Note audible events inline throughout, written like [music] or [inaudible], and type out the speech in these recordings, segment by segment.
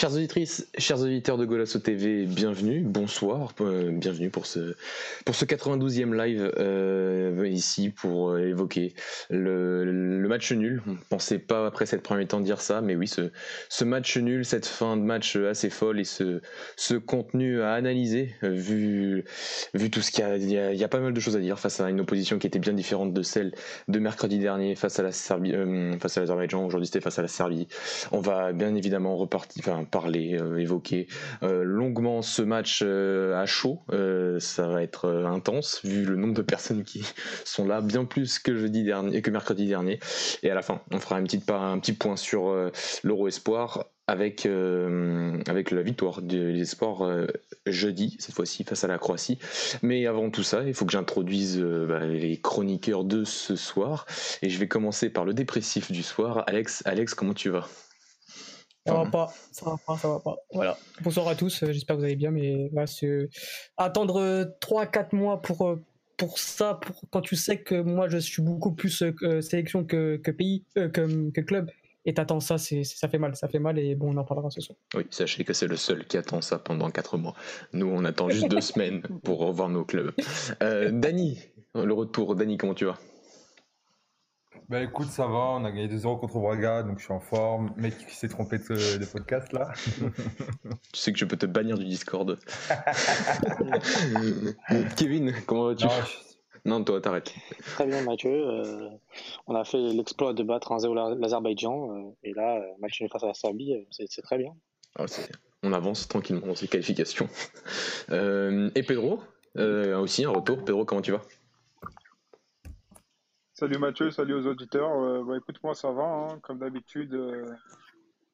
Chers auditrices, chers auditeurs de Golasso TV, bienvenue, bonsoir, euh, bienvenue pour ce, pour ce 92e live euh, ici pour euh, évoquer le, match nul. On ne pensait pas après cette première temps dire ça, mais oui, ce, ce match nul, cette fin de match assez folle et ce, ce contenu à analyser, vu, vu tout ce qu'il y a, il y a, pas mal de choses à dire face à une opposition qui était bien différente de celle de mercredi dernier face à la Serbie, face à l'Azerbaïdjan. Aujourd'hui, c'était face à la Serbie. On va bien évidemment repartir, parler, euh, évoquer euh, longuement ce match euh, à chaud. ça va être intense vu le nombre de [laughs] personnes qui sont là, bien plus que jeudi dernier, que mercredi dernier. Et à la fin, on fera un petit point sur l'Euro Espoir avec, avec la victoire des espoirs jeudi, cette fois-ci face à la Croatie. Mais avant tout ça, il faut que j'introduise bah, les chroniqueurs de ce soir. Et je vais commencer par le dépressif du soir. Alex, Alex comment tu vas? Ça va pas, ça va pas, ça va pas. Voilà. Bonsoir à tous, euh, j'espère que vous allez bien, mais là, attendre 3-4 mois pour, euh, pour ça, pour, quand tu sais que moi je suis beaucoup plus euh, sélection que, que pays, que, que, club, et t'attends ça, c'est, ça fait mal, ça fait mal, et bon, on en parlera ce soir. Oui, sachez que c'est le seul qui attend ça pendant 4 mois. Nous, on attend juste 2 [laughs] semaines pour revoir nos clubs. Dany, le retour, Dany, comment tu vas? Bah écoute, ça va, on a gagné 2-0 contre Braga, donc je suis en forme. Mec qui s'est trompé de, podcast là? [laughs] tu sais que je peux te bannir du Discord. [laughs] Kevin, comment vas-tu? Non, toi, t'arrêtes. Très bien, Mathieu. Euh, on a fait l'exploit de battre 1-0 l'Azerbaïdjan. Euh, et là, euh, match face à la Serbie, c'est très bien. Ah, on avance tranquillement dans ces qualifications. et Pedro, aussi un retour. Pedro, comment tu vas? Salut Mathieu, salut aux auditeurs. Euh, bah, écoute, moi ça va, hein, comme d'habitude. Euh,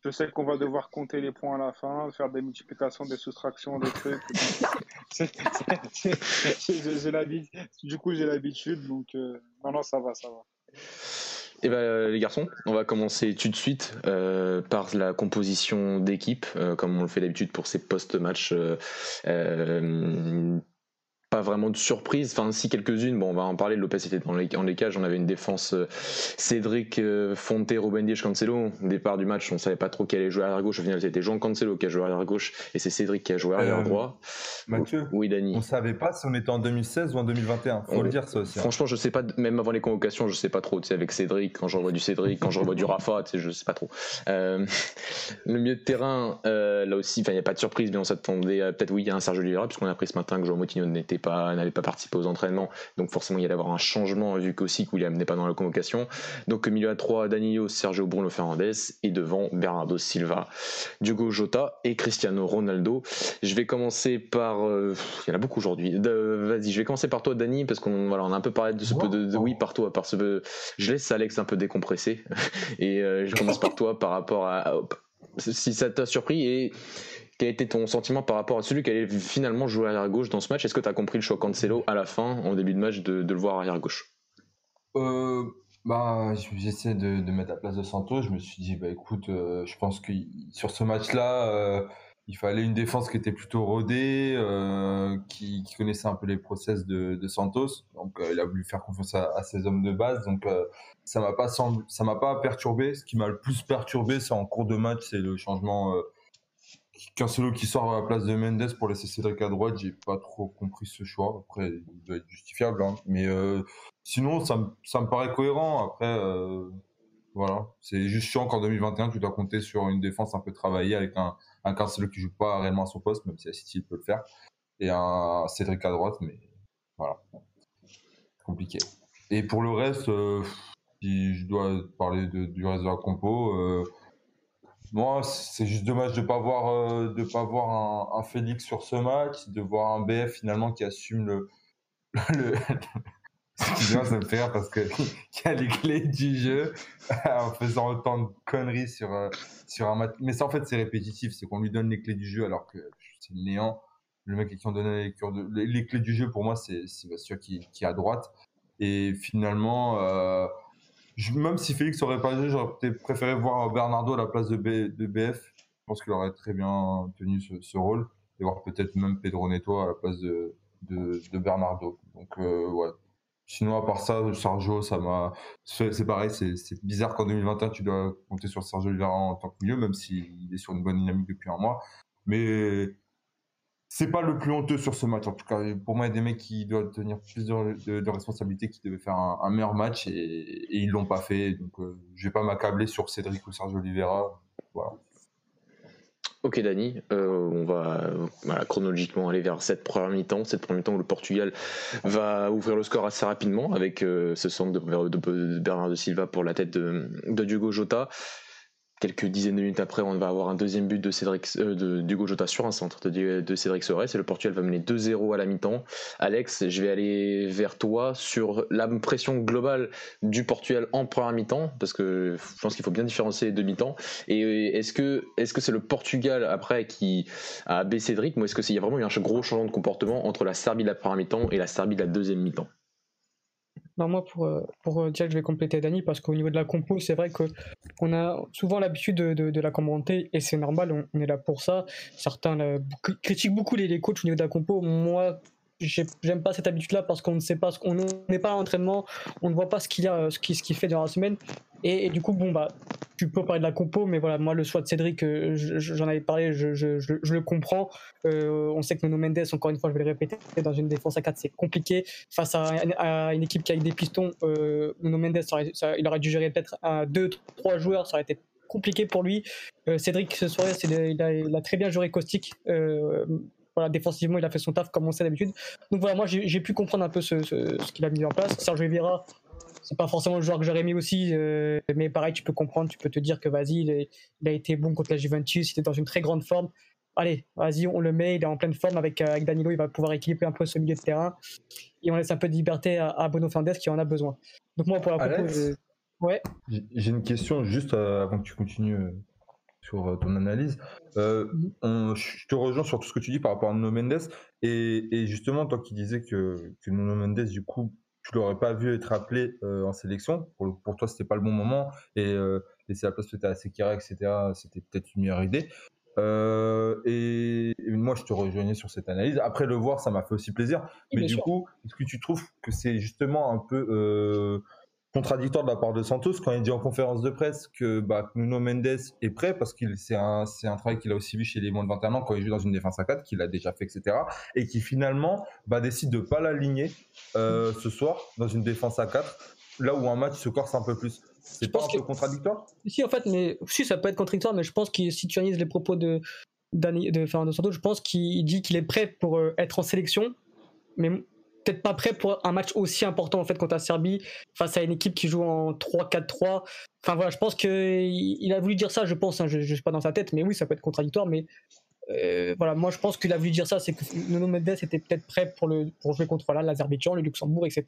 je sais qu'on va devoir compter les points à la fin, faire des multiplications, des soustractions, des trucs. [laughs] du coup, j'ai l'habitude, donc euh, non, non, ça va, ça va. Eh ben, les garçons, on va commencer tout de suite par la composition d'équipe, comme on le fait d'habitude pour ces post-matchs pas vraiment de surprise, enfin si quelques-unes, bon on va en parler, Lopez était dans les, en les cages, on avait une défense euh, Cédric euh, Fonte, Ruben Dias, Cancelo, au départ du match on savait pas trop qui allait jouer à gauche, au final c'était Jean Cancelo qui a joué à gauche et c'est Cédric qui a joué à euh, droit. Mathieu, oui Dani. On savait pas si on était en 2016 ou en 2021, faut le dire ça aussi. Hein. Franchement je sais pas, même avant les convocations je sais pas trop, tu sais avec Cédric, quand je revois du Cédric, quand je revois du [laughs] Rafa, tu sais je sais pas trop. [laughs] le milieu de terrain, là aussi, il n'y a pas de surprise, mais on s'attendait peut-être oui il y a un Sergio Oliveira puisqu'on a appris ce matin que João Moutinho n'était pas n'allait pas participer aux entraînements, donc forcément il y allait avoir un changement vu qu'aussi qu'il n'est pas dans la convocation. Donc milieu à 3, Danilo, Sergio Bruno Fernandez et devant Bernardo Silva, Diogo Jota et Cristiano Ronaldo. Je vais commencer par, euh, il y en a beaucoup aujourd'hui. Vas-y, je vais commencer par toi, Dani, parce qu'on voilà, on a un peu parlé de ce peu de, oui par toi, par ce je laisse Alex un peu décompresser [laughs] et euh, je commence par toi par rapport à si ça t'a surpris et quel était ton sentiment par rapport à celui qui allait finalement jouer arrière gauche dans ce match? Est-ce que tu as compris le choix Cancelo à la fin, en début de match, de, le voir arrière gauche? Euh, bah, J'essaie de, mettre la place de Santos. Je me suis dit, bah, écoute, euh, je pense que sur ce match-là, euh, il fallait une défense qui était plutôt rodée, qui, connaissait un peu les process de, Santos. Donc, il a voulu faire confiance à, ses hommes de base. Donc, ça m'a m'a pas perturbé. Ce qui m'a le plus perturbé, c'est en cours de match, c'est le changement Cancelo qui sort à la place de Mendes pour laisser Cédric à droite, j'ai pas trop compris ce choix. Après, il doit être justifiable, hein. mais euh, sinon, ça, me paraît cohérent. Après, euh, voilà, c'est juste chiant qu'en 2021, tu dois compter sur une défense un peu travaillée avec un, un Cancelo qui joue pas réellement à son poste, même si City peut le faire, et un Cédric à droite, mais voilà, compliqué. Et pour le reste, euh, si je dois parler du reste de la compo, moi, c'est juste dommage de pas voir euh, de pas voir un, Félix sur ce match, de voir un BF finalement qui assume le. [laughs] le [laughs] ça me fait rire parce que [laughs] qui a les clés du jeu en faisant autant de conneries sur euh, sur un match. Mais ça en fait c'est répétitif, c'est qu'on lui donne les clés du jeu alors que c'est le néant. Le mec qui ont donné les, les, clés du jeu pour moi c'est sûr qui qui est à droite et finalement. Euh, même si Félix aurait pas joué, j'aurais peut-être préféré voir Bernardo à la place de, de BF. Je pense qu'il aurait très bien tenu ce, rôle. Et voir peut-être même Pedro Neto à la place de, de, Bernardo. Donc, euh, ouais. Sinon, à part ça, Sergio, ça m'a. C'est pareil, c'est bizarre qu'en 2021, tu dois compter sur Sergio Oliveira en tant que milieu, même s'il est sur une bonne dynamique depuis un mois. Mais c'est pas le plus honteux sur ce match. En tout cas, pour moi, il y a des mecs qui doivent tenir plus de, responsabilités, qui devaient faire un, meilleur match et, et ils l'ont pas fait. Donc, euh, je vais pas m'accabler sur Cédric ou Sergio Oliveira. Voilà. Ok Dani, euh, on va chronologiquement aller vers cette première mi-temps, cette première mi-temps où le Portugal va ouvrir le score assez rapidement avec euh, ce centre de, de, Bernard de Silva pour la tête de, de Diogo Jota quelques dizaines de minutes après, on va avoir un deuxième but de Cédric euh, Jota sur un centre de, Cédric Soares et le Portugal va mener 2-0 à la mi-temps. Alex, je vais aller vers toi sur l'impression globale du Portugal en première mi-temps parce que je pense qu'il faut bien différencier les deux mi-temps. Et est-ce que est-ce que c'est le Portugal après qui a baissé Cédric ou est-ce que y a vraiment eu un gros changement de comportement entre la Serbie de la première mi-temps et la Serbie de la deuxième mi-temps? Non, moi, pour, euh, pour euh, dire que je vais compléter Dani, parce qu'au niveau de la compo, c'est vrai qu'on a souvent l'habitude de, de, la commenter, et c'est normal, on, est là pour ça. Certains critiquent beaucoup les, les coachs au niveau de la compo. Moi, j'aime pas cette habitude là parce qu'on ne sait pas ce qu'on n'est pas à l'entraînement on ne voit pas ce qu'il y a ce qu'il ce fait durant la semaine et, du coup bon bah tu peux parler de la compo mais voilà moi le choix de Cédric euh, j'en avais parlé je, le comprends euh, on sait que Nuno Mendes encore une fois je vais le répéter dans une défense à 4 c'est compliqué face à, une équipe qui a des pistons euh, Mendes il aurait dû gérer peut-être un, deux trois joueurs ça aurait été compliqué pour lui Cédric ce soir il a, il a, très bien joué caustique voilà, défensivement, il a fait son taf comme on sait d'habitude. Donc voilà, moi j'ai pu comprendre un peu ce, ce, qu'il a mis en place. Sergio Oliveira, c'est pas forcément le joueur que j'aurais mis aussi, euh, mais pareil, tu peux comprendre, tu peux te dire que vas-y, il, a été bon contre la Juventus, il était dans une très grande forme. Allez, vas-y, on le met, il est en pleine forme avec, euh, avec Danilo, il va pouvoir équilibrer un peu ce milieu de terrain. Et on laisse un peu de liberté à, à Bono Fernandez qui en a besoin. Donc moi, pour la compo, ouais. J'ai une question juste euh, avant que tu continues sur ton analyse. Euh, mhm. je te rejoins sur tout ce que tu dis par rapport à Nuno Mendes. Et, justement, toi qui disais que, que Nuno Mendes, du coup, tu l'aurais pas vu être appelé euh, en sélection. Pour, pour toi, c'était pas le bon moment. Et laisser la place peut-être à Sekira, etc., c'était peut-être une meilleure idée. et, moi, je te rejoignais sur cette analyse. Après le voir, ça m'a fait aussi plaisir. Mais du coup, est-ce que tu trouves que c'est justement un peu contradictoire de la part de Santos quand il dit en conférence de presse que bah, Nuno Mendes est prêt parce que c'est un, un travail qu'il a aussi vu chez les moins de 21 ans quand il joue dans une défense à 4, qu'il a déjà fait, etc. Et qui finalement bah, décide de pas l'aligner euh, ce soir dans une défense à 4, là où un match se corse un peu plus. C'est pas un peu contradictoire? Si, en fait, mais si, ça peut être contradictoire, mais je pense que si tu analyses les propos de, de Fernando Santos, je pense qu'il dit qu'il est prêt pour euh, être en sélection, mais peut-être pas prêt pour un match aussi important en fait contre la Serbie face à une équipe qui joue en 3-4-3. Enfin voilà, je pense qu'il il a voulu dire ça, je pense, hein, je, ne suis pas dans sa tête, mais oui, ça peut être contradictoire, mais euh, voilà, moi je pense qu'il a voulu dire ça, c'est que Nuno Mendes était peut-être prêt pour, le, pour jouer contre l'Azerbaïdjan, le Luxembourg, etc.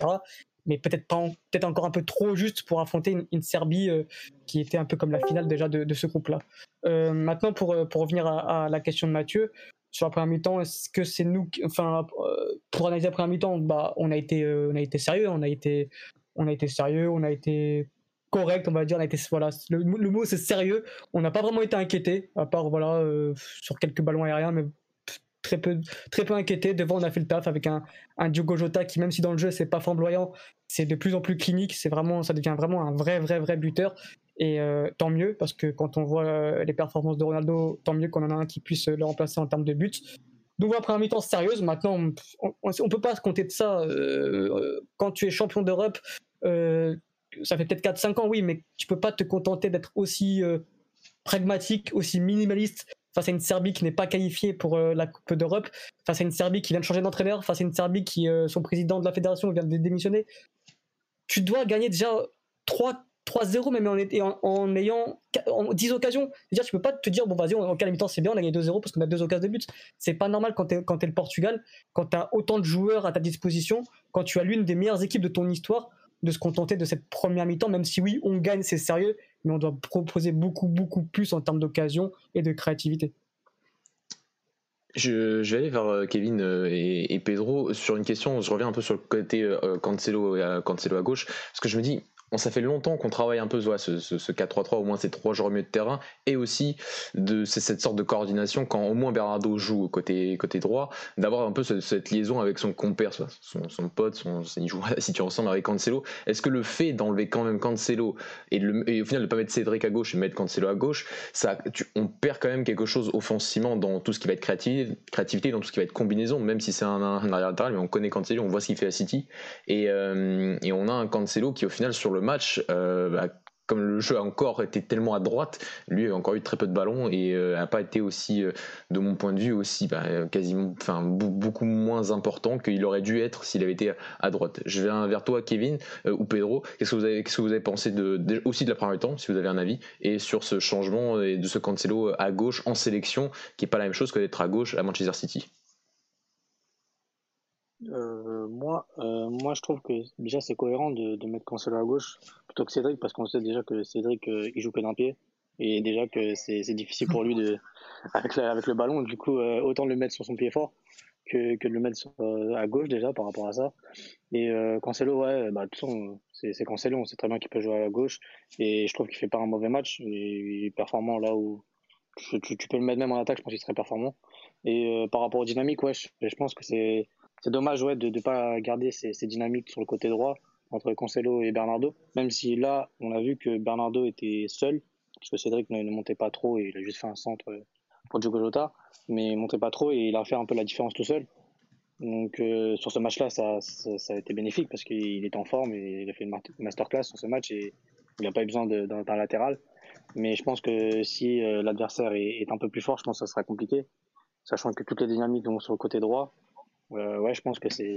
Mais peut-être pas, peut-être encore un peu trop juste pour affronter une, Serbie euh, qui était un peu comme la finale déjà de, ce groupe-là. Euh, maintenant, pour, pour revenir à, la question de Mathieu, sur la première mi-temps, est-ce que c'est nous, enfin, euh, pour analyser la première mi-temps, bah, on a été, euh, on a été sérieux, on a été, on a été sérieux, on a été correct, on va dire, on a été, voilà, le, mot c'est sérieux. On n'a pas vraiment été inquiété, à part voilà euh, sur quelques ballons aériens, mais très peu, très peu inquiété. Devant, on a fait le taf avec un, un Diogo Jota qui, même si dans le jeu c'est pas flamboyant, c'est de plus en plus clinique. C'est vraiment, ça devient vraiment un vrai, vrai, vrai buteur. Et euh, tant mieux, parce que quand on voit euh, les performances de Ronaldo, tant mieux qu'on en a un qui puisse le remplacer en termes de buts. Donc voilà, première mi-temps sérieuse. Maintenant, on ne peut pas se compter de ça. Euh, quand tu es champion d'Europe, ça fait peut-être 4-5 ans, oui, mais tu peux pas te contenter d'être aussi pragmatique, aussi minimaliste face à une Serbie qui n'est pas qualifiée pour la Coupe d'Europe, face à une Serbie qui vient de changer d'entraîneur, face à une Serbie qui, son président de la fédération vient de démissionner. Tu dois gagner déjà 3 3-0 même en, ayant 10 occasions. Dire, tu peux pas te dire, bon, vas-y, en quelle mi-temps c'est bien, on a gagné 2-0 parce qu'on a deux occasions de but. C'est pas normal quand tu es, es, le Portugal, quand tu as autant de joueurs à ta disposition, quand tu as l'une des meilleures équipes de ton histoire, de se contenter de cette première mi-temps, même si oui, on gagne, c'est sérieux, mais on doit proposer beaucoup, beaucoup plus en termes d'occasion et de créativité. Je, vais aller vers euh, Kevin euh, et, Pedro sur une question. Je reviens un peu sur le côté euh, Cancelo, Cancelo à gauche, parce que je me dis, ça fait longtemps qu'on travaille un peu ce, ce, 4-3-3, au moins ces trois joueurs au milieu de terrain, et aussi de cette sorte de coordination quand au moins Bernardo joue côté, côté droit, d'avoir un peu cette, liaison avec son compère, son, son pote, son, il joue, [laughs] si tu ressembles avec Cancelo. Est-ce que le fait d'enlever quand même Cancelo et, au final de ne pas mettre Cédric à gauche et mettre Cancelo à gauche, ça, on perd quand même quelque chose offensivement dans tout ce qui va être créativité, dans tout ce qui va être combinaison, même si c'est un, arrière latéral, mais on connaît Cancelo, on voit ce qu'il fait à City, et, euh, et on a un Cancelo qui au final sur le match, euh, bah, comme le jeu a encore été tellement à droite, lui a encore eu très peu de ballons et n'a euh, pas été aussi, euh, de mon point de vue, aussi bah, quasiment, beaucoup moins important qu'il aurait dû être s'il avait été à droite. Je viens vers toi, Kevin ou Pedro. Qu'est-ce que vous avez, qu'est-ce que vous avez pensé de, aussi de la première temps, si vous avez un avis, et sur ce changement et de ce Cancelo à gauche en sélection, qui est pas la même chose que d'être à gauche à Manchester City? Euh, moi, euh, moi, je trouve que déjà c'est cohérent de, de mettre Cancelo à gauche plutôt que Cédric parce qu'on sait déjà que Cédric euh, il joue que d'un pied et déjà que c'est difficile pour lui de [laughs] avec, avec le ballon. Du coup, euh, autant le mettre sur son pied fort que, que de le mettre sur, à gauche déjà par rapport à ça. Et Cancelo, ouais, bah de toute façon c'est Cancelo, on sait très bien qu'il peut jouer à gauche et je trouve qu'il fait pas un mauvais match. Il est performant là où tu, peux le mettre même en attaque, je pense qu'il serait performant. Et par rapport aux dynamiques, ouais, je pense que c'est c'est dommage ouais, de ne pas garder ces, dynamiques sur le côté droit entre Cancelo et Bernardo, même si là, on a vu que Bernardo était seul, parce que Cédric ne, montait pas trop et il a juste fait un centre pour Diogo Jota, mais il montait pas trop et il a fait un peu la différence tout seul. Donc euh, sur ce match-là, ça, ça, a été bénéfique parce qu'il est en forme et il a fait une masterclass sur ce match et il n'a pas eu besoin d'un latéral. Mais je pense que si euh, l'adversaire est, est, un peu plus fort, je pense que ça sera compliqué, sachant que toutes les dynamiques vont sur le côté droit. Euh, ouais, je pense que c'est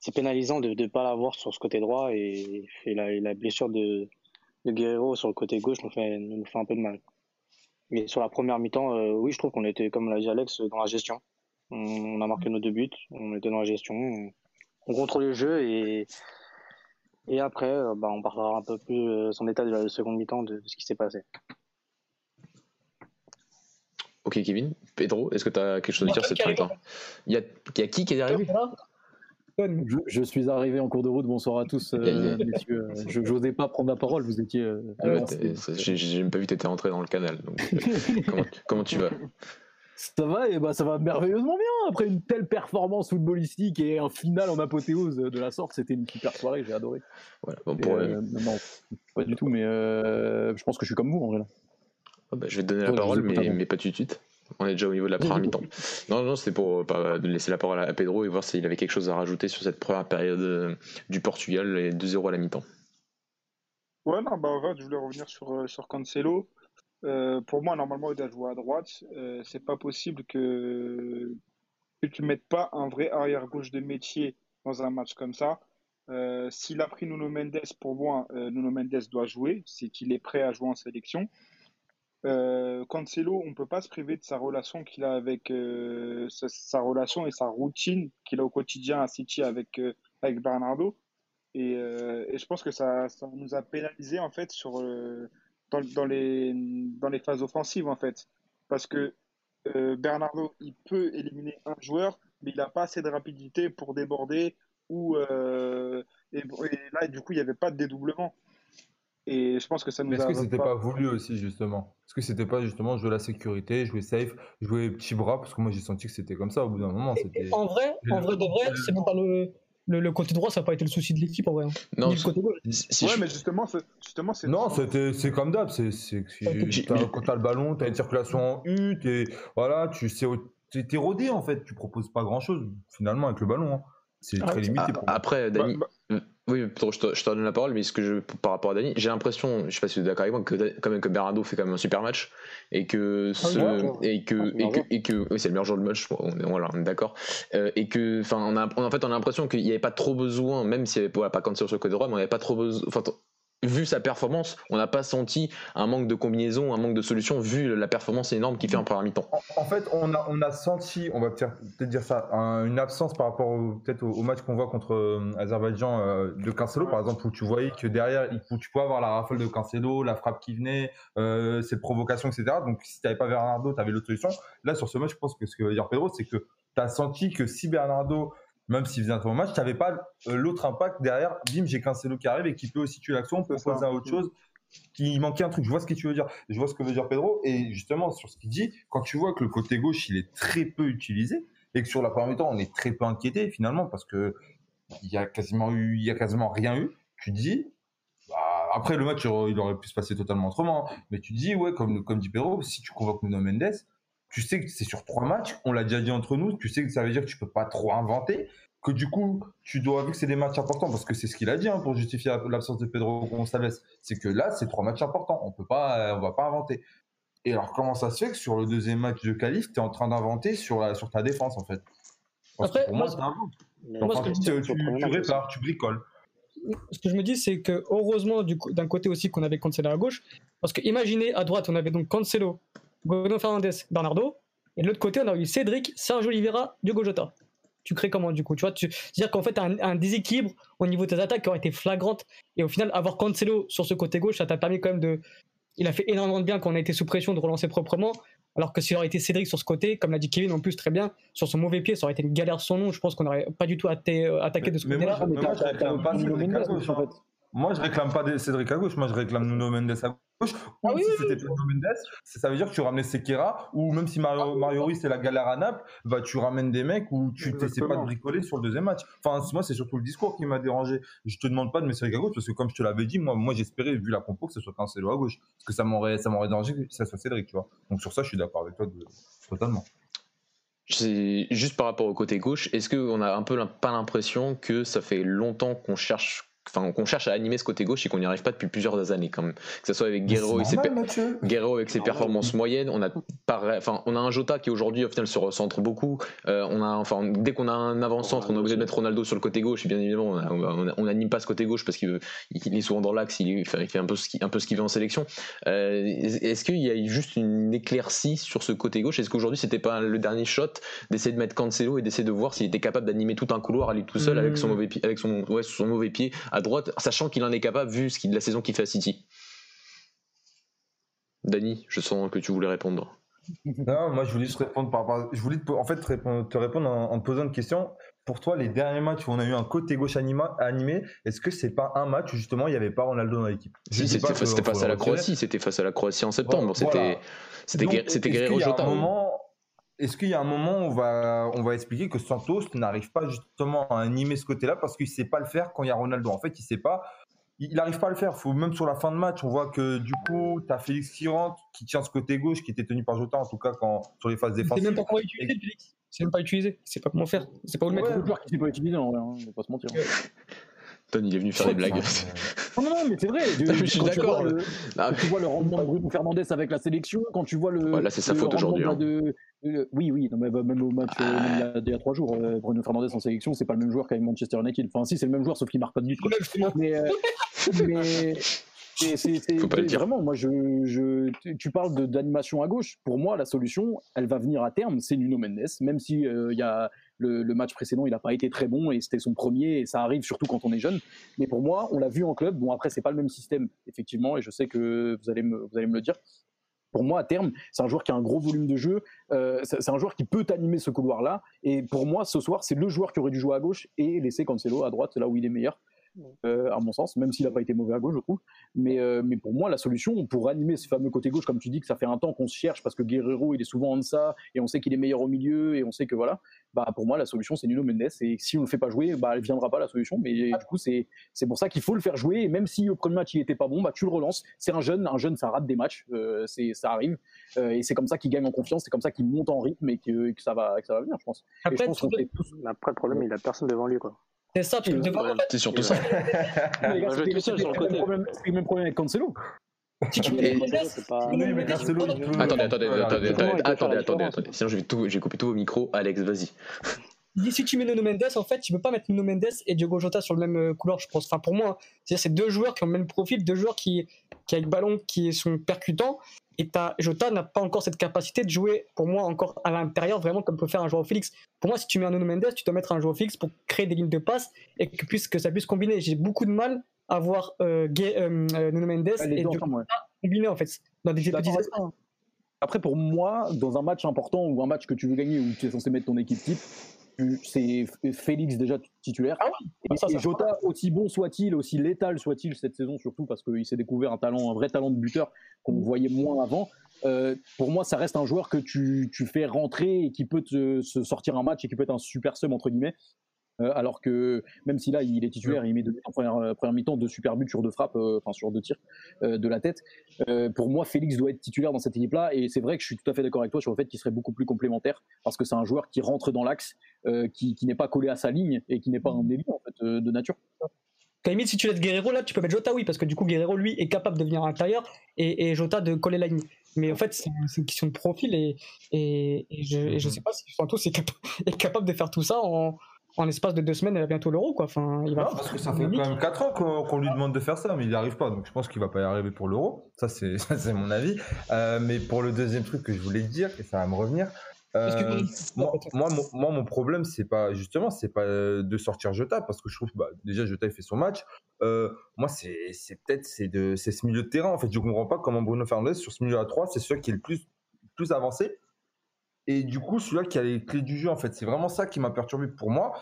c'est pénalisant de ne pas l'avoir sur ce côté droit et, et, la, la, blessure de, de Guerrero sur le côté gauche nous fait, nous fait un peu de mal. Mais sur la première mi-temps, euh, oui, je trouve qu'on était, comme l'a dit Alex, dans la gestion. On, a marqué nos deux buts, on était dans la gestion, on, on contrôle le jeu et, et après, euh, bah, on parlera un peu plus son état de la seconde mi-temps de ce qui s'est passé. Ok, Kevin. Pedro, est-ce que tu as quelque chose à dire cette temps il y, a, il y a qui qui est arrivé? Je, suis arrivé en cours de route. Bonsoir à tous, euh, messieurs. [laughs] Je n'osais pas prendre la parole. Vous étiez. Euh, ah J'ai même pas vu que tu étais rentré dans le canal. [laughs] Euh, comment, tu vas? Ça va et bah ça va merveilleusement bien. Après une telle performance footballistique et un final en apothéose de la sorte, c'était une super soirée. J'ai adoré. non, pas du tout, mais je pense que je suis comme vous en vrai. Oh, bah, je vais te donner la parole, mais, pas tout de suite. On est déjà au niveau de la première mi-temps. Non, non, c'était pour pas laisser la parole à Pedro et voir s'il avait quelque chose à rajouter sur cette première période euh, du Portugal et 2-0 à la mi-temps. Ouais, non, bah, en fait, je voulais revenir sur, euh, sur Cancelo. Euh, pour moi, normalement, il doit jouer à droite. c'est pas possible que, que tu mettes pas un vrai arrière-gauche de métier dans un match comme ça. S'il a pris Nuno Mendes, pour moi, Nuno Mendes doit jouer. C'est qu'il est prêt à jouer en sélection. Euh, Cancelo, on peut pas se priver de sa relation qu'il a avec euh, sa, relation et sa routine qu'il a au quotidien à City avec euh, avec Bernardo. Et, euh, et, je pense que ça, ça nous a pénalisé en fait sur dans, dans, les dans les phases offensives en fait, parce que Bernardo il peut éliminer un joueur, mais il n'a pas assez de rapidité pour déborder ou et, et, là du coup il n'y avait pas de dédoublement. Et je pense que ça nous Est-ce que c'était pas... voulu aussi, justement? Est-ce que c'était pas justement jouer la sécurité, jouer safe, jouer petit bras? Parce que moi, j'ai senti que c'était comme ça au bout d'un moment. En vrai, en vrai de vrai, c'est même pas le. Le, côté droit, ça n'a pas été le souci de l'équipe en vrai. Hein. Non, le côté ouais, mais justement, justement c'est. Non, c'est comme d'hab. C'est quand tu as le ballon, tu as une circulation en U, es, voilà, tu sais, es rodé en fait. Tu proposes pas grand chose finalement avec le ballon. Hein. C'est ah, très limité. Pour après, Dani, bah, bah, oui, je te, je te, donne la parole, mais ce que je, par rapport à Dani, j'ai l'impression, je sais pas si tu es d'accord avec moi, que quand même que Bernardo fait quand même un super match et que ah ce, et que ah, et que, et que oui, c'est le meilleur joueur de match, on voilà, on est d'accord, euh, et que enfin on a en fait on a l'impression qu'il n'y avait pas trop besoin, même s'il n'y avait pas, pas quand sur le côté droit, mais on n'avait pas trop besoin, enfin vu sa performance, on n'a pas senti un manque de combinaison, un manque de solution, vu la performance énorme qu'il fait en première mi-temps. En, fait, on a, senti, on va peut-être dire ça, une absence par rapport peut-être au, match qu'on voit contre euh, Azerbaïdjan euh, de Cancelo, par exemple, où tu voyais que derrière, où tu pouvais avoir la rafale de Cancelo, la frappe qui venait, euh, cette provocation, etc. Donc, si tu n'avais pas Bernardo, tu avais l'autre solution. Là, sur ce match, je pense que ce que va dire Pedro, c'est que tu as senti que si Bernardo même s'il faisait un très bon match, tu n'avais pas euh, l'autre impact derrière. Bim, j'ai Cancelo qui arrive et qui peut aussi tuer l'action, proposer à autre chose. Qui manquait un truc. Je vois ce que tu veux dire. Je vois ce que veut dire Pedro. Et justement, sur ce qu'il dit, quand tu vois que le côté gauche, il est très peu utilisé et que sur la première temps, on est très peu inquiété finalement parce que il y a quasiment eu, il y a quasiment rien eu. Tu dis, bah, après le match, il aurait pu se passer totalement autrement. Hein. Mais tu dis, ouais, comme, comme dit Pedro, si tu convoques Nuno Mendes, tu sais que c'est sur trois matchs, on l'a déjà dit entre nous, tu sais que ça veut dire que tu peux pas trop inventer, que du coup, tu dois, vu que c'est des matchs importants, parce que c'est ce qu'il a dit hein, pour justifier l'absence de Pedro Gonçalves, c'est que là, c'est trois matchs importants, on peut pas, on va pas inventer. Et alors, comment ça se fait que sur le deuxième match de qualif, tu es en train d'inventer sur, sur ta défense, en fait? Après, pour moi, c'est un tu, tu répares, tu bricoles ce que je me dis, c'est que heureusement, d'un côté aussi, qu'on avait Cancelo à gauche. Parce que imaginez, à droite, on avait donc Cancelo, Bruno Fernandez, Bernardo. Et de l'autre côté, on a eu Cédric, Sergio Oliveira, Diogo Jota. Tu crées comment du coup Tu vois, c'est-à-dire qu'en fait, un, un, déséquilibre au niveau de tes attaques qui aurait été flagrante. Et au final, avoir Cancelo sur ce côté gauche, ça t'a permis quand même de. Il a fait énormément de bien quand on a été sous pression de relancer proprement. Alors que s'il aurait été Cédric sur ce côté, comme l'a dit Kevin en plus très bien, sur son mauvais pied, ça aurait été une galère son nom. Je pense qu'on n'aurait pas du tout euh, attaqué de ce côté-là. Moi, je réclame pas Cédric à gauche, moi je réclame Nuno Mendes à gauche. Ou ah si c'était Nuno Mendes, ça veut dire que tu ramenais Sekera, ou même si Mario, ah Mario Ruiz c'est la galère à Naples, bah tu ramènes des mecs où tu t'essaies pas de bricoler sur le deuxième match. Enfin, moi c'est surtout le discours qui m'a dérangé. Je te demande pas de mettre à gauche parce que comme je te l'avais dit, moi, moi j'espérais vu la compo que ce soit Cancelo à gauche, parce que ça m'aurait ça m'aurait dérangé que ça soit Cédric, tu vois. Donc sur ça, je suis d'accord avec toi totalement. Juste par rapport au côté gauche, est-ce qu'on n'a un peu pas l'impression que ça fait longtemps qu'on cherche enfin qu'on cherche à animer ce côté gauche et qu'on n'y arrive pas depuis plusieurs années quand même. Que ce soit avec Guerrero et, ses avec ses performances moyennes, on a enfin on a un Jota qui aujourd'hui au final se recentre beaucoup. Euh, on a enfin dès qu'on a un avant-centre, on est obligé de mettre Ronaldo sur le côté gauche et bien évidemment on n'anime pas ce côté gauche parce qu'il est souvent dans l'axe, il, fait un peu ce qu'il un peu ce qu'il veut en sélection. Euh, est-ce qu'il y a juste une éclaircie sur ce côté gauche? Est-ce qu'aujourd'hui c'était pas le dernier shot d'essayer de mettre Cancelo et d'essayer de voir s'il était capable d'animer tout un couloir à lui tout seul avec son hmm. mauvais pied, avec son ouais, son mauvais pied à droite, sachant qu'il en est capable vu ce de la saison qu'il fait à City. Dany, je sens que tu voulais répondre. Non, moi je voulais juste répondre par rapport. Je voulais te, en fait te répondre, en, te posant une question. Pour toi, les derniers matchs où on a eu un côté gauche animé, est-ce que c'est pas un match où justement il n'y avait pas Ronaldo dans l'équipe? C'était face à la Croatie. C'était face à la Croatie en septembre. C'était c'était Guerrero Jota. Est-ce qu'il y a un moment où on va, on va expliquer que Santos n'arrive pas justement à animer ce côté-là parce qu'il ne sait pas le faire quand il y a Ronaldo? En fait, il sait pas. Il n'arrive pas à le faire. Faut, même sur la fin de match, on voit que du coup, tu as Félix qui rentre, qui tient ce côté gauche, qui était tenu par Jota, en tout cas quand, sur les phases défensives. C'est même pas comment utiliser, Félix. C'est même pas utilisé. C'est pas comment faire. C'est pas où le mettre. Ouais. joueur qui ne pas utilisé, en vrai. Hein, on va pas se mentir. Ton, il est venu faire des blagues. Non, non, mais c'est vrai. [laughs] je suis d'accord. Quand tu vois le rendement de Bruno Fernandez avec la sélection, quand tu vois le. là, c'est sa faute aujourd'hui. Hein. oui, oui, non, mais même au match euh, ah. il, y a, trois jours, euh, Bruno Fernandez en sélection, c'est pas le même joueur qu'avec Manchester United. Enfin, si, c'est le même joueur, sauf qu'il marque pas de but. Mais, euh, mais [laughs] c'est vraiment, moi, je, je, tu parles d'animation à gauche. Pour moi, la solution, elle va venir à terme, c'est Nuno Mendes, même si il y a le, match précédent, il n'a pas été très bon et c'était son premier et ça arrive surtout quand on est jeune. Mais pour moi, on l'a vu en club. Bon, après, c'est pas le même système, effectivement, et je sais que vous allez me, vous allez me le dire. Pour moi, à terme, c'est un joueur qui a un gros volume de jeu. Euh, c'est un joueur qui peut animer ce couloir-là. Et pour moi, ce soir, c'est le joueur qui aurait dû jouer à gauche et laisser Cancelo à droite, là où il est meilleur. Euh, à mon sens, même s'il n'a pas été mauvais à gauche, je trouve. Mais, euh, mais pour moi, la solution pour animer ce fameux côté gauche, comme tu dis que ça fait un temps qu'on se cherche parce que Guerrero il est souvent en deçà et on sait qu'il est meilleur au milieu et on sait que voilà, bah pour moi la solution c'est Nuno Mendes et si on le fait pas jouer, bah elle viendra pas la solution. Mais ah. du coup c'est pour ça qu'il faut le faire jouer et même si au premier match il était pas bon, bah tu le relances. C'est un jeune, un jeune ça rate des matchs, euh, ça arrive et c'est comme ça qu'il gagne en confiance, c'est comme ça qu'il monte en rythme et que, que, ça va que ça va venir, je pense. Après, je pense Après le problème il a personne devant lui quoi. C'est ça, tu C'est surtout ça. C'est le même problème avec Cancelo. Si tu mets Attendez, attendez, attendez, attendez, attendez, attendez. Sinon, je vais, tout, vos micros. Alex, vas-y. Si tu mets Nuno Mendes, en fait, tu peux pas mettre Nuno Mendes et Diogo Jota sur le même euh, couloir, je pense. Enfin, pour moi, c'est deux joueurs qui ont le même profil, deux joueurs qui, qui avec ballon, qui sont percutants. Et Jota n'a pas encore cette capacité de jouer, pour moi, encore à l'intérieur, vraiment comme peut faire un joueur Félix. Pour moi, si tu mets un Nuno Mendes, tu dois mettre un joueur Félix pour créer des lignes de passe et que, puisse, que ça puisse combiner. J'ai beaucoup de mal à voir euh, euh, euh Nuno Mendes et Jota combiner, en fait, dans des petits Après, pour moi, dans un match important ou un match que tu veux gagner où tu es censé mettre ton équipe type, c'est Félix déjà titulaire. Ah et, Jota, aussi bon soit-il, aussi létal soit-il cette saison, surtout parce qu'il s'est découvert un talent, un vrai talent de buteur qu'on mm. voyait moins avant. Euh, pour moi, ça reste un joueur que tu, tu fais rentrer et qui peut te, se sortir un match et qui peut être un super sub entre guillemets. Euh, alors que même si là il est titulaire, il met en première, euh, première mi-temps deux super buts sur deux frappes, euh, enfin sur deux tirs de la tête. pour moi, Félix doit être titulaire dans cette équipe-là, et c'est vrai que je suis tout à fait d'accord avec toi sur le fait qu'il serait beaucoup plus complémentaire, parce que c'est un joueur qui rentre dans l'axe, qui, n'est pas collé à sa ligne et qui n'est pas un élu en fait de nature. Kaimil, si tu laisses Guerrero là, tu peux mettre Jota, oui, parce que du coup, Guerrero, lui, est capable de venir à l'intérieur et, Jota de coller la ligne. Mais en fait, c'est une question de profil et, et, je, ne sais pas si Santos est, [laughs] est, capable de faire tout ça en, en l'espace de deux semaines, elle a bientôt l'euro, quoi. Enfin, il va non, parce que ça fait quand même 4 ans qu'on lui demande de faire ça, mais il n'y arrive pas. Donc je pense qu'il va pas y arriver pour l'euro. [laughs] Ça, c'est mon avis. Euh, mais pour le deuxième truc que je voulais dire, et ça va me revenir. Euh, moi, moi, mon, mon, problème, c'est pas justement, c'est pas de sortir Jota parce que je trouve bah, déjà Jota il fait son match. Euh, moi, c'est peut-être c'est de c'est ce milieu de terrain en fait. Je comprends pas comment Bruno Fernandes sur ce milieu à 3 c'est celui qui est le plus plus avancé et du coup, celui-là qui a les clés du jeu, en fait, c'est vraiment ça qui m'a perturbé pour moi.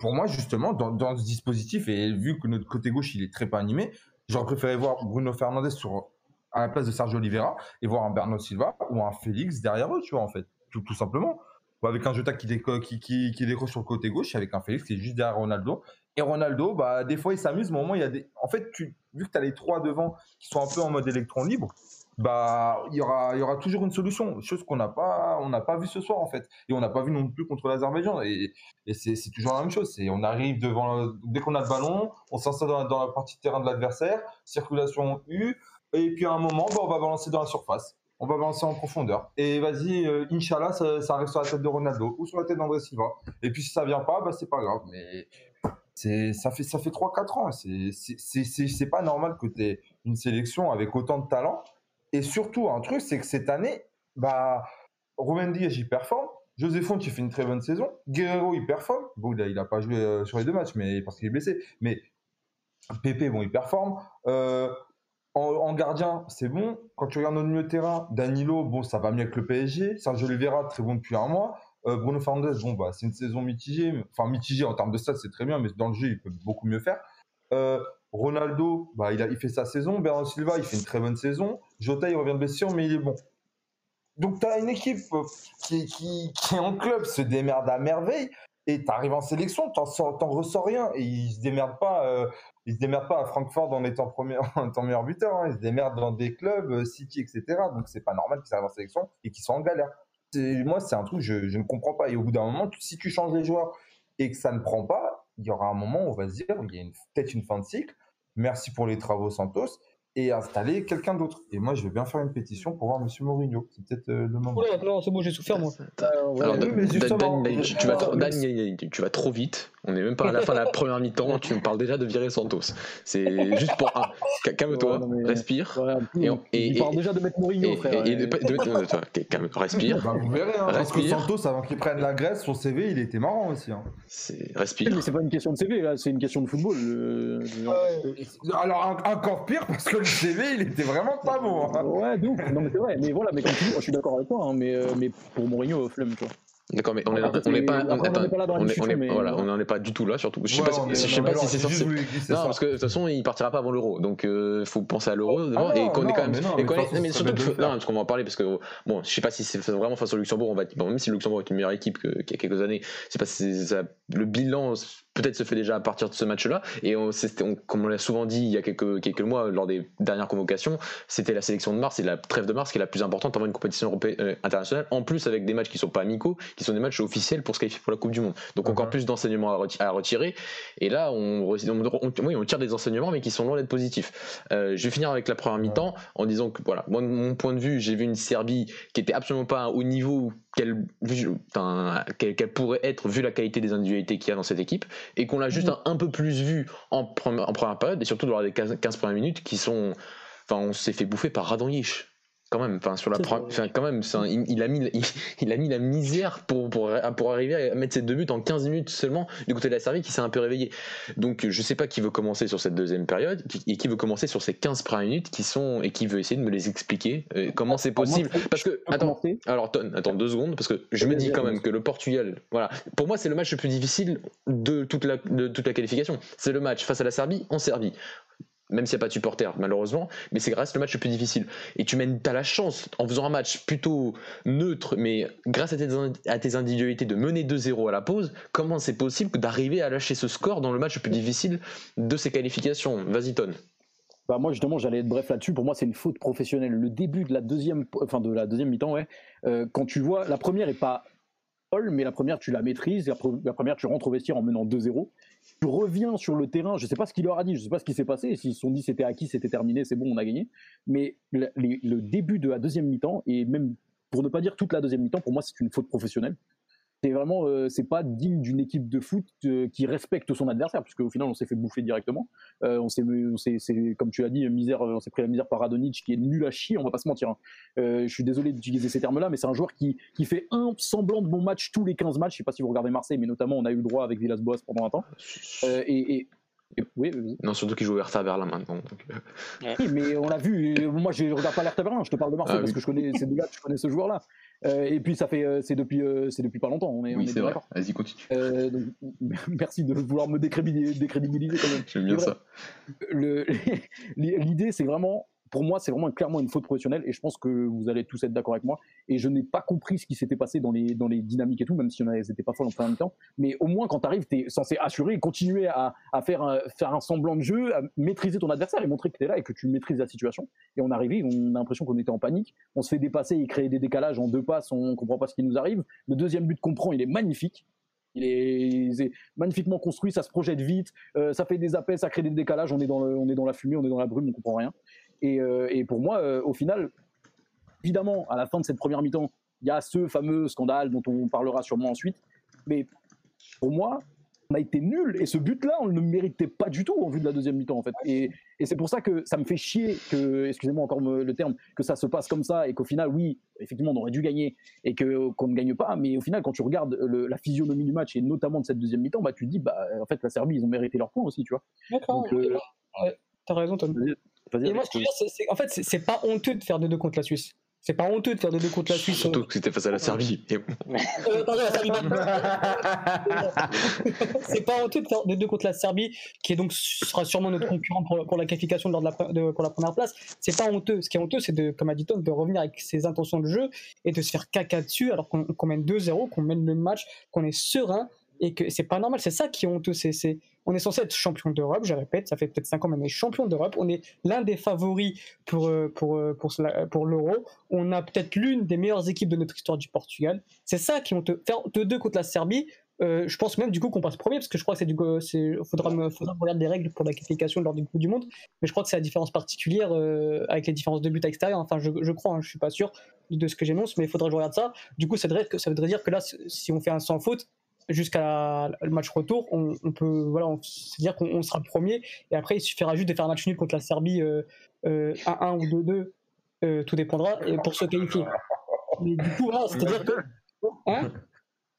Pour moi, justement, dans, ce dispositif, et vu que notre côté gauche, il est très pas animé, j'aurais préféré voir Bruno Fernandez sur, à la place de Sergio Oliveira et voir un Bernardo Silva ou un Félix derrière eux, tu vois, en fait, tout, tout simplement. Ou avec un Jota qui, déco qui, qui, qui décroche sur le côté gauche et avec un Félix qui est juste derrière Ronaldo. Et Ronaldo, bah, des fois, il s'amuse, mais au moment, il y a des. En fait, tu, vu que tu as les trois devant qui sont un peu en mode électron libre, bah il y aura y aura toujours une solution chose qu'on n'a pas on pas vu ce soir en fait. Et on n'a pas vu non plus contre l'Azerbaïdjan. Et, et c'est, toujours la même chose. C'est on arrive devant dès qu'on a le ballon on s'installe dans, dans, la partie de terrain de l'adversaire circulation U et puis à un moment bah, on va balancer dans la surface. On va balancer en profondeur. Et vas-y euh, Inch'Allah ça, arrive sur la tête de Ronaldo ou sur la tête d'André Silva. Et puis si ça vient pas bah c'est pas grave. Mais ça fait ça fait 3 4 ans. C'est c'est c'est pas normal que tu aies une sélection avec autant de talent et surtout, un truc, c'est que cette année, bah, Romain Diaz, il performe. José Font, il fait une très bonne saison. Guerrero, il performe. Bon, il n'a pas joué euh, sur les deux matchs, mais parce qu'il est blessé. Mais Pépé, bon, il performe. Euh, en, gardien, c'est bon. Quand tu regardes notre milieu de terrain, Danilo, bon, ça va mieux avec le PSG. Sergio Oliveira, très bon depuis un mois. Euh, Bruno Fernandes, bon, bah, c'est une saison mitigée. Enfin, mitigée en termes de stats, c'est très bien, mais dans le jeu, il peut beaucoup mieux faire. Ronaldo, bah, il, il fait sa saison. Bernardo Silva, il fait une très bonne saison. Jota, il revient de blessure, mais il est bon. Donc, tu as une équipe euh, qui, qui, en club se démerde à merveille et tu arrives en sélection, tu n'en ressors rien. Et ils se démerdent pas. Euh, se démerdent pas à Francfort en étant, premier, [laughs] en étant meilleur buteur. Hein. Ils se démerdent dans des clubs, euh, City, etc. Donc, c'est pas normal qu'ils arrivent en sélection et qu'ils soient en galère. Moi, c'est un truc je, je ne comprends pas. Et au bout d'un moment, si tu changes les joueurs et que ça ne prend pas, il y aura un moment où on va se dire, il y a peut-être une fin de cycle merci pour les travaux Santos et installer quelqu'un d'autre. Et moi, je vais bien faire une pétition pour voir Monsieur Mourinho. C'est peut-être euh, le moment. non, c'est bon, j'ai souffert moi. Alors, tu, vas trop, vite. On n'est même pas à la fin de la première mi-temps. Tu me parles déjà de virer Santos. C'est juste pour. Calme-toi, respire. et, et, il parle déjà de mettre Mourinho, frère. Et, de, calme, respire. Bah, vous verrez, hein, parce que Santos, avant qu'il prenne la Grèce, son CV, il était marrant aussi. Hein. Respire. Mais c'est pas une question de CV, là, c'est une question de football. Alors, encore pire, parce que le CV, il était vraiment pas bon. Hein. Ouais, donc, non, mais c'est vrai. Mais voilà, mais comme tu dis, je suis d'accord avec toi, hein, mais, euh, mais pour Mourinho, flemme, tu vois. D'accord, mais on n'est pas, on, voilà, on n'en est pas du tout là, surtout. Je sais pas, si, je sais pas si c'est censé. non, parce que de toute façon, il partira pas avant l'euro, donc il euh, faut penser à l'euro ah et qu'on est quand même. Mais, surtout, non, parce qu'on va en parler parce que bon, je sais pas si c'est vraiment face au Luxembourg, on va bon, même si le Luxembourg est une meilleure équipe qu'il y a quelques années, c'est pas ça, le bilan peut-être se fait déjà à partir de ce match-là. Et on, comme on l'a souvent dit il y a quelques, quelques mois lors des dernières convocations, c'était la sélection de mars et la trêve de mars qui est la plus importante avant une compétition européenne, euh, internationale. En plus, avec des matchs qui sont pas amicaux, qui sont des matchs officiels pour se qualifier pour la Coupe du Monde. Donc encore plus d'enseignements à, retirer. Et là, on, oui, on tire des enseignements, mais qui sont loin d'être positifs. Euh, je vais finir avec la première mi-temps en disant que voilà, moi, de mon point de vue, j'ai vu une Serbie qui était absolument pas au niveau qu'elle qu'elle pourrait être vu la qualité des individualités qu'il y a dans cette équipe et qu'on l'a juste mm. un, peu plus vu en, en, première période et surtout dans les 15, 15 premières minutes qui sont enfin on s'est fait bouffer par Radonjic quand même. Enfin, sur la enfin, quand même, il, a mis, [laughs] il, a mis la misère pour, pour, pour arriver à mettre ses deux buts en 15 minutes seulement du côté de la Serbie qui s'est un peu réveillé. Donc, je sais pas qui veut commencer sur cette deuxième période et qui veut commencer sur ces 15 premières minutes qui sont et qui veut essayer de me les expliquer euh, comment c'est possible. parce que, attends, alors, attends deux secondes, parce que je me dis quand même que le Portugal, voilà, pour moi, c'est le match le plus difficile de toute la, de toute la qualification. C'est le match face à la Serbie en Serbie même s'il n'y a pas de supporter malheureusement, mais c'est grâce le match le plus difficile. Et tu mènes, as la chance, en faisant un match plutôt neutre, mais grâce à tes, à tes individualités, de mener 2-0 à la pause, comment c'est possible d'arriver à lâcher ce score dans le match le plus difficile de ces qualifications? Vas-y, Ton. Bah moi justement j'allais être bref là-dessus. Pour moi c'est une faute professionnelle. Le début de la deuxième, enfin de la deuxième mi-temps, ouais. Euh, quand tu vois la première est pas folle, mais la première tu la maîtrises. La, première tu rentres au vestiaire en menant 2-0 tu reviens sur le terrain, je ne sais pas ce qu'il leur a dit, je ne sais pas ce qui s'est passé, s'ils se sont dit c'était acquis, c'était terminé, c'est bon, on a gagné, mais le, le début de la deuxième mi-temps, et même pour ne pas dire toute la deuxième mi-temps, pour moi c'est une faute professionnelle c'est vraiment euh, c'est pas digne d'une équipe de foot euh, qui respecte son adversaire puisque au final on s'est fait bouffer directement euh, on s'est c'est comme tu l'as dit misère on s'est pris la misère par Radonic qui est nul à chier on va pas se mentir hein. je suis désolé d'utiliser ces termes là mais c'est un joueur qui, qui fait un semblant de bon match tous les 15 matchs je sais pas si vous regardez Marseille mais notamment on a eu le droit avec Villas-Boas pendant un temps et, oui, Non, surtout qu'il joue Hertha Berlin maintenant. Oui, mais on l'a vu. Moi, je regarde pas l'Hertha Berlin. Je te parle de Marseille ah parce que je connais ces deux-là. Je connais ce joueur-là. Euh, et puis ça fait, euh, c'est depuis, euh, c'est depuis pas longtemps. On est, oui, c'est vrai. Vas-y, continue. donc, [laughs] merci de vouloir me décrédibiliser, décrédibiliser quand même. J'aime bien ça. [laughs] L'idée, c'est vraiment pour moi, c'est vraiment clairement une faute professionnelle et je pense que vous allez tous être d'accord avec moi. Et je n'ai pas compris ce qui s'était passé dans les, dans les dynamiques et tout, même si on n'était pas folles en première mi-temps. Mais au moins, quand tu arrives, tu es censé assurer et continuer à, à faire, un, faire un semblant de jeu, à maîtriser ton adversaire et montrer que tu es là et que tu maîtrises la situation. Et on arrivait, on a l'impression qu'on était en panique. On se fait dépasser et créer des décalages en deux passes, on comprend pas ce qui nous arrive. Le deuxième but qu'on prend, il est magnifique. Il est, magnifiquement construit, ça se projette vite, euh, ça fait des appels, ça crée des décalages, on est, dans le, on est dans la fumée, on est dans la brume, on comprend rien. Euh, et, pour moi, euh, au final, évidemment, à la fin de cette première mi-temps, il y a ce fameux scandale dont on parlera sûrement ensuite. Mais pour moi, on a été nul et ce but-là, on ne le méritait pas du tout en vue de la deuxième mi-temps en fait. Et, c'est pour ça que ça me fait chier que, excusez-moi encore le terme, que ça se passe comme ça et qu'au final, oui, effectivement, on aurait dû gagner et que qu'on ne gagne pas. Mais au final, quand tu regardes la physionomie du match et notamment de cette deuxième mi-temps, bah tu te dis, bah en fait, la Serbie, ils ont mérité leur point aussi, tu vois. D'accord. Euh, t'as raison, Tom. Et moi, c'est, en fait, c'est pas honteux de faire de deux contre la Suisse. C'est pas honteux de faire de deux contre la Suisse. Surtout que c'était face à la Serbie. euh, pardon, la Serbie. [laughs] c'est pas honteux de faire de deux contre la Serbie, qui est donc sera sûrement notre concurrent pour, pour la qualification lors de la, de, pour la première place. C'est pas honteux. Ce qui est honteux, c'est de, comme a dit Tom, de revenir avec ses intentions de jeu et de se faire caca dessus alors qu'on, qu'on mène 2-0, qu'on mène le match, qu'on est serein et que c'est pas normal. C'est ça qui est honteux. On est censé être champion d'Europe, je répète, ça fait peut-être 5 ans mais on est champion d'Europe. On est l'un des favoris pour, euh, euh, pour, l'Euro. On a peut-être l'une des meilleures équipes de notre histoire du Portugal. C'est ça qui vont te faire de deux contre la Serbie. Euh, je pense même du coup qu'on passe premier parce que je crois que c'est du c'est faudra regarder les règles pour la qualification lors du Coupe du Monde mais je crois que c'est la différence particulière avec les différences de buts à l'extérieur enfin je, je crois hein, je suis pas sûr de ce que j'énonce mais il faudra que je regarde ça du coup ça voudrait, ça voudrait dire que là si on fait un sans faute jusqu'à le match retour, on, peut, voilà, c'est-à-dire qu'on sera premier, et après il suffira juste de faire un match nul contre la Serbie 1-1 euh, euh, ou 2-2, euh, tout dépendra, et pour se qualifier. Mais du coup, voilà, c'est-à-dire que. Hein?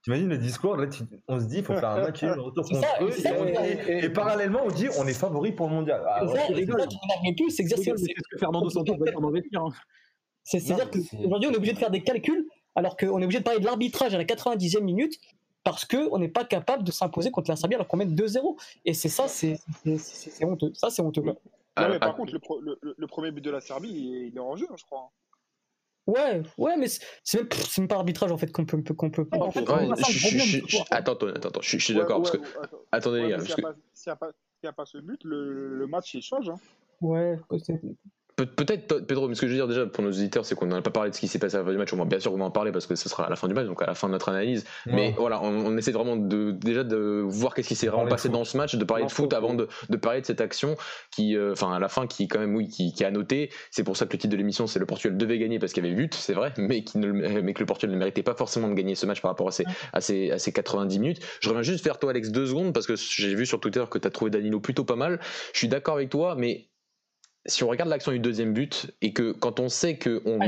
T'imagines le discours, là, on se dit, il faut faire un match nul retour contre ça, eux, et, parallèlement, on dit, on est favori pour le mondial. Ah, c'est ça, qui plus, c'est ce que Fernando Santos va dire dans. C'est-à-dire qu'aujourd'hui, on est obligé de faire des calculs, alors qu'on est obligé de parler de l'arbitrage à la 90e minute, parce qu'on n'est pas capable de s'imposer contre la Serbie alors qu'on mène 2-0. Et c'est ça, c'est honteux. Ça, c'est honteux. Non, mais par contre, le, premier but de la Serbie, il est en jeu, je crois. Ouais, ouais, mais c'est même, même, pas arbitrage en fait qu'on peut. Qu'on peut en fait, attends, attends, attends, je suis d'accord. parce que... Attendez, les gars. S'il n'y a, pas ce but, le, match il change. Hein. Ouais, Peut-être, Pedro, mais ce que je veux dire déjà pour nos auditeurs, c'est qu'on n'a pas parlé de ce qui s'est passé à la fin du match. On va bien sûr qu'on va en parler parce que ce sera à la fin du match, donc à la fin de notre analyse. Mais voilà, on, essaie vraiment de, déjà de voir qu'est-ce qui s'est vraiment passé dans ce match, de parler de foot avant de, parler de cette action qui, euh, enfin, à la fin, qui quand même, oui, qui, a noté. C'est pour ça que le titre de l'émission, c'est le Portugal devait gagner parce qu'il y avait but, c'est vrai, mais, qui ne, mais que le Portugal ne méritait pas forcément de gagner ce match par rapport à ces, à ces, à ces 90 minutes. Je reviens juste faire toi, Alex, deux secondes parce que j'ai vu sur Twitter que tu as trouvé Danilo plutôt pas mal. Je suis d'accord avec toi, mais si on regarde l'action du deuxième but et que quand on sait que on Ah,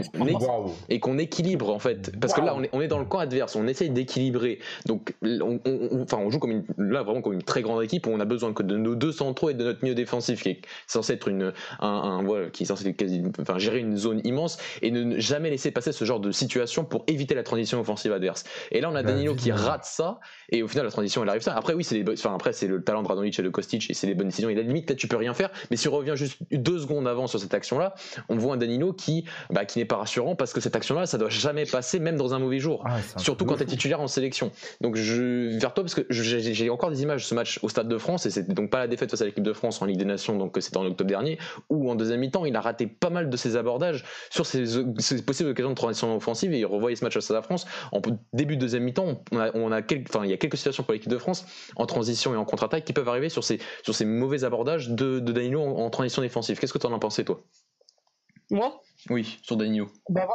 et qu'on équilibre en fait, parce que là on est, on est dans le camp adverse, on essaye d'équilibrer. Donc on, on- enfin on joue comme une, là vraiment comme une très grande équipe où on a besoin que de nos deux centraux et de notre milieu défensif qui est censé être une un, un- voilà, qui est censé quasi, enfin gérer une zone immense et ne jamais laisser passer ce genre de situation pour éviter la transition offensive adverse. Et là on a Bah, Danilo qui rate ça et au final la transition elle arrive ça. Après oui c'est enfin après c'est le talent de Radonic et de Kostic et c'est les bonnes décisions. Et à la limite peut-être tu peux rien faire, mais si on revient juste deux secondes avant sur cette action là, on voit un Danilo qui bah, qui n'est pas rassurant parce que cette action là ça doit jamais passer même dans un mauvais jour. Ah, c'est Surtout quand tu es titulaire en sélection. Donc je vers toi parce que j'ai encore des images de ce match au Stade de France et c'était donc pas la défaite face à l'équipe de France en Ligue des Nations donc c'était en octobre dernier où en deuxième mi-temps il a raté pas mal de ses abordages sur ses, ses possibles occasions de transition offensive et il revoyait ce match au Stade de France en début de deuxième mi-temps on a, on a quelques, enfin il y a quelques situations pour l'équipe de France en transition et en contre-attaque qui peuvent arriver sur ces sur ces mauvais abordages de, de Danilo en, en transition défensive. Qu'est-ce que tu en as pensé toi? Moi, Oui, sur Danilo. bah,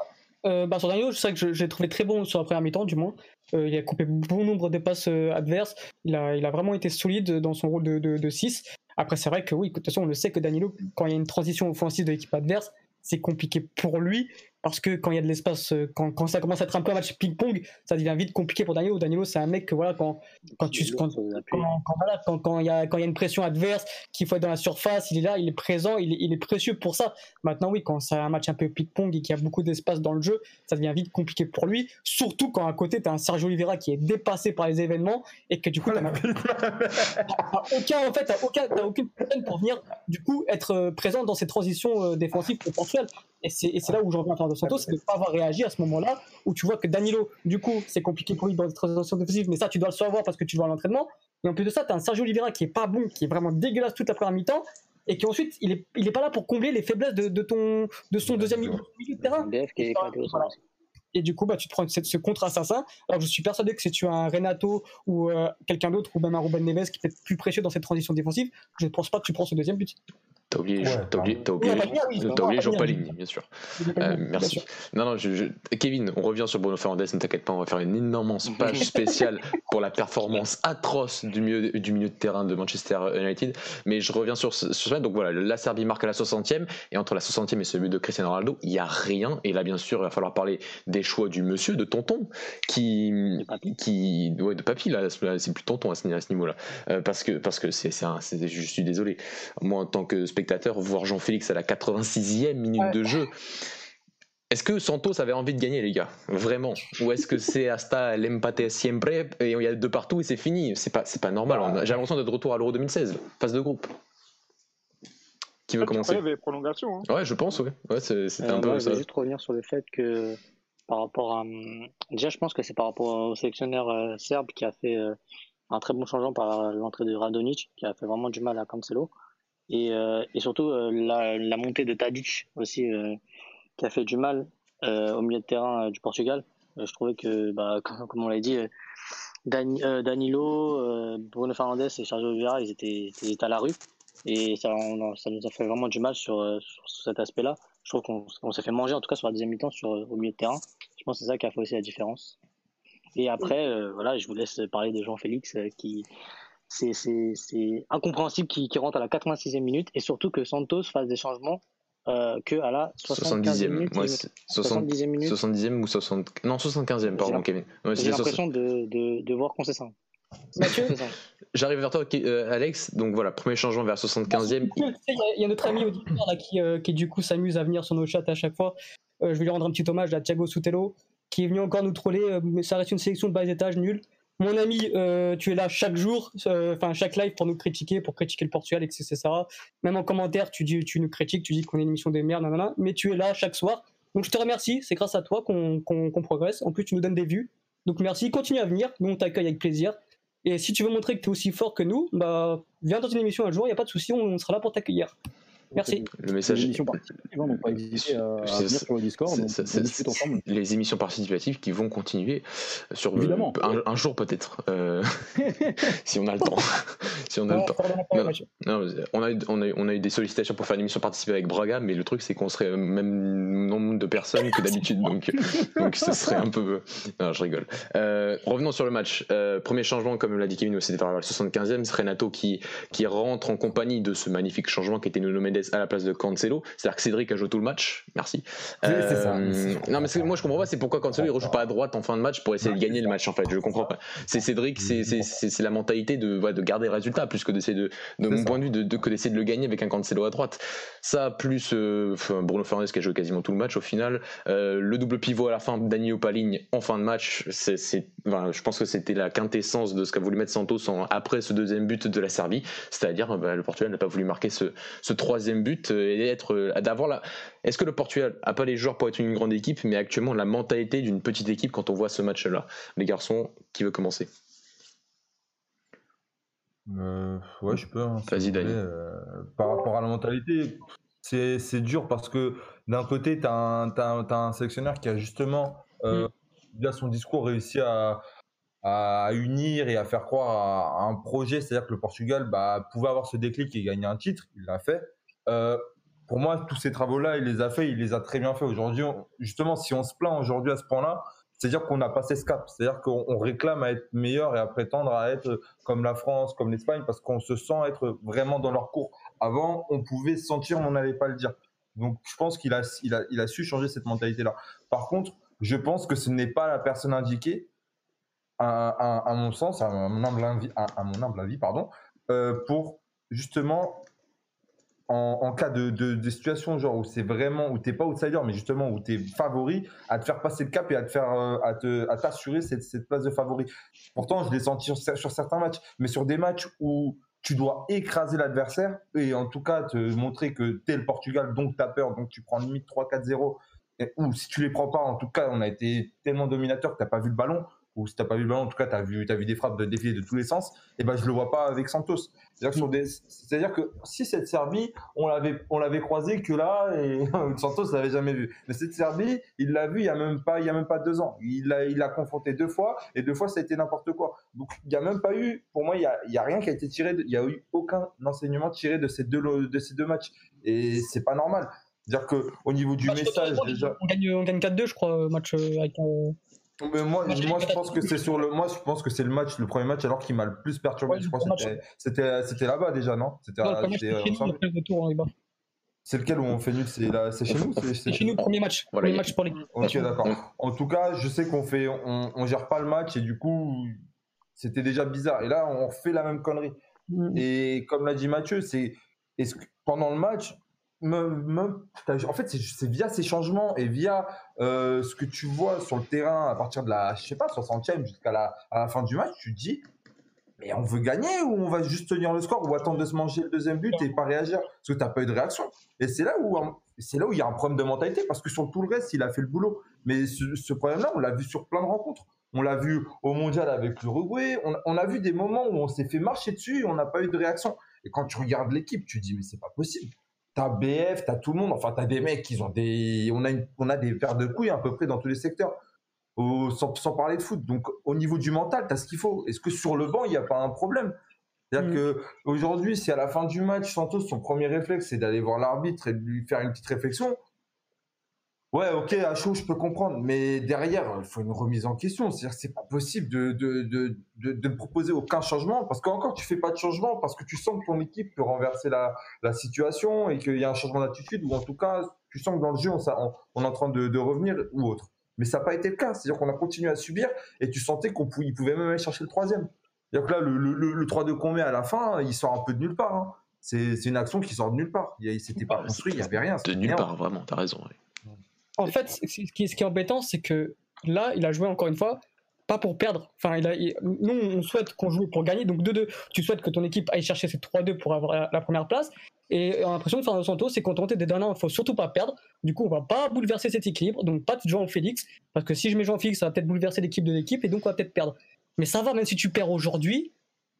euh, bah, sur Danilo, c'est vrai que l'ai trouvé très bon sur la première mi-temps, du moins. Euh, il a coupé bon nombre de passes euh, adverses. Il a, il a vraiment été solide dans son rôle de, de, de 6. Après, c'est vrai que oui, de toute façon, on le sait que Danilo, quand il y a une transition offensive de l'équipe adverse, c'est compliqué pour lui parce que quand il y a de l'espace, euh, quand, quand ça commence à être un peu un match ping-pong, ça devient vite compliqué pour Danilo. Danilo, c'est un mec que voilà, quand, quand tu quand, quand, quand, voilà, quand, quand il y a quand il y a une pression adverse, qu'il faut être dans la surface, il est là, il est présent, il est, il est précieux pour ça. Maintenant, oui, quand c'est un match un peu ping-pong et qu'il y a beaucoup d'espace dans le jeu, ça devient vite compliqué pour lui. Surtout quand à côté, tu as un Sergio Oliveira qui est dépassé par les événements et que du coup, t'as [laughs] [laughs] aucun, en fait, t'as aucun, t'as aucune personne pour venir du coup être euh, présent dans ces transitions euh, défensives potentielles. Et c'est et c'est là où j'en viens de Santos, c'est de ne pas avoir réagi à ce moment-là, où tu vois que Danilo, du coup, c'est compliqué pour lui dans les transitions défensives, mais ça, tu dois le savoir parce que tu le vois à l'entraînement. Et en plus de ça, tu as un Sergio Oliveira qui est pas bon, qui est vraiment dégueulasse toute la première mi-temps, et qui ensuite, il est, il est pas là pour combler les faiblesses de, de ton, de son deuxième milieu, milieu de terrain. Et, voilà. du coup, bah, tu te prends ce, ce contre-assassin. Alors, je suis persuadé que si tu as un Renato ou euh, quelqu'un d'autre, ou même un Ruben Neves qui peut être plus précieux dans cette transition défensive, je ne pense pas que tu prends ce deuxième but. T'as oublié, Ouais, t'as oublié, t'as oublié, bah, t'as oublié bah, Jean bien. Paligny, bien sûr. Euh, bien merci. sûr. Non, non, je, je- Kevin, on revient sur Bruno Fernandes, ne t'inquiète pas, on va faire une immense page spéciale [laughs] pour la performance atroce du milieu, du milieu de terrain de Manchester United. Mais je reviens sur ce, sur ça. Donc voilà, la Serbie marque à la 60e, et entre la 60e et ce but de Cristiano Ronaldo, il n'y a rien. Et là, bien sûr, il va falloir parler des choix du monsieur, de Tonton, qui. De Papy. qui ouais, de Papy, là, c'est plus Tonton à ce, à ce niveau-là. Euh, parce que, parce que c'est, c'est un- c'est- je suis désolé. Moi, en tant que spectateur, voir Jean-Félix à la 86e minute Ouais. de jeu. Est-ce que Santos avait envie de gagner, les gars? Vraiment? Ou est-ce que c'est hasta l'empate siempre et il y a deux partout et c'est fini? C'est pas, c'est pas normal. J'ai l'impression d'être de retour à l'Euro 2016, phase de groupe. Qui veut Ah, commencer? qu'il y avait prolongation. Hein? Ouais, je pense, ouais. ouais c'est- c'était Euh, un peu moi, je ça. vais juste revenir sur le fait que par rapport à. Déjà, je pense que c'est par rapport au sélectionneur euh, serbe qui a fait euh, un très bon changement par l'entrée de Radonic, qui a fait vraiment du mal à Cancelo. Et, euh, et surtout euh, la, montée de Tadic aussi, euh, qui a fait du mal au milieu de terrain du Portugal. Je trouvais que, bah, [laughs] comme, on l'a dit, Dani- Danilo, Bruno Fernandes et Sergio Oliveira, ils étaient, à la rue. Et ça, nous a fait vraiment du mal sur, cet aspect-là. Je trouve qu'on on s'est fait manger, en tout cas sur la deuxième mi-temps, sur, au milieu de terrain. Je pense que c'est ça qui a fait aussi la différence. Et après, voilà, je vous laisse parler de Jean-Félix, qui c'est c'est- c'est incompréhensible qui, qui rentre à la 86e minute et surtout que Santos fasse des changements euh, que à la 75e 70e. minute. Ouais, il c'est- met- 60 70e minute. 70e ou 60. Non, 75e, pardon, J'ai Kevin. Ouais, J'ai l'impression de, de, de voir qu'on s'est ça. Mathieu. J'arrive vers toi, euh, Alex. Donc voilà, premier changement vers 75e. Tu sais, Il y, y a notre ami auditeur là, qui, euh, qui du coup s'amuse à venir sur nos chats à chaque fois. Euh, je vais lui rendre un petit hommage à Thiago Sutelo qui est venu encore nous troller, euh, mais ça reste une sélection de bas étage nul. Mon ami, euh, tu es là chaque jour, euh, enfin chaque live pour nous critiquer, pour critiquer le Portugal, etc. Même en commentaire, tu, nous critiques, tu dis qu'on est une émission de merde, nanana, mais tu es là chaque soir. Donc je te remercie, c'est grâce à toi qu'on progresse. En plus, tu nous donnes des vues. Donc merci, continue à venir, nous on t'accueille avec plaisir. Et si tu veux montrer que tu es aussi fort que nous, bah viens dans une émission un jour, il n'y a pas de souci, on sera là pour t'accueillir. Merci. Le C'est message. une émission participative, donc pas hésiter à, à C'est- venir sur le Discord, C'est- donc c'est- on c'est- discute ensemble. les émissions participatives qui vont continuer sur Évidemment. un, un jour peut-être euh, [laughs] si on a le temps [laughs] si on a le temps Non. Non, on, a eu, on, a eu, on a eu des sollicitations pour faire une émission participative avec Braga, mais le truc c'est qu'on serait même nombre de personnes que d'habitude, donc, [laughs] donc ce serait un peu. Non, je rigole. Euh, revenons sur le match. Euh, premier changement, comme l'a dit Kevin, c'était vers le 75e, c'est Renato qui, qui rentre en compagnie de ce magnifique changement qui était Mendes à la place de Cancelo. C'est-à-dire que Cédric a joué tout le match. Merci. Euh, non, mais moi je comprends pas, c'est pourquoi Cancelo il rejoue pas à droite en fin de match pour essayer de gagner le match en fait. Je comprends pas. C'est Cédric, c'est la mentalité de, de garder le résultat plus que d'essayer de, de mon point de vue, de, de que d'essayer de le gagner avec un Cancelo à droite. Ça, plus euh, Bruno Fernandes qui a joué quasiment tout le match au final. Euh, le double pivot à la fin, Dani Paligne en fin de match, c'est, je pense que c'était la quintessence de ce qu'a voulu mettre Santos après ce deuxième but de la Serbie. C'est-à-dire, bah, le Portugal n'a pas voulu marquer ce, ce troisième but et être, d'avoir la. Est-ce que le Portugal a pas les joueurs pour être une grande équipe, mais actuellement la mentalité d'une petite équipe quand on voit ce match-là? Les garçons, qui veut commencer? Euh, ouais, je peux. Hein, Vas-y, Dani. Euh, par rapport à la mentalité, c'est dur parce que d'un côté, tu as, un sélectionneur qui a justement, euh, mm. via son discours, réussi à, à, unir et à faire croire à, un projet. C'est-à-dire que le Portugal bah, pouvait avoir ce déclic et gagner un titre. Il l'a fait. Euh, pour moi, tous ces travaux-là, il les a fait, il les a très bien fait. Aujourd'hui, justement, si on se plaint aujourd'hui à ce point-là, c'est-à-dire qu'on pas passé ce cap. C'est-à-dire qu'on réclame à être meilleur et à prétendre à être comme la France, comme l'Espagne, parce qu'on se sent être vraiment dans leur cours. Avant, on pouvait sentir, mais on n'allait pas le dire. Donc, je pense qu'il a, a, a su changer cette mentalité-là. Par contre, je pense que ce n'est pas la personne indiquée, à, mon sens, à mon humble avis, à, mon humble avis pardon, euh, pour justement en, cas de, situation genre où c'est vraiment où t'es pas outsider mais justement où tu es favori à te faire passer le cap et à te faire euh, à te t'assurer cette, place de favori. Pourtant je l'ai senti sur, sur, certains matchs mais sur des matchs où tu dois écraser l'adversaire et en tout cas te montrer que tu es le Portugal donc tu as peur donc tu prends limite 3-4-0 ou si tu les prends pas en tout cas on a été tellement dominateur que t'as pas vu le ballon ou si t'as pas vu le ballon, en tout cas, tu as vu, as vu des frappes de défiler de tous les sens, et ben je le vois pas avec Santos. C'est-à-dire que, si cette Serbie, on l'avait, on l'avait croisé que là, et [laughs] Santos l'avait jamais vu. Mais cette Serbie, il l'a vu il y a même pas, il y a même pas deux ans. Il l'a, il l'a confronté deux fois, et deux fois ça a été n'importe quoi. Donc il y a même pas eu, pour moi, il y a, y a rien qui a été tiré, il y a eu aucun enseignement tiré de ces deux, de ces deux matchs, et c'est pas normal. C'est-à-dire que au niveau du message, déjà, on gagne, on gagne 4-2, je crois, match euh, avec. Euh, mais moi, moi, je pense que c'est sur le, moi, je pense que c'est le match, le premier match, alors qui m'a le plus perturbé. je crois c'était, c'était là-bas déjà, non? C'était c'est lequel où on fait nul? C'est là, c'est chez nous. C'est chez nous, premier match. Premier match pour les. Ok, d'accord. En tout cas, je sais qu'on fait, on, on gère pas le match et du coup, c'était déjà bizarre. Et là, on fait la même connerie. Mm. Et comme l'a dit Mathieu, c'est, est-ce que pendant le match, en fait, c'est via ces changements et via euh, ce que tu vois sur le terrain à partir de la, je sais pas, 60e jusqu'à la, fin du match, tu te dis, mais on veut gagner ou on va juste tenir le score ou attendre de se manger le deuxième but et pas réagir? Parce que tu n'as pas eu de réaction. Et c'est là où c'est là où il y a un problème de mentalité parce que sur tout le reste, il a fait le boulot. Mais ce, problème-là, on l'a vu sur plein de rencontres. On l'a vu au mondial avec l'Uruguay. On, on a vu des moments où on s'est fait marcher dessus et on n'a pas eu de réaction. Et quand tu regardes l'équipe, tu dis mais c'est pas possible t'as BF, t'as tout le monde. Enfin, t'as des mecs qui ont des, on a, on a des paires de couilles à peu près dans tous les secteurs. sans, parler de foot. Donc, au niveau du mental, t'as ce qu'il faut. Est-ce que sur le banc, il n'y a pas un problème? C'est-à-dire mm. que aujourd'hui, si à la fin du match, Santos, son premier réflexe, c'est d'aller voir l'arbitre et de lui faire une petite réflexion, Ouais, ok, à chaud, je peux comprendre, mais derrière, il faut une remise en question. C'est-à-dire, c'est pas possible de de, de, de, de, proposer aucun changement, parce qu'encore, tu fais pas de changement, parce que tu sens que ton équipe peut renverser la, la situation et qu'il y a un changement d'attitude, ou en tout cas, tu sens que dans le jeu, on, on, est en train de, de revenir ou autre. Mais ça n'a pas été le cas. C'est-à-dire qu'on a continué à subir et tu sentais qu'on pouvait, pouvait même aller chercher le troisième. C'est-à-dire que là, le, le, le, 3-2 qu'on met à la fin, il sort un peu de nulle part. Hein. C'est une action qui sort de nulle part. Il s'était pas construit, il n'y avait rien. De nulle part, vraiment, tu as raison. En fait, ce qui, est embêtant, c'est que là, il a joué encore une fois, pas pour perdre. Enfin, nous, on souhaite qu'on joue pour gagner. Donc, 2-2, tu souhaites que ton équipe aille chercher ces 3-2 pour avoir la, première place. Et on a l'impression que Fernando Santos s'est contenté des derniers, il faut surtout pas perdre. Du coup, on va pas bouleverser cet équilibre. Donc, pas de Jean Félix. Parce que si je mets Jean Félix, ça va peut-être bouleverser l'équipe de l'équipe et donc on va peut-être perdre. Mais ça va, même si tu perds aujourd'hui,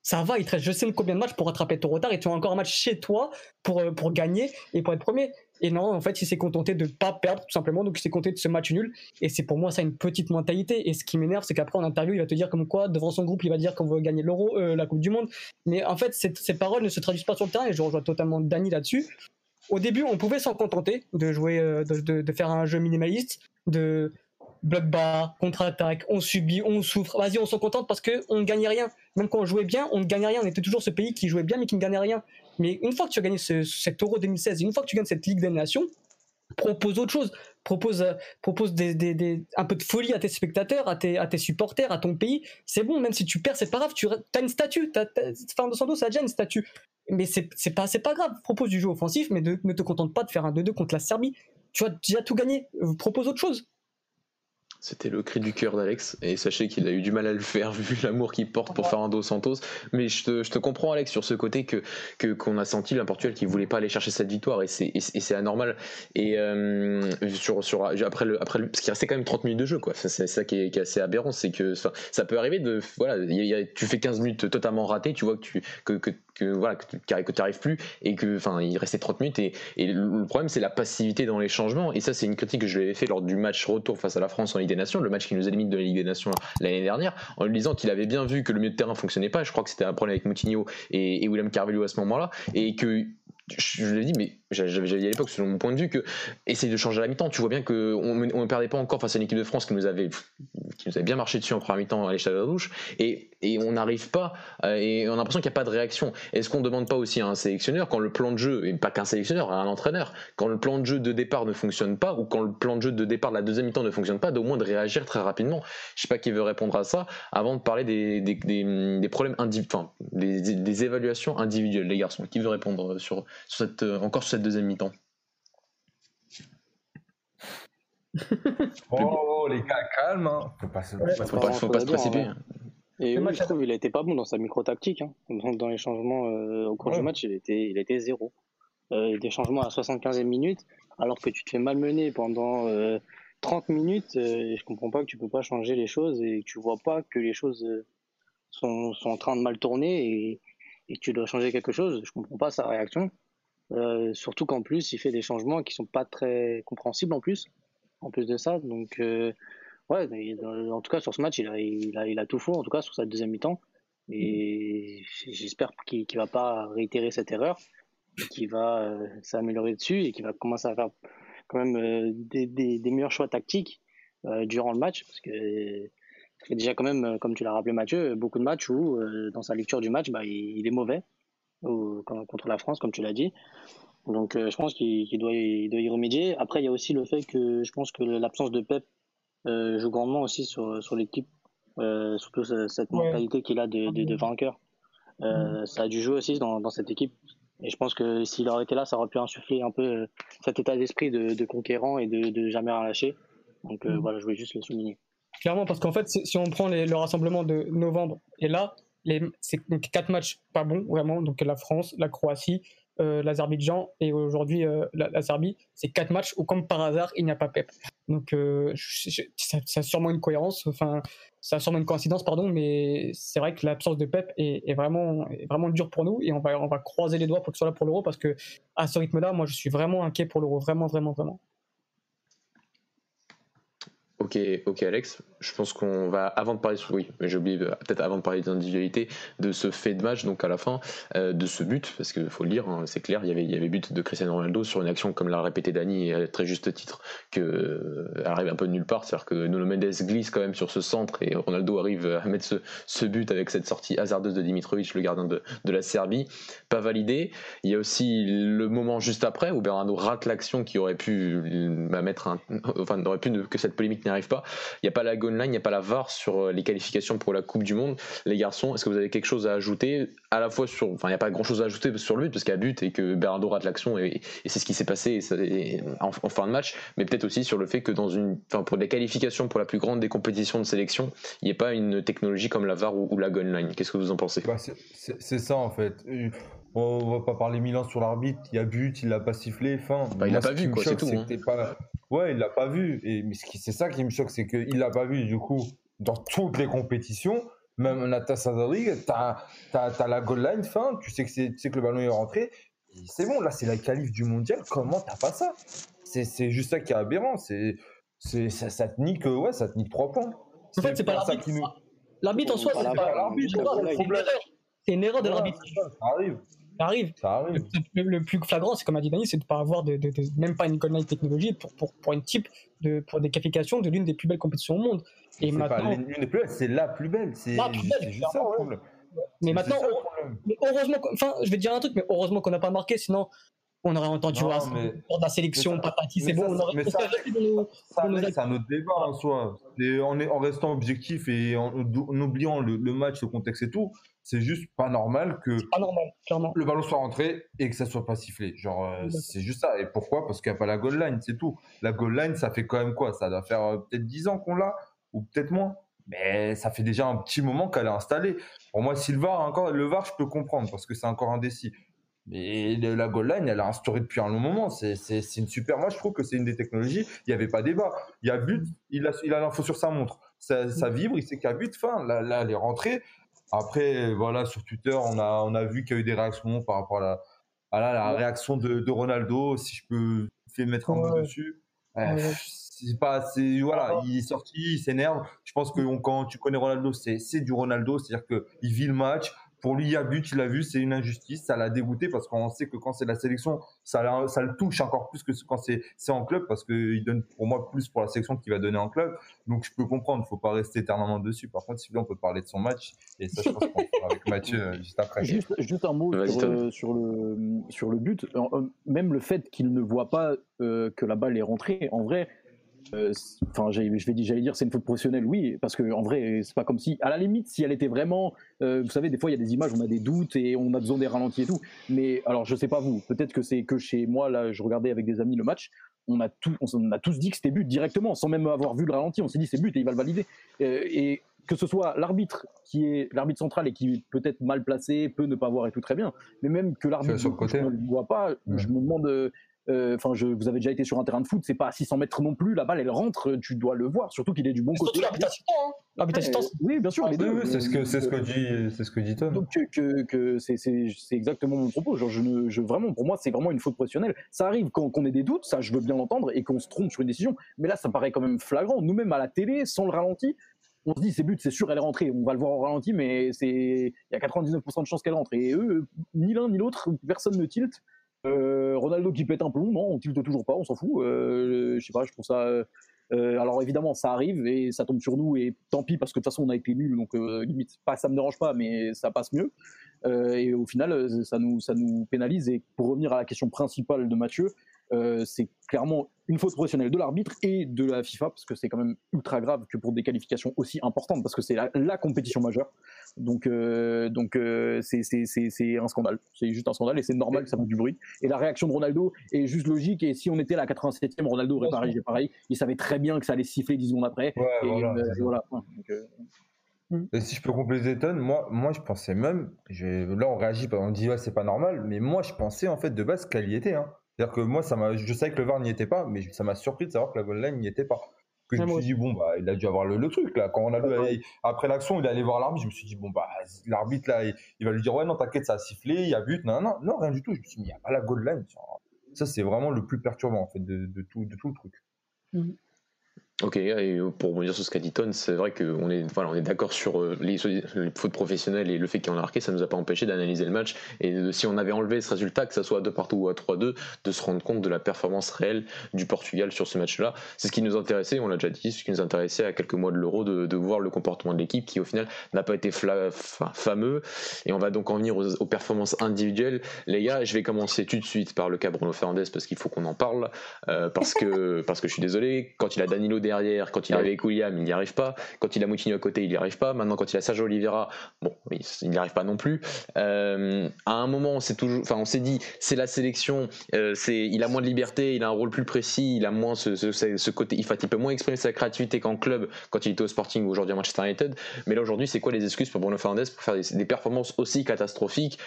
ça va, il te reste je sais combien de matchs pour rattraper ton retard et tu as encore un match chez toi pour, euh, pour gagner et pour être premier. Et non, en fait, il s'est contenté de pas perdre tout simplement, donc il s'est contenté de ce match nul. Et c'est pour moi ça une petite mentalité. Et ce qui m'énerve, c'est qu'après en interview, il va te dire comme quoi, devant son groupe, il va dire qu'on veut gagner l'Euro, euh, la Coupe du Monde. Mais en fait, ces paroles ne se traduisent pas sur le terrain et je rejoins totalement Dani là-dessus. Au début, on pouvait s'en contenter de jouer, euh, de, de, faire un jeu minimaliste, de bloc bas, contre-attaque, on subit, on souffre. Vas-y, on s'en contente parce qu'on ne gagnait rien. Même quand on jouait bien, on ne gagnait rien. On était toujours ce pays qui jouait bien mais qui ne gagnait rien. Mais une fois que tu as gagné ce, cet Euro 2016, une fois que tu gagnes cette Ligue des Nations, propose autre chose. Propose, propose des, des, un peu de folie à tes spectateurs, à tes, à tes supporters, à ton pays. C'est bon, même si tu perds, c'est pas grave. Tu as une statue. Fernando Santos ça a déjà une statue. Mais c'est pas, pas grave. Propose du jeu offensif, mais ne te contente pas de faire un 2-2 contre la Serbie. Tu as déjà tout gagné. Propose autre chose. C'était le cri du cœur d'Alex, et sachez qu'il a eu du mal à le faire [laughs] vu l'amour qu'il porte pour Fernando Santos. Mais je te, je te, comprends, Alex, sur ce côté que qu'on a senti le Portugal qui voulait pas aller chercher cette victoire, et c'est anormal. Et euh, sur, sur après le après le, parce qu'il restait quand même 30 minutes de jeu, quoi. C'est ça qui est, assez aberrant, c'est que ça, ça, peut arriver de voilà, tu fais 15 minutes totalement ratées, tu vois que tu que, que que voilà que tu n'arrives plus et que enfin il restait 30 minutes et, et le problème c'est la passivité dans les changements. Et ça c'est une critique que je lui avais fait lors du match retour face à la France en Ligue des Nations le match qui nous élimine de la Ligue des Nations l'année dernière en lui disant qu'il avait bien vu que le milieu de terrain fonctionnait pas. Je crois que c'était un problème avec Moutinho et, et William Carvalho à ce moment-là et que je lui ai dit, mais j'avais dit à l'époque, selon mon point de vue, que essayer de changer à la mi-temps. Tu vois bien qu'on ne perdait pas encore face à une équipe de France qui nous avait, qui nous avait bien marché dessus en première mi-temps à l'échelle de la douche, et, et on n'arrive pas, euh, et on a l'impression qu'il n'y a pas de réaction. Est-ce qu'on ne demande pas aussi à un sélectionneur, quand le plan de jeu, et pas qu'un sélectionneur, à un entraîneur, quand le plan de jeu de départ ne fonctionne pas, ou quand le plan de jeu de départ de la deuxième mi-temps ne fonctionne pas, d'au moins de réagir très rapidement Je sais pas qui veut répondre à ça, avant de parler des, des, des, problèmes enfin, des, évaluations individuelles, les garçons. Qui veut répondre sur, sur cette, euh, encore cette deuxième mi-temps [laughs] oh, les gars, calme. Hein. Faut pas se, faut pas, faut pas se précipiter. Hein. Et oui, je trouve il a été pas bon dans sa micro-tactique. Hein. Dans les changements euh, au cours du match, il était, il était zéro. Euh, des changements à 75e minute, alors que tu te fais malmener pendant 30 minutes. et je comprends pas que tu peux pas changer les choses et que tu vois pas que les choses sont, sont en train de mal tourner et, et que tu dois changer quelque chose. Je comprends pas sa réaction. Euh, surtout qu'en plus, il fait des changements qui sont pas très compréhensibles en plus, en plus de ça. Donc, euh, ouais, en tout cas, sur ce match, il a, il a, il a tout faux, en tout cas, sur sa deuxième mi-temps. Et j'espère qu'il ne va pas réitérer cette erreur, qu'il va euh, s'améliorer dessus et qu'il va commencer à faire quand même des, des, des, meilleurs choix tactiques durant le match. Parce que déjà quand même, comme tu l'as rappelé Mathieu, beaucoup de matchs où, dans sa lecture du match, bah, il est mauvais contre la France, comme tu l'as dit. Donc euh, je pense qu'il doit, il doit y remédier. Après, il y a aussi le fait que je pense que l'absence de Pep euh, joue grandement aussi sur, sur l'équipe, euh, surtout cette mentalité qu'il a de, de, vainqueur. Ça a dû jouer aussi dans, dans cette équipe. Et je pense que s'il aurait été là, ça aurait pu insuffler un peu cet état d'esprit de, de, conquérant et de, de jamais rien lâcher. Donc mm. voilà, je voulais juste le souligner. Clairement, parce qu'en fait, si on prend le rassemblement de novembre et là, c'est quatre matchs pas bons, vraiment. Donc la France, la Croatie, euh, l'Azerbaïdjan et aujourd'hui euh, la, Serbie. C'est quatre matchs où, comme par hasard, il n'y a pas Pep. Donc euh, ça, a sûrement une cohérence, enfin, ça a sûrement une coïncidence, pardon, mais c'est vrai que l'absence de Pep est, vraiment, est vraiment dur pour nous et on va, on va croiser les doigts pour que ce soit là pour l'Euro parce que à ce rythme-là, moi je suis vraiment inquiet pour l'Euro, vraiment, vraiment, vraiment. Ok, ok Alex, je pense qu'on va, avant de parler, oui, j'ai oublié, euh, peut-être avant de parler des individualités, de ce fait de match, donc à la fin, euh, de ce but, parce qu'il faut le dire, hein, c'est clair, il y, avait, il y avait but de Cristiano Ronaldo sur une action, comme l'a répété Dani, à très juste titre, que euh, arrive un peu de nulle part, c'est-à-dire que Nuno Mendes glisse quand même sur ce centre et Ronaldo arrive à mettre ce, but avec cette sortie hasardeuse de Dimitrovic, le gardien de, la Serbie, pas validé. Il y a aussi le moment juste après où Bernardo rate l'action qui aurait pu bah, mettre un, enfin, aurait pu que cette polémique arrive pas. Il n'y a pas la goal line, il n'y a pas la VAR sur euh, les qualifications pour la Coupe du Monde. Les garçons, est-ce que vous avez quelque chose à ajouter À la fois sur. Enfin, il n'y a pas grand chose à ajouter sur le but, parce qu'il y a but et que Bernardo rate l'action, et, c'est ce qui s'est passé en, fin de match, mais peut-être aussi sur le fait que dans une. Enfin, pour les qualifications pour la plus grande des compétitions de sélection, il n'y ait pas une technologie comme la VAR ou, la goal line. Qu'est-ce que vous en pensez? Bah, C'est ça en fait. On va pas parler Milan sur l'arbitre, il y a but, il l'a pas sifflé, fin. Bah, il l'a pas vu, quoi, c'est tout. Hein. Pas... Ouais, il l'a pas vu. Et mais c'est ça qui me choque, c'est qu'il l'a pas vu. Du coup, dans toutes les compétitions, même Nata Sadari, t'as as, la goal line, fin, tu sais que, tu sais que le ballon est rentré. C'est bon, là, c'est la qualif du mondial. Comment t'as pas ça? C'est juste ça qui est aberrant. C'est ça, ça te nique, ouais, ça te nique trois points. En fait, c'est pas l'arbitre. Nous... L'arbitre en soi, c'est pas l'arbitre. C'est une erreur de l'arbitre. Ça arrive. Ça arrive. Le, plus flagrant, c'est comme a dit Dani, c'est de ne pas avoir de, même pas une goal technologie pour, pour, pour, une type de, pour des qualifications de l'une des plus belles compétitions au monde. Et maintenant. l'une des plus belles, c'est la plus belle. C'est juste ça le problème. Mais maintenant, heureusement, enfin, je vais te dire un truc, mais heureusement qu'on n'a pas marqué, sinon on aurait entendu voir mais... pour la sélection, Patati, c'est bon, on aurait mais ça, c'est un autre débat en soi. en, en, restant objectif et en, oubliant le, match, le contexte et tout, c'est juste pas normal que le ballon soit rentré et que ça soit pas sifflé. Genre, euh, c'est juste ça. Et pourquoi? Parce qu'il n'y a pas la goal line, c'est tout. La goal line, ça fait quand même quoi? Ça doit faire euh, peut-être 10 ans qu'on l'a, ou peut-être moins. Mais ça fait déjà un petit moment qu'elle est installée. Pour moi, si le VAR, encore, le VAR, je peux comprendre parce que c'est encore indécis. Mais la goal line, elle a instauré depuis un long moment. C'est une super. Moi, je trouve que c'est une des technologies. Il n'y avait pas débat. Il y a but, il a il a l'info sur sa montre. Ça, ça vibre, il sait qu'il y a but. Fin, là, là, elle est rentrée. Après, voilà, sur Twitter, on a, on a vu qu'il y a eu des réactions par rapport à la, à la, réaction de, de, Ronaldo. Si je peux faire mettre un mot dessus. c'est pas, c'est voilà, il est sorti, il s'énerve. Je pense que quand tu connais Ronaldo, c'est c'est du Ronaldo, c'est-à-dire que il vit le match, pour lui, il y a but, il a vu, c'est une injustice, ça l'a dégoûté parce qu'on sait que quand c'est la sélection, ça, ça le touche encore plus que quand c'est en club parce qu'il donne pour moi plus pour la sélection qu'il va donner en club. Donc je peux comprendre, il faut pas rester éternellement dessus. Par contre, si on peut parler de son match et ça, je pense qu'on fera avec Mathieu euh, juste après. Juste, juste un mot sur, euh, sur, le, sur le but. Euh, même le fait qu'il ne voit pas que la balle est rentrée, en vrai, euh, enfin, je vais j'allais dire, c'est une faute professionnelle, oui, parce que en vrai, c'est pas comme si, à la limite, si elle était vraiment, euh, vous savez, des fois, il y a des images, on a des doutes et on a besoin des ralentis et tout. Mais alors, je sais pas vous, peut-être que c'est que chez moi, là, je regardais avec des amis le match, on a, tout, on a tous dit que c'était but directement, sans même avoir vu le ralenti. On s'est dit c'est but et il va le valider. Euh, et que ce soit l'arbitre qui est l'arbitre central et qui peut être mal placé, peut ne pas voir et tout très bien, mais même que l'arbitre ne le voit pas, je me demande euh, enfin, vous avez déjà été sur un terrain de foot, c'est pas à 600 mètres non plus, la balle elle rentre, tu dois le voir, surtout qu'il est du bon côté. L'arbitre hein. Oui, bien sûr, les deux. c'est ce que c'est ce que dit c'est ce que dit Tom. Donc que, que, c'est exactement mon propos. Genre, je ne, je, vraiment, pour moi, c'est vraiment une faute professionnelle. Ça arrive quand on ait des doutes, ça, je veux bien l'entendre, et qu'on se trompe sur une décision. Mais là, ça paraît quand même flagrant. Nous-mêmes à la télé, sans le ralenti, on se dit c'est but, c'est sûr, elle est rentrée. On va le voir au ralenti, mais c'est il y a 99% de chances qu'elle rentre. Et eux, ni l'un ni l'autre, personne ne tilte. Euh, Ronaldo qui pète un plomb, non, on tilte toujours pas, on s'en fout. Euh, je sais pas, je trouve ça. Euh, alors évidemment, ça arrive et ça tombe sur nous et tant pis parce que de toute façon on a été nuls, donc limite pas ça me dérange pas, mais ça passe mieux. et au final, ça nous ça nous pénalise. Et pour revenir à la question principale de Mathieu, euh, c'est clairement une faute professionnelle de l'arbitre et de la FIFA, parce que c'est quand même ultra grave que pour des qualifications aussi importantes, parce que c'est la, compétition majeure. Donc, euh, donc euh, c'est un scandale. C'est juste un scandale et c'est normal que ça fasse du bruit. Et la réaction de Ronaldo est juste logique. Et si on était à la 87e, Ronaldo aurait pas réagi pareil. Il savait très bien que ça allait siffler 10 secondes après. et, voilà. Hmm. Et si je peux compléter Ton, moi, moi je pensais même, je, là on réagit, on dit ouais c'est pas normal, mais moi je pensais en fait de base qu'elle y était. Hein. C'est-à-dire que moi, ça m'a, je savais que le VAR n'y était pas, mais ça m'a surpris de savoir que la goal line n'y était pas. Que je me suis dit, bon, bah, il a dû avoir le, truc, là. Quand on a après l'action, il est allé voir l'arbitre, je me suis dit, bon, bah, l'arbitre, là, il, va lui dire, ouais, non, t'inquiète, ça a sifflé, il y a but, non, non, non, rien du tout. Je me suis dit, il n'y a pas la goal line. Ça, c'est vraiment le plus perturbant, en fait, de, tout, de tout le truc. Mmh. Ok, et pour revenir sur ce qu'a dit Ton, c'est vrai qu'on est, voilà, on est d'accord sur euh, les, fautes professionnelles et le fait qu'il en a marqué, ça ne nous a pas empêché d'analyser le match et de, si on avait enlevé ce résultat, que ça soit à 2 partout ou à 3-2, de se rendre compte de la performance réelle du Portugal sur ce match-là. C'est ce qui nous intéressait, on l'a déjà dit, ce qui nous intéressait à quelques mois de l'Euro, de, voir le comportement de l'équipe qui au final n'a pas été fameux. Et on va donc en venir aux, performances individuelles. Les gars, je vais commencer tout de suite par le cas Bruno Fernandes parce qu'il faut qu'on en parle, euh, parce, [laughs] que, parce que je suis désolé, quand il a Danilo quand il est avec William, il n'y arrive pas. Quand il a Moutinho à côté, il n'y arrive pas. Maintenant, quand il a Sergio Oliveira, bon, il n'y arrive pas non plus. Euh, à un moment, on s'est toujours, enfin, on s'est dit, c'est la sélection, euh, il a moins de liberté, il a un rôle plus précis, il a moins ce, ce, côté, il, peut moins exprimer sa créativité qu'en club quand il était au Sporting ou aujourd'hui à Manchester United. Mais là, aujourd'hui, c'est quoi les excuses pour Bruno Fernandes pour faire des performances aussi catastrophiques?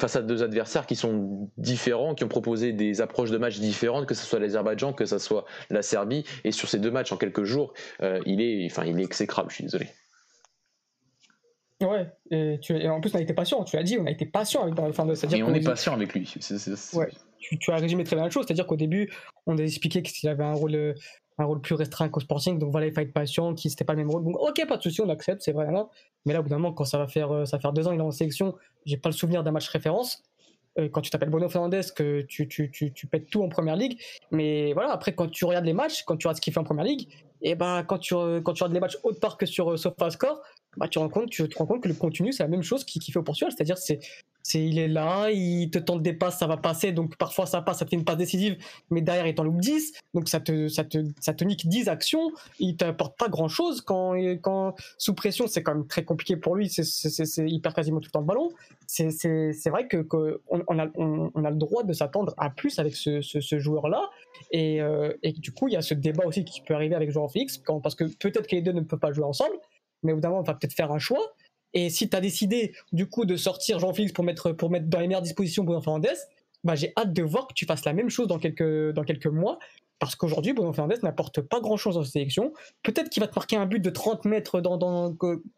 Face à deux adversaires qui sont différents, qui ont proposé des approches de matchs différentes, que ce soit l'Azerbaïdjan, que ce soit la Serbie. Et sur ces deux matchs en quelques jours, euh, il, est, enfin, il est exécrable, je suis désolé. Ouais, et, tu, en plus on a été patient, tu l'as dit, on a été patient avec dans de Et on est patient avec lui. Ouais, tu, as résumé très bien la chose, c'est-à-dire qu'au début, on a expliqué qu'il avait un rôle, un rôle plus restreint qu'au Sporting, donc voilà, il fallait être patient, qu'il c'était pas le même rôle. Donc ok, pas de souci, on accepte, c'est vrai. Mais là, au bout d'un moment, quand ça va faire, euh, ça va faire deux ans, il est en sélection, j'ai pas le souvenir d'un match référence. Euh, quand tu t'appelles Bruno Fernandes, que tu, tu, tu, pètes tout en première ligue. Mais voilà, après, quand tu regardes les matchs, quand tu regardes ce qu'il fait en première ligue, et ben quand tu, quand tu regardes les matchs autre part que sur euh, SofaScore, bah, tu, te rends compte que le contenu, c'est la même chose qu'il fait au Portugal. C'est-à-dire, c'est, c'est, il est là, il te tente des passes, ça va passer. Donc, parfois, ça passe, ça te fait une passe décisive, mais derrière, il t'en loupe 10. Donc, ça te, ça te, ça te nique 10 actions. Il t'apporte pas grand-chose. Quand, quand, sous pression, c'est quand même très compliqué pour lui. C'est, c'est, il perd quasiment tout le temps le ballon. C'est, c'est, vrai que, on, a, on, a le droit de s'attendre à plus avec ce, ce, joueur-là. Et, euh, et, du coup, il y a ce débat aussi qui peut arriver avec Jean Félix, quand, parce que peut-être que les deux ne peuvent pas jouer ensemble mais évidemment, on va peut-être faire un choix. Et si tu as décidé, du coup, de sortir Jean-Félix pour mettre, pour mettre dans les meilleures dispositions Bruno Fernandez, bah, j'ai hâte de voir que tu fasses la même chose dans quelques, dans quelques mois. Parce qu'aujourd'hui, Bruno Fernandez n'apporte pas grand-chose dans cette sélection. Peut-être qu'il va te marquer un but de 30 mètres, dans, dans,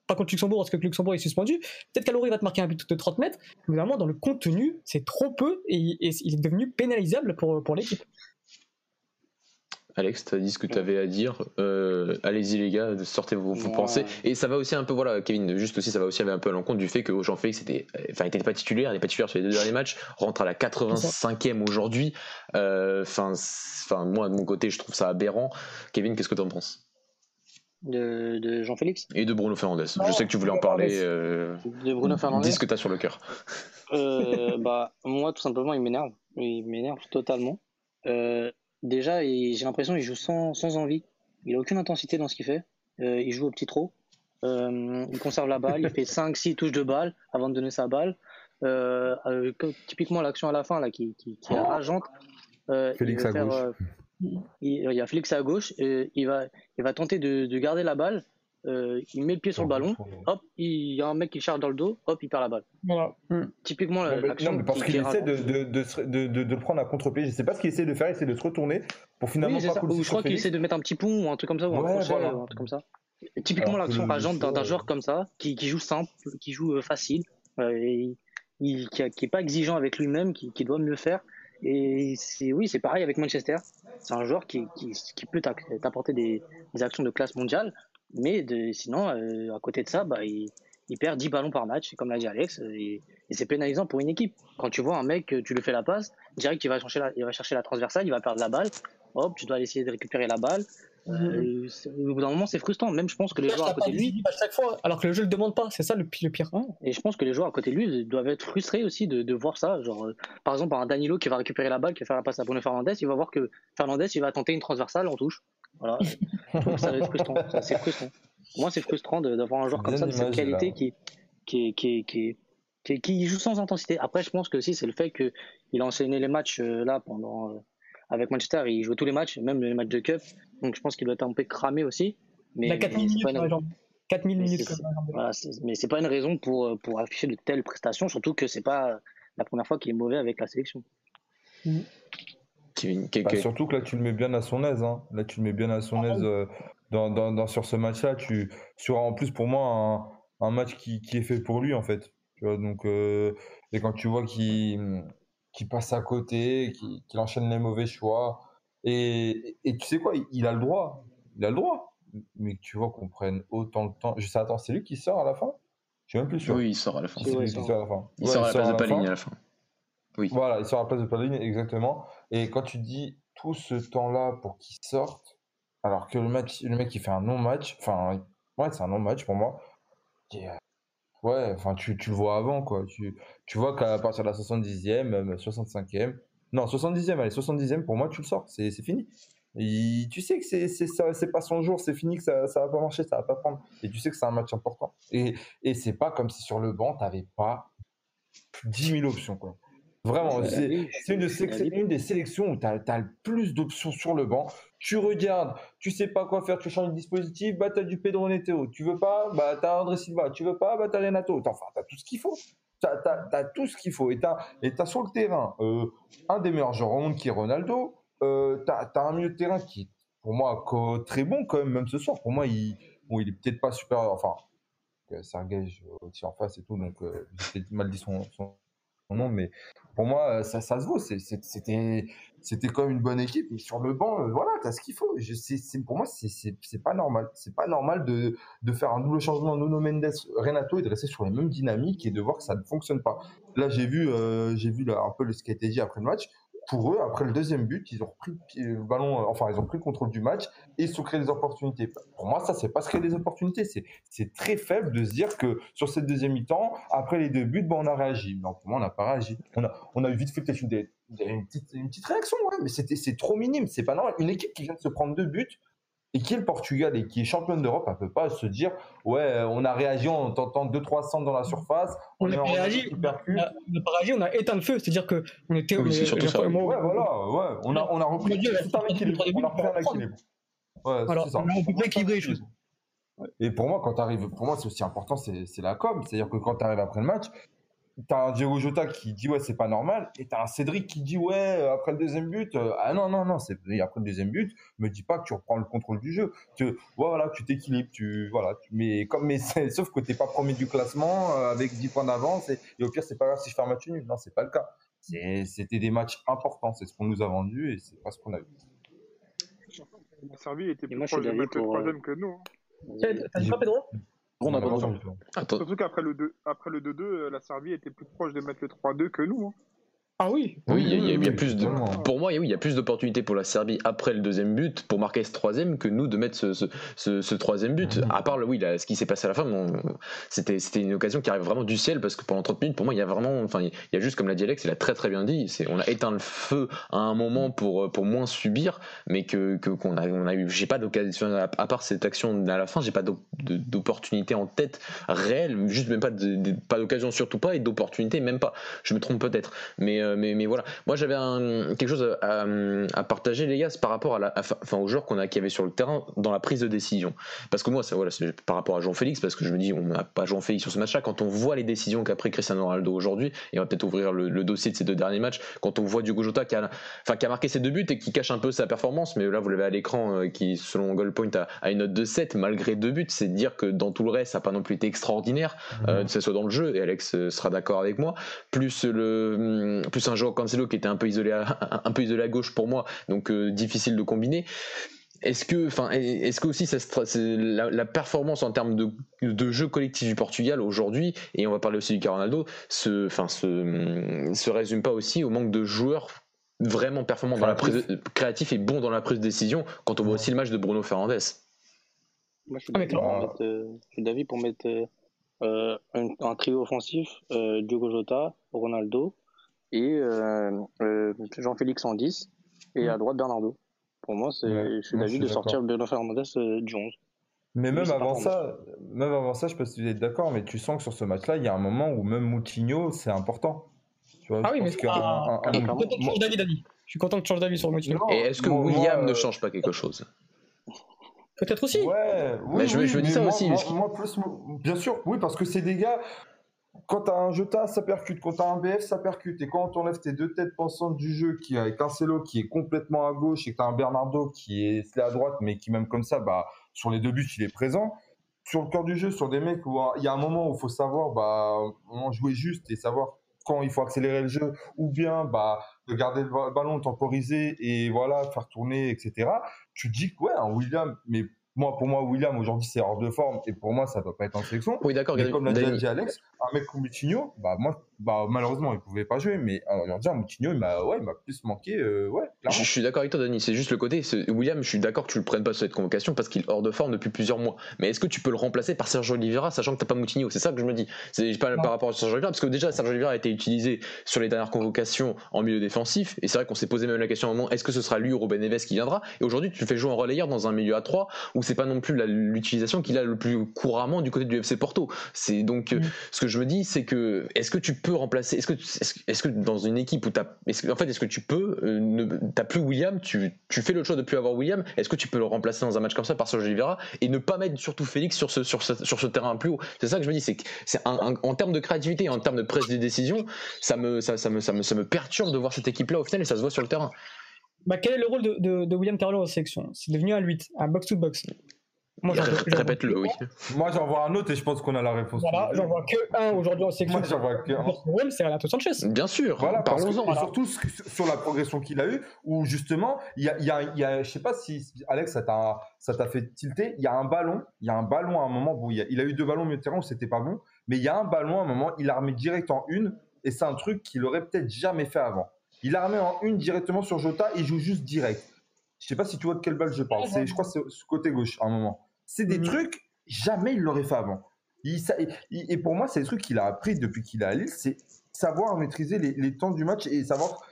pas contre Luxembourg, parce que Luxembourg est suspendu. Peut-être il va te marquer un but de 30 mètres. Mais vraiment, dans le contenu, c'est trop peu et, et, il est devenu pénalisable pour, pour l'équipe. Alex, tu as dit ce que tu avais à dire. Euh, allez-y les gars, sortez vos, pensées. Et ça va aussi un peu, voilà, Kevin, juste aussi, ça va aussi un peu à l'encontre du fait que Jean-Félix était, enfin, n'était pas titulaire, il n'est pas titulaire sur les deux derniers matchs, rentre à la 85e aujourd'hui. Euh, enfin, moi de mon côté, je trouve ça aberrant. Kevin, qu'est-ce que tu en penses? De, Jean-Félix Et de Bruno Fernandez. je sais que tu voulais en parler. Euh, de Bruno Fernandez? Dis ce que tu as sur le cœur. bah, moi, tout simplement, il m'énerve. Il m'énerve totalement. Euh, déjà, j'ai l'impression qu'il joue sans, sans envie. Il a aucune intensité dans ce qu'il fait. Euh, il joue au petit trot. Euh, il conserve la balle. il [laughs] fait 5-6 touches de balle avant de donner sa balle. Euh, typiquement, l'action à la fin là, qui, qui, qui est rageante. Félix à gauche. il, y a Félix à gauche. Et il, va, il va tenter de, de garder la balle. Euh, il met le pied sur le ballon, hop, il y a un mec qui charge dans le dos, hop, il perd la balle. Voilà. Hmm. Typiquement, l'action. Non, mais parce qu'il essaie de, de, de, de, prendre un contre-pied. Je sais pas ce qu'il essaie de faire, il essaie de se retourner pour finalement oui, pas Ou je crois qu'il essaie de mettre un petit pont ou un truc comme ça, ou un crochet, un truc comme ça. typiquement, l'action rageante d'un joueur comme ça, qui, qui, joue simple, qui joue euh, facile, euh, et, qui, qui est pas exigeant avec lui-même, qui, qui doit mieux faire. Et c'est oui, c'est pareil avec Manchester. C'est un joueur qui, qui, qui peut t'apporter des, des, actions de classe mondiale, mais sinon, euh, à côté de ça, bah, il, perd 10 ballons par match, comme l'a dit Alex, euh, et, c'est pénalisant pour une équipe. Quand tu vois un mec, tu lui fais la passe, direct il va chercher la, il va chercher la transversale, il va perdre la balle, hop, tu dois essayer de récupérer la balle. Euh, au bout d'un moment, c'est frustrant. Même je pense que les joueurs à côté de lui. À chaque fois, alors que le jeu le demande pas, c'est ça le pire. Et je pense que les joueurs à côté de lui doivent être frustrés aussi de, de voir ça. Genre, par exemple, un Danilo qui va récupérer la balle, qui va faire la passe à Bruno Fernandez, il va voir que Fernandez il va tenter une transversale en touche. Voilà. [laughs] ça va être frustrant. C'est frustrant moi, c'est frustrant d'avoir un joueur comme ça, de cette qualité qui, qui, qui, qui, qui, joue sans intensité. Après, je pense que aussi, c'est le fait qu'il a enseigné les matchs euh, là pendant. Euh, avec Manchester, il joue tous les matchs, même les matchs de Cup. Donc, je pense qu'il doit être un peu cramé aussi. Mais, il a 4000 minutes, une... 4000 minutes. Voilà, mais c'est pas une raison pour, pour afficher de telles prestations, surtout que c'est pas la première fois qu'il est mauvais avec la sélection. Mm. Bah, surtout que là, tu le mets bien à son aise. Hein. Là, tu le mets bien à son ah aise. Euh, dans, dans, sur ce match-là, tu sur en plus pour moi un, un match qui, qui, est fait pour lui en fait. Tu vois, donc euh, et quand tu vois qu'il qui passe à côté, qu'il enchaîne les mauvais choix, et, et tu sais quoi, il, a le droit, il a le droit, mais tu vois qu'on prenne autant de temps. Je sais, attends, c'est lui qui sort à la fin? Je suis même plus sûr. Oui, il sort à la fin. C'est lui qui sort à la fin. Il sort à la place de Paligne à la fin. Oui. Voilà, il sort à la place de Paligne, exactement. Et quand tu dis tout ce temps-là pour qu'il sorte, alors que le, match, le mec, il fait un non-match. Enfin, ouais, c'est un non-match pour moi. Euh, ouais, enfin, tu, tu, le vois avant, quoi. Tu, tu vois qu'à partir de la 70e, même 65e, non, 70e, allez, 70e, pour moi, tu le sors. C'est fini. Et tu sais que c'est c'est pas son jour, c'est fini, que ça, ça va pas marcher, ça va pas prendre. Et tu sais que c'est un match important. Et, et c'est pas comme si sur le banc, t'avais pas 10 000 options, quoi. Vraiment, c'est une, une, des sélections où tu as, as, le plus d'options sur le banc. Tu regardes, tu sais pas quoi faire, tu changes de dispositif, bah tu as du Pedro Neto. Tu veux pas, bah tu as André Silva. Tu veux pas, bah tu as Renato. Enfin, tu as tout ce qu'il faut. Tu as, tout ce qu'il faut. Et tu as, sur le terrain euh, un des meilleurs joueurs au monde qui est Ronaldo. Euh, tu as, un milieu de terrain qui est, pour moi, très bon quand même, même ce soir. Pour moi, il, bon, il est peut-être pas super. Enfin, c'est un gage aussi en face et tout, donc euh, j'ai mal dit son, son nom, mais pour moi, euh, ça, se vaut. C'était, c'était quand même une bonne équipe. Et sur le banc, euh, voilà, t'as ce qu'il faut. Je, pour moi, c'est pas normal. C'est pas normal de, faire un double changement Nuno Mendes, Renato et de rester sur les mêmes dynamiques et de voir que ça ne fonctionne pas. Là, j'ai vu, euh, j'ai vu un peu ce qui a été dit après le match. Pour eux, après le deuxième but, ils ont repris le ballon, enfin, ils ont pris le contrôle du match et se sont créés des opportunités. Pour moi, ça, c'est pas se créer des opportunités. C'est très faible de se dire que sur cette deuxième mi-temps, après les deux buts, bon, on a réagi. Non, pour moi, on n'a pas réagi. On a, on a eu vite fait une, une, petite, réaction, mais c'est trop minime. C'est pas normal. Une équipe qui vient de se prendre deux buts, et qui est le Portugal et qui est championne d'Europe, elle peut pas se dire ouais, on a réagi en tentant 2-3 centres dans la surface. On, a réagi, on a, pas réagi, on a éteint le feu, c'est-à-dire que on était. Oui, c'est surtout ça. Ouais, voilà, ouais. On a, on a repris tout un équilibre. On a repris un équilibre. Ouais, Alors, ça. On peut équilibrer les choses. Et pour moi, quand tu arrives, pour moi, c'est aussi important, c'est la com. C'est-à-dire que quand tu arrives après le match, t'as un Diego Jota qui dit ouais c'est pas normal et t'as un Cédric qui dit ouais euh, après le deuxième but euh, ah non non non c'est après le deuxième but me dis pas que tu reprends le contrôle du jeu tu voilà tu t'équilibres tu voilà tu, mais comme mais sauf que t'es pas premier du classement euh, avec 10 points d'avance et, au pire c'est pas grave si je fais un match nul. Non c'est pas le cas. C'était des matchs importants c'est ce qu'on nous a vendu et c'est pas ce qu'on a vu. La Serbie était plus proche de mettre le troisième que nous hein. t'as dit pas Pedro? On a Surtout qu'après le 2-2, après le 2-2, euh, la Serbie était plus proche de mettre le 3-2 que nous. Hein. Ah oui Oui, il y, a plus de. Pour moi, oui, il y a plus d'opportunités pour la Serbie après le deuxième but pour marquer ce troisième que nous de mettre ce, ce, troisième but. Mhm. À part le, oui, là, ce qui s'est passé à la fin, c'était c'était une occasion qui arrive vraiment du ciel parce que pendant 30 minutes, pour moi, il y a vraiment, enfin, il y a juste comme l'a dit Alex, il a très très bien dit, c'est on a éteint le feu à un moment pour pour moins subir, mais que qu'on a on a eu, j'ai pas d'occasion à, part cette action à la fin, j'ai pas d'opportunité en tête réelle, juste même pas pas d'occasion surtout pas et d'opportunité même pas. Je me trompe peut-être, mais euh, mais, mais voilà. Moi, j'avais quelque chose à, à, partager, les gars, par rapport à la, enfin, aux joueurs qu'on a qui avaient sur le terrain dans la prise de décision. Parce que moi, ça, voilà, c'est par rapport à Jean-Félix, parce que je me dis, on n'a pas Jean-Félix sur ce match-là. Quand on voit les décisions qu'a pris Cristiano Ronaldo aujourd'hui, et on va peut-être ouvrir le, dossier de ces deux derniers matchs, quand on voit Diogo Jota qui a, enfin, qui a marqué ses deux buts et qui cache un peu sa performance, mais là, vous l'avez à l'écran, euh, qui, selon Goalpoint, a, a, une note de 7 malgré deux buts, c'est dire que dans tout le reste, ça n'a pas non plus été extraordinaire, euh, que ce soit dans le jeu, et Alex sera d'accord avec moi, plus le, plus un joueur Cancelo qui était un peu isolé à, [laughs] un peu isolé à gauche pour moi, donc euh, difficile de combiner. Est-ce que, enfin, est-ce que aussi ça, la, la, performance en termes de, de, jeu collectif du Portugal aujourd'hui, et on va parler aussi du Ronaldo, se, enfin, se, se résume pas aussi au manque de joueurs vraiment performants dans la prise créatif et bons dans la prise de décision quand on voit aussi le match de Bruno Fernandes. Moi, je suis ah, euh, d'avis pour mettre euh, un, trio offensif Diogo Jota, Ronaldo et euh, euh, Jean-Félix en 10 et à mm. droite Bernardo. Pour moi, c'est, je suis d'avis de sortir Bruno Fernandez euh, du 11. Mais même avant ça, même avant ça, je sais pas si vous êtes d'accord, mais tu sens que sur ce match-là, il y a un moment où même Moutinho, c'est important. Tu vois, ah oui, mais c'est un, un, Je suis content que tu changes d'avis sur Moutinho. Et est-ce que William ne change pas quelque chose? Peut-être aussi. Ouais, oui, mais je, oui, je dis ça aussi. Moi, plus, bien sûr, oui, parce que c'est des gars, quand tu as un Jota, ça percute. Quand tu as un BF, ça percute. Et quand on enlève tes deux têtes pensantes du jeu, qui avec Cancelo qui est complètement à gauche et que tu as un Bernardo qui est à droite, mais qui même comme ça, bah, sur les deux buts, il est présent. Sur le cœur du jeu, sur des mecs où il y a un moment où il faut savoir bah, jouer juste et savoir quand il faut accélérer le jeu, ou bien bah, de garder le ballon temporiser et voilà, faire tourner, etc. Tu dis que ouais, un William, mais moi, pour moi, William, aujourd'hui, c'est hors de forme. Et pour moi, ça ne doit pas être en sélection. Oui, d'accord. Comme l'a dit Alex, un mec comme Moutinho, bah, moi, bah, malheureusement, il ne pouvait pas jouer. Mais aujourd'hui, Moutinho, il m'a ouais, plus manqué. Euh, ouais, je, suis d'accord avec toi, Denis. C'est juste le côté. William, je suis d'accord que tu le prennes pas sur cette convocation parce qu'il est hors de forme depuis plusieurs mois. Mais est-ce que tu peux le remplacer par Sergio Oliveira, sachant que tu n'as pas Moutinho? C'est ça que je me dis. C'est pas par rapport à Sergio Oliveira, parce que déjà, Sergio Oliveira a été utilisé sur les dernières convocations en milieu défensif. Et c'est vrai qu'on s'est posé même la question à un moment est-ce que ce sera lui ou Ruben Neves qui viendra? Et aujourd'hui, tu le fais jouer en relayeur dans un milieu à 3 où c'est pas non plus l'utilisation qu'il a le plus couramment du côté du FC Porto. C'est donc mm. ce que je me dis, c'est que est-ce que tu peux remplacer Est-ce que est-ce que dans une équipe où tu en fait, est-ce que tu peux euh, ne t'as plus William, tu, tu fais le choix de plus avoir William, est-ce que tu peux le remplacer dans un match comme ça par Sergio Oliveira et ne pas mettre surtout Félix sur ce sur ce, sur ce terrain plus haut? C'est ça que je me dis, c'est c'est en termes de créativité, en termes de prise de décision, ça me ça, me ça me ça me perturbe de voir cette équipe-là au final et ça se voit sur le terrain. Bah, quel est le rôle de William Carlo en sélection? C'est devenu un 8, un box-to-box. Moi, Répète-le, oui. Moi, j'en vois un autre et je pense qu'on a la réponse. Voilà, j'en vois que un aujourd'hui en sélection. Moi, j'en vois que un. c'est Renato Sanchez. Bien sûr. Voilà, parlons-en. Surtout sur la progression qu'il a eue, où justement, il y a, y, a, y a, je sais pas si Alex, ça t'a, ça t'a fait tilter. Il y a un ballon, il y a un ballon à un moment, où il, a, il a eu deux ballons au milieu de terrain où c'était pas bon, mais il y a un ballon à un moment, il a remis direct en une, et c'est un truc qu'il aurait peut-être jamais fait avant. Il la remet en une directement sur Jota, il joue juste direct. Je sais pas si tu vois de quelle balle je parle. C'est, je crois que c'est ce côté gauche à un moment. C'est des mhm. trucs, jamais il l'aurait fait avant. et pour moi, c'est des trucs qu'il a appris depuis qu'il est à Lille, c'est savoir maîtriser les, les, temps du match et savoir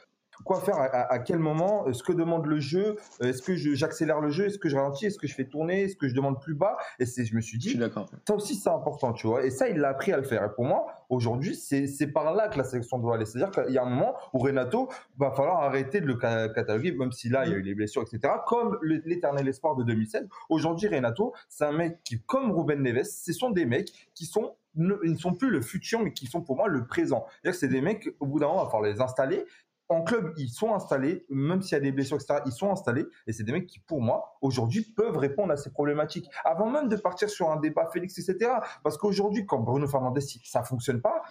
quoi faire à, quel moment, euh, ce que demande le jeu, euh, est-ce que j'accélère le jeu, est-ce que je ralentis, est-ce que je fais tourner, est-ce que je demande plus bas. Et je me suis dit, ça aussi c'est important, tu vois. Et ça, il l'a appris à le faire. Et pour moi, aujourd'hui, c'est par là que la sélection doit aller. C'est-à-dire qu'il y a un moment où Renato va falloir arrêter de le cataloguer, même si là, il y a eu les blessures, etc. Comme l'éternel espoir de 2016. Aujourd'hui, Renato, c'est un mec qui, comme Ruben Neves, ce sont des mecs qui sont ils ne sont plus le futur, mais qui sont pour moi le présent. C'est-à-dire que c'est des mecs, au bout d'un moment, il va falloir les installer en club, ils sont installés, même s'il y a des blessures, etc., ils sont installés. Et c'est des mecs qui, pour moi, aujourd'hui, peuvent répondre à ces problématiques. Avant même de partir sur un débat Félix, etc. Parce qu'aujourd'hui, quand Bruno Fernandez, ça fonctionne pas,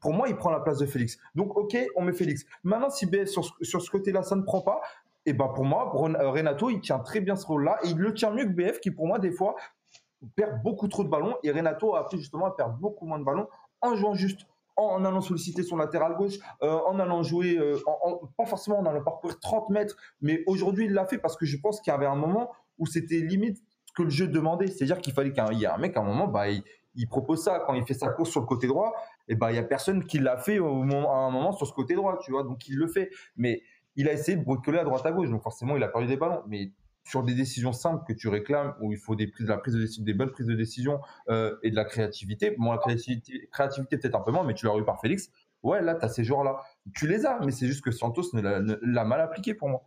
pour moi, il prend la place de Félix. Donc, ok, on met Félix. Maintenant, si BF, sur, ce côté-là, ça ne prend pas, et eh ben pour moi, euh, Renato, il tient très bien ce rôle-là. Et il le tient mieux que BF, qui, pour moi, des fois, perd beaucoup trop de ballons. Et Renato a appris justement à perdre beaucoup moins de ballons en jouant juste en allant solliciter son latéral gauche, euh, en allant jouer, euh, pas forcément en allant parcourir 30 mètres, mais aujourd'hui il l'a fait parce que je pense qu'il y avait un moment où c'était limite que le jeu demandait. C'est-à-dire qu'il fallait qu'il y ait un mec à un moment, bah, il, propose ça. Quand il fait sa course sur le côté droit, et bah, il n'y a personne qui l'a fait à un moment sur ce côté droit, tu vois, donc il le fait. Mais il a essayé de bricoler à droite à gauche, donc forcément il a perdu des ballons. Mais sur des décisions simples que tu réclames, où il faut des prises, bonnes prises de décision euh, et de la créativité. Bon, la créativité, créativité peut-être un peu moins, mais tu l'as eu par Félix. Ouais, là, tu as ces joueurs-là. Tu les as, mais c'est juste que Santos l'a mal appliqué pour moi.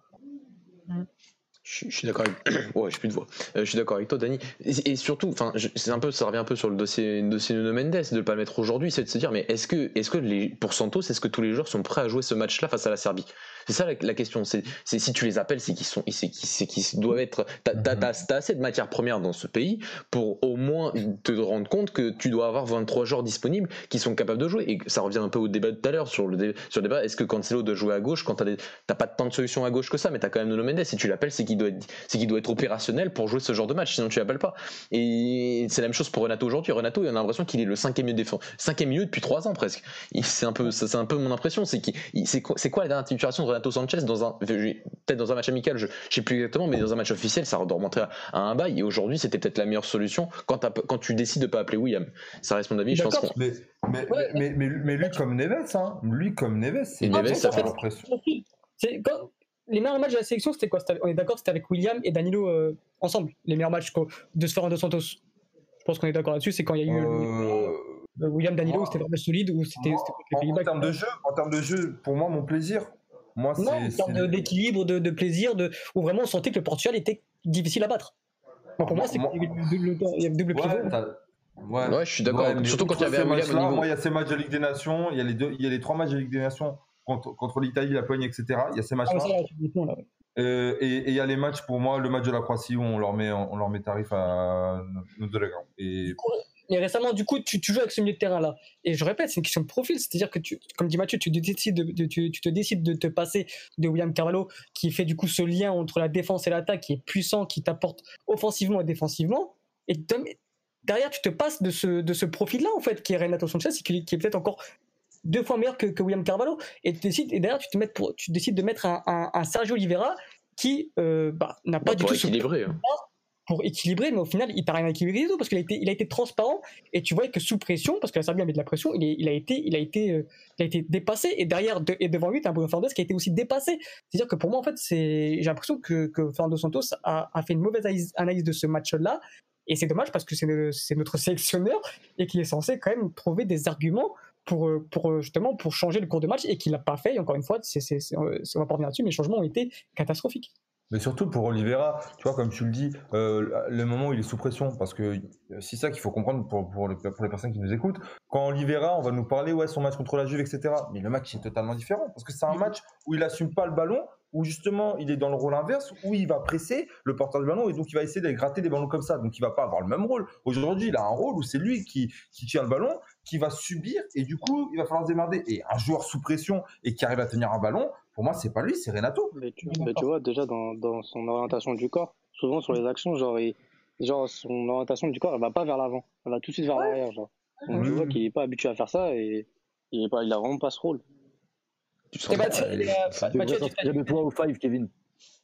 Je, suis d'accord avec. [clears throat] ouais, plus de voix. Euh, je suis d'accord avec toi, Dani. Et, surtout, enfin, c'est un peu, ça revient un peu sur le dossier, dossier Nuno Mendes de ne pas le mettre aujourd'hui, c'est de se dire, mais est-ce que, est-ce que pour Santos, est-ce que tous les joueurs sont prêts à jouer ce match-là face à la Serbie? C'est ça la, question. C'est si tu les appelles, c'est qu'ils sont, c'est qu'ils doivent être. T'as as, assez de matières premières dans ce pays pour au moins te rendre compte que tu dois avoir 23 joueurs disponibles qui sont capables de jouer. Et ça revient un peu au débat de tout à l'heure sur le sur le débat. Est-ce que Cancelo doit jouer à gauche quand t'as pas tant de solutions à gauche que ça, mais t'as quand même Nuno Mendes. Si tu l'appelles, c'est qu'il doit être, c'est qu'il doit être opérationnel pour jouer ce genre de match. Sinon tu l'appelles pas. Et c'est la même chose pour Renato aujourd'hui. Renato, il a l'impression qu'il est le cinquième milieu défense, cinquième milieu depuis trois ans presque. C'est un peu, c'est un peu mon impression. C'est c'est quoi la dernière situation de Renato Sanchez dans un peut-être dans un match amical, je, ne sais plus exactement, mais dans un match officiel, ça doit remonter à, un bail. Et aujourd'hui, c'était peut-être la meilleure solution quand, quand tu décides de pas appeler William. Ça reste mon avis. Je pense mais, mais, mais, mais, lui comme Neves, hein, lui comme Neves, c'est Neves, ça fait l'impression. Les meilleurs matchs de la sélection, c'était quoi? On est d'accord, c'était avec William et Danilo euh, ensemble. Les meilleurs matchs de Sferrando Santos. Je pense qu'on est d'accord là-dessus. C'est quand il y a eu euh, William Danilo, c'était vraiment solide ou c'était en, termes de jeu, en termes de jeu, pour moi, mon plaisir, moi, non, en termes d'équilibre, de, de, plaisir, de, où vraiment on sentait que le Portugal était difficile à battre. pour moi, c'est il y a double pivot. Ouais, ouais, je suis d'accord. Surtout quand il y avait William là, Moi, il y a ces matchs de Ligue des Nations, il y a les, deux, il y a les trois matchs de Ligue des Nations contre, contre l'Italie, la Pologne, etc. Il y a ces matchs-là. Ah, euh, et il y a les matchs, pour moi, le match de la Croatie où on leur met, on leur met tarif à nos deux Et mais récemment, du coup, tu, joues avec ce milieu de terrain-là. Et je répète, c'est une question de profil. C'est-à-dire que, tu, comme dit Mathieu, tu, décides de, tu, te décides de te passer de William Carvalho, qui fait du coup ce lien entre la défense et l'attaque, qui est puissant, qui t'apporte offensivement et défensivement. Et derrière, tu te passes de ce, de ce profil-là, en fait, qui est Renato Sanchez, qui, qui est peut-être encore deux fois meilleur que, William Carvalho. Et, tu décides, et derrière, tu, te mets pour, tu décides de mettre un, Sergio Oliveira qui euh, bah, n'a pas du tout équilibré, ce pour équilibrer, mais au final, il t'a rien équilibré du tout parce qu'il a été, il a été transparent et tu vois que sous pression, parce que la Serbie a mis de la pression, il, il a été, il a été, euh, il a été dépassé et derrière et devant lui, t'as un Bruno Fernandes qui a été aussi dépassé. C'est-à-dire que pour moi, en fait, c'est, j'ai l'impression que, que Fernando Santos a, a, fait une mauvaise analyse de ce match-là et c'est dommage parce que c'est, notre sélectionneur et qui est censé quand même trouver des arguments pour, euh, pour euh, justement pour changer le cours de match et qu'il l'a pas fait. Et encore une fois, c'est, c'est, on va pas revenir dessus, mais les changements ont été catastrophiques. Mais surtout pour Oliveira, tu vois, comme tu le dis, euh, le moment où il est sous pression, parce que euh, c'est ça qu'il faut comprendre pour, pour, pour, les personnes qui nous écoutent. Quand Oliveira, on va nous parler, ouais, son match contre la Juve, etc. Mais le match est totalement différent, parce que c'est un match où il assume pas le ballon, où justement il est dans le rôle inverse, où il va presser le porteur du ballon, et donc il va essayer de gratter des ballons comme ça. Donc il va pas avoir le même rôle. Aujourd'hui, il a un rôle où c'est lui qui, qui tient le ballon, qui va subir, et du coup, il va falloir se démerder. Et un joueur sous pression et qui arrive à tenir un ballon, pour moi, c'est pas lui, c'est Renato. Mais tu, vois, déjà dans, dans, son orientation du corps, souvent sur les actions, genre, genre son orientation du corps, elle va pas vers l'avant, elle va tout de suite vers l'arrière. Genre. Donc tu vois qu'il est pas habitué à faire ça et il, est pas, il a vraiment pas ce rôle. Tu sens eh bah, de toi au 5, Kevin.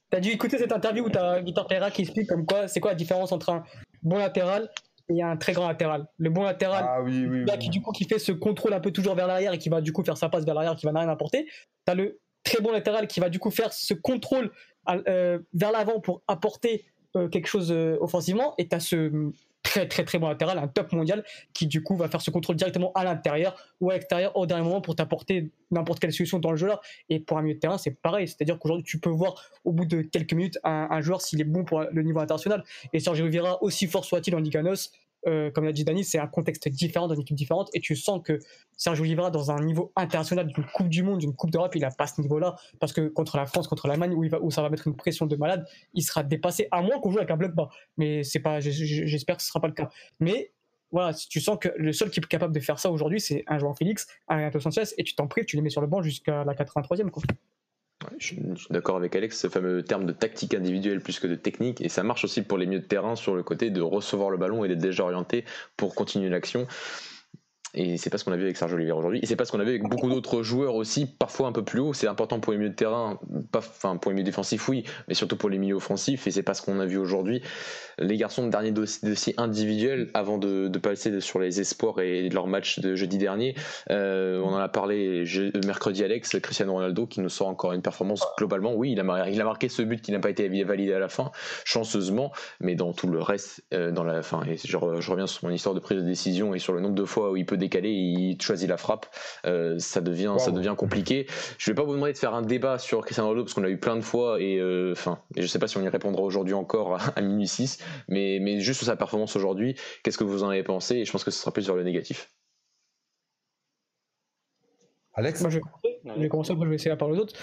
T'as dû écouter cette interview où t'as Victor Pereira qui explique comme quoi c'est quoi la différence entre un bon latéral et un très grand latéral. Le bon latéral, ah, oui, oui, qui du coup qui fait ce contrôle un peu toujours vers l'arrière et qui va du coup faire sa passe vers l'arrière qui va rien apporter. T'as le très bon latéral qui va du coup faire ce contrôle euh, vers l'avant pour apporter euh, quelque chose euh, offensivement. Et t'as ce très très très bon latéral, un top mondial, qui du coup va faire ce contrôle directement à l'intérieur ou à l'extérieur au dernier moment pour t'apporter n'importe quelle solution dans le jeu là. Et pour un milieu de terrain, c'est pareil. C'est-à-dire qu'aujourd'hui, tu peux voir au bout de quelques minutes un, joueur s'il est bon pour le niveau international. Et Sergio Vieira, aussi fort soit-il en Ligue euh, comme l'a dit Dani, c'est un contexte différent, d'une équipe différente, et tu sens que Sergio Oliveira, dans un niveau international d'une Coupe du Monde, d'une Coupe d'Europe, il n'a pas ce niveau-là, parce que contre la France, contre l'Allemagne, où, où ça va mettre une pression de malade, il sera dépassé, à moins qu'on joue avec un bloc bas. Mais c'est pas, j'espère que ce sera pas le cas. Mais voilà, tu sens que le seul qui est capable de faire ça aujourd'hui, c'est un joueur Félix, un Renato Sanchez, et tu t'en prives, tu les mets sur le banc jusqu'à la 83e. Quoi je suis, d'accord avec Alex, ce fameux terme de tactique individuelle plus que de technique, et ça marche aussi pour les milieux de terrain sur le côté de recevoir le ballon et d'être déjà orienté pour continuer l'action. Et c'est pas ce qu'on a vu avec Sergio Olivier aujourd'hui. Et c'est pas ce qu'on a vu avec beaucoup d'autres joueurs aussi, parfois un peu plus haut. C'est important pour les milieux de terrain, pas, enfin pour les milieux défensifs, oui, mais surtout pour les milieux offensifs. Et c'est pas ce qu'on a vu aujourd'hui. Les garçons de dernier dossier, individuel, avant de, passer sur les espoirs et leur match de jeudi dernier, euh, on en a parlé mercredi, Alex, Cristiano Ronaldo, qui nous sort encore une performance globalement. Oui, il a, il a marqué ce but qui n'a pas été validé à la fin, chanceusement, mais dans tout le reste, euh, dans la fin, et je, je, reviens sur mon histoire de prise de décision et sur le nombre de fois où il peut décalé, il choisit la frappe, euh, ça devient ça devient compliqué. Je vais pas vous demander de faire un débat sur Cristiano Ronaldo parce qu'on l'a eu plein de fois et euh, enfin, et je sais pas si on y répondra aujourd'hui encore à, minuit 6, mais mais juste sur sa performance aujourd'hui, qu'est-ce que vous en avez pensé? Et je pense que ce sera plus sur le négatif. Alex? Moi, je vais commencer, après je vais essayer la parole aux autres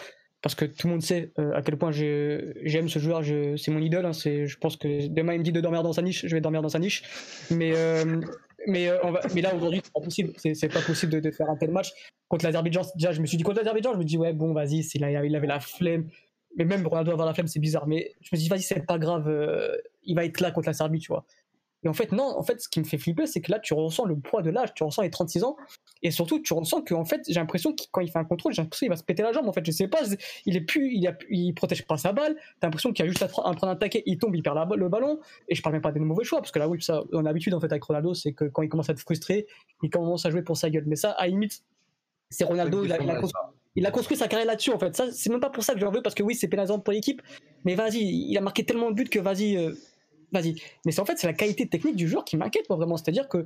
parce que tout le monde sait euh, à quel point j'aime ce joueur, c'est mon idole. Hein, je pense que demain il me dit de dormir dans sa niche, je vais dormir dans sa niche. Mais, euh, euh, on va, mais là aujourd'hui c'est pas possible, c'est pas possible de, faire un tel match contre l'Azerbaïdjan. Déjà je me suis dit contre l'Azerbaïdjan, je me dis ouais bon vas-y, il, avait la flemme. Mais même Ronaldo avoir la flemme c'est bizarre. Mais je me suis dit vas-y c'est pas grave, il va être là contre la Serbie, tu vois. Et en fait, non, en fait, ce qui me fait flipper, c'est que là, tu ressens le poids de l'âge, tu ressens les 36 ans, et surtout, tu ressens qu'en fait, j'ai l'impression que quand il fait un contrôle, j'ai l'impression qu'il va se péter la jambe. En fait, je sais pas, il est plus, il, a, il protège pas sa balle, t'as l'impression qu'il a juste à, prendre un taquet, il tombe, il perd le ballon, et je parle même pas des mauvais choix, parce que là, oui, ça, on a l'habitude, en fait, avec Ronaldo, c'est que quand il commence à être frustré, il commence à jouer pour sa gueule. Mais ça, à limite, c'est Ronaldo, il a, il, a construit, sa carrière là-dessus, en fait. Ça, c'est même pas pour ça que j'en veux, parce que oui, c'est pénalisant pour l'équipe, mais vas-y, il a marqué tellement de buts que vas-y, euh, vas-y. Mais c'est en fait, c'est la qualité technique du joueur qui m'inquiète, moi, vraiment. C'est-à-dire que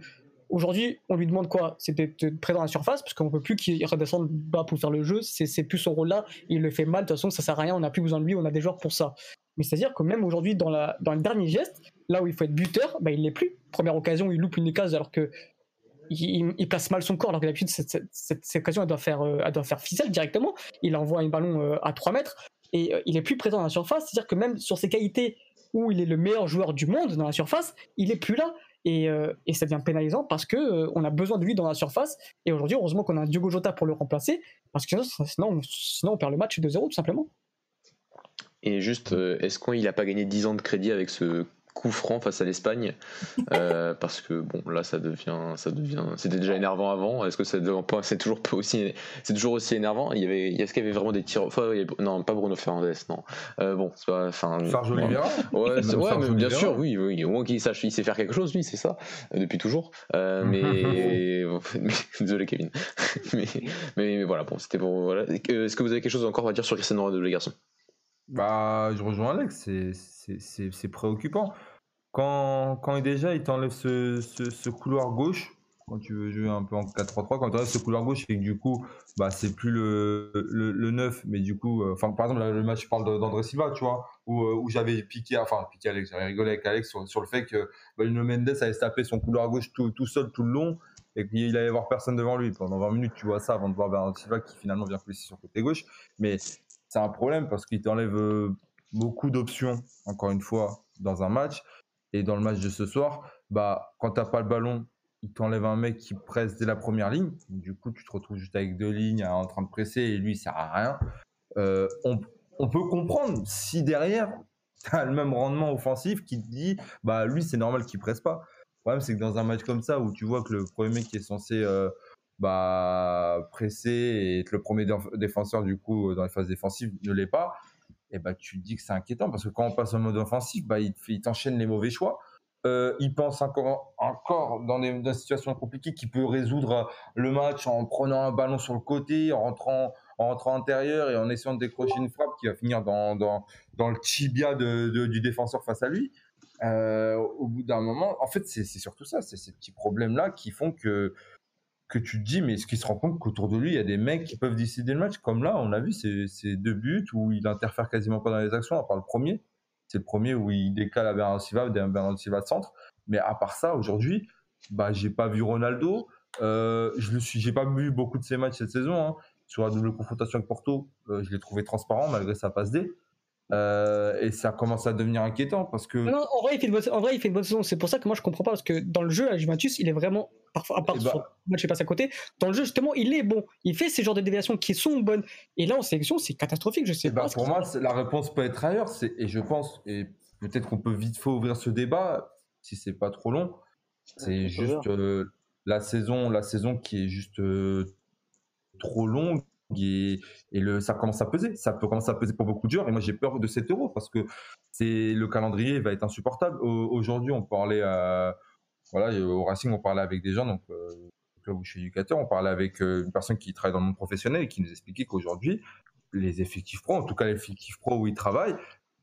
aujourd'hui, on lui demande quoi? C'est d'être présent à la surface, parce qu'on peut plus qu'il redescende bas pour faire le jeu. C'est plus son rôle là. Il le fait mal. De toute façon, ça sert à rien. On n'a plus besoin de lui. On a des joueurs pour ça. Mais c'est-à-dire que même aujourd'hui, dans, dans le dernier geste, là où il faut être buteur, bah, il l'est plus. Première occasion, il loupe une case alors que il, place mal son corps alors que d'habitude cette, cette, occasion elle doit faire euh, elle doit faire ficelle directement il envoie un ballon euh, à 3 mètres et euh, il est plus présent à la surface c'est à dire que même sur ses qualités où il est le meilleur joueur du monde dans la surface, il est plus là. Et, euh, et ça devient pénalisant parce que euh, on a besoin de lui dans la surface. Et aujourd'hui, heureusement qu'on a un Diogo Jota pour le remplacer, parce que sinon, sinon on perd le match de 0 tout simplement. Et juste, euh, est-ce qu'il n'a pas gagné 10 ans de crédit avec ce coup franc face à l'Espagne euh, [laughs] parce que bon là ça devient ça devient c'était déjà énervant avant. Est-ce que ça c'est toujours aussi c'est toujours aussi énervant? Il y avait il y a ce qu'il y avait vraiment des tirs enfin, non pas Bruno Fernandez non. Euh, bon c'est pas enfin ouais, ouais mais bien sûr oui oui au moins qu'il sache il sait faire quelque chose lui c'est ça euh, depuis toujours. [laughs] Mais, [laughs] désolé Kevin. Mais, mais, voilà bon c'était pour voilà. Est-ce que vous avez quelque chose encore à dire sur Cristiano Ronaldo les garçons? Bah, je rejoins Alex, c'est préoccupant. Quand, quand déjà il t'enlève ce, ce, couloir gauche, quand tu veux jouer un peu en 4-3-3, quand tu enlèves ce couloir gauche et que du coup, bah, c'est plus le, le, 9, mais du coup, euh, par exemple, le match, je parle d'André Silva, tu vois, où, euh, où j'avais piqué, enfin, piqué Alex, j'avais rigolé avec Alex sur, le fait que bah, Mendes allait se taper son couloir gauche tout, tout seul, tout le long, et qu'il allait voir personne devant lui pendant 20 minutes, tu vois ça, avant de voir Bernard Silva qui finalement vient plus sur le côté gauche. Mais c'est un problème parce qu'il t'enlève euh, beaucoup d'options, encore une fois, dans un match. Et dans le match de ce soir, bah, quand tu n'as pas le ballon, il t'enlève un mec qui presse dès la première ligne. Du coup, tu te retrouves juste avec deux lignes en train de presser et lui, il sert à rien. Euh, on, on, peut comprendre si derrière, [laughs] tu as le même rendement offensif qui te dit, bah lui, c'est normal qu'il presse pas. Le problème, c'est que dans un match comme ça, où tu vois que le premier mec qui est censé euh, bah, presser et être le premier défenseur du coup dans les phases défensives ne l'est pas, et bah, tu te dis que c'est inquiétant parce que quand on passe en mode offensif, bah, il, t'enchaîne les mauvais choix. Euh, il pense encore, dans, des, situations compliquées qu'il peut résoudre le match en prenant un ballon sur le côté, en rentrant, en rentrant intérieur et en essayant de décrocher une frappe qui va finir dans, dans, dans le tibia de, du défenseur face à lui. Euh, au bout d'un moment, en fait, c'est surtout ça, c'est ces petits problèmes-là qui font que, que tu te dis, mais est-ce qu'il se rend compte qu'autour de lui, il y a des mecs qui peuvent décider le match Comme là, on a vu ces, deux buts où il interfère quasiment pas dans les actions, à part le premier. C'est le premier où il décale à Bernardo Silva, Bernardo Silva de centre. Mais à part ça, aujourd'hui, bah, j'ai pas vu Ronaldo. Euh, je ne j'ai pas vu beaucoup de ses matchs cette saison. Hein. Sur la double confrontation avec Porto, euh, je l'ai trouvé transparent malgré sa passe D. Euh, et ça commence à devenir inquiétant parce que. En vrai, il fait une bonne, en vrai, il fait une bonne saison. C'est pour ça que moi je comprends pas parce que dans le jeu, à Juventus, il est vraiment, parfois, à part eh bah... moi je passe à côté, dans le jeu justement, il est bon. Il fait ces genres de déviations qui sont bonnes. Et là en sélection, c'est catastrophique. Je sais eh pas. Bah, pour moi, la réponse peut être ailleurs. Et je pense, et peut-être qu'on peut vite fait ouvrir ce débat si c'est pas trop long. C'est juste euh, la saison, la saison qui est juste euh, trop longue et, le, ça commence à peser. Ça peut commencer à peser pour beaucoup de joueurs. Et moi, j'ai peur de 7 euros parce que c'est le calendrier va être insupportable. Aujourd'hui, on parlait à, voilà, au Racing, on parlait avec des gens, donc euh, où je suis éducateur, on parlait avec euh, une personne qui travaille dans le monde professionnel et qui nous expliquait qu'aujourd'hui, les effectifs pro, en tout cas les effectifs pro où ils travaillent,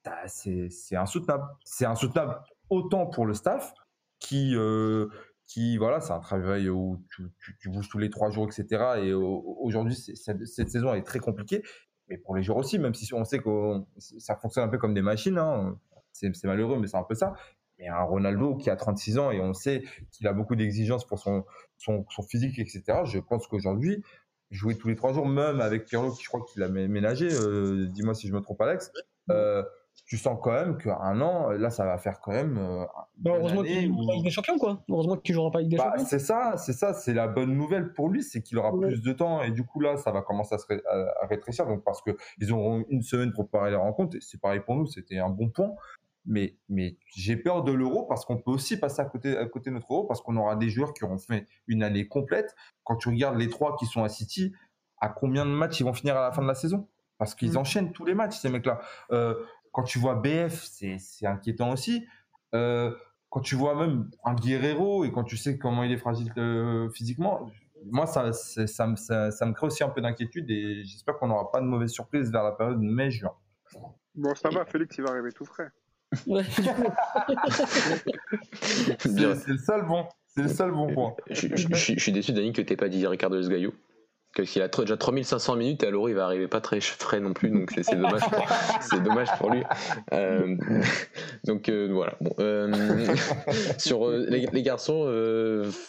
bah, c'est insoutenable. C'est insoutenable autant pour le staff qui euh, qui voilà, c'est un travail où tu, tu, bouges tous les trois jours, etc. Et aujourd'hui, cette, saison est très compliquée, mais pour les joueurs aussi, même si on sait que ça fonctionne un peu comme des machines, hein, c'est malheureux, mais c'est un peu ça. Mais un Ronaldo qui a 36 ans et on sait qu'il a beaucoup d'exigences pour son, son, physique, etc. Je pense qu'aujourd'hui, jouer tous les trois jours, même avec Pirlo, qui je crois qu'il a ménagé, euh, dis-moi si je me trompe, Alex. Euh, tu sens quand même qu'un an, là, ça va faire quand même. Euh, bah, heureusement qu'il jouera pas avec des champions, quoi. Heureusement qu'il jouera pas avec des bah, champions. C'est ça, c'est ça, c'est la bonne nouvelle pour lui, c'est qu'il aura plus de temps et du coup là, ça va commencer à se rétrécir. Donc parce que ils auront une semaine pour préparer la rencontre. Et c'est pareil pour nous, c'était un bon point. Mais, mais j'ai peur de l'euro parce qu'on peut aussi passer à côté, à côté de notre euro parce qu'on aura des joueurs qui auront fait une année complète. Quand tu regardes les trois qui sont à City, à combien de matchs ils vont finir à la fin de la saison? Parce qu'ils mm. enchaînent tous les matchs, ces mecs-là. Euh, quand tu vois BF, c'est inquiétant aussi. Euh, quand tu vois même un Guerrero et quand tu sais comment il est fragile euh, physiquement, moi, ça, ça, ça, me crée aussi un peu d'inquiétude et j'espère qu'on n'aura pas de mauvaises surprises vers la période mai-juin. Bon, ça va, Félix, il va arriver tout frais. [laughs] c'est le seul bon. C'est le seul bon point. Je, je, suis déçu, Dani, que tu n'aies pas dit Ricardo Esgaillou qu'il a déjà 3500 minutes et à l'euro il va arriver pas très frais non plus donc c'est dommage [laughs] c'est dommage pour lui. Euh, donc euh, voilà. Bon, euh, [laughs] sur les, garçons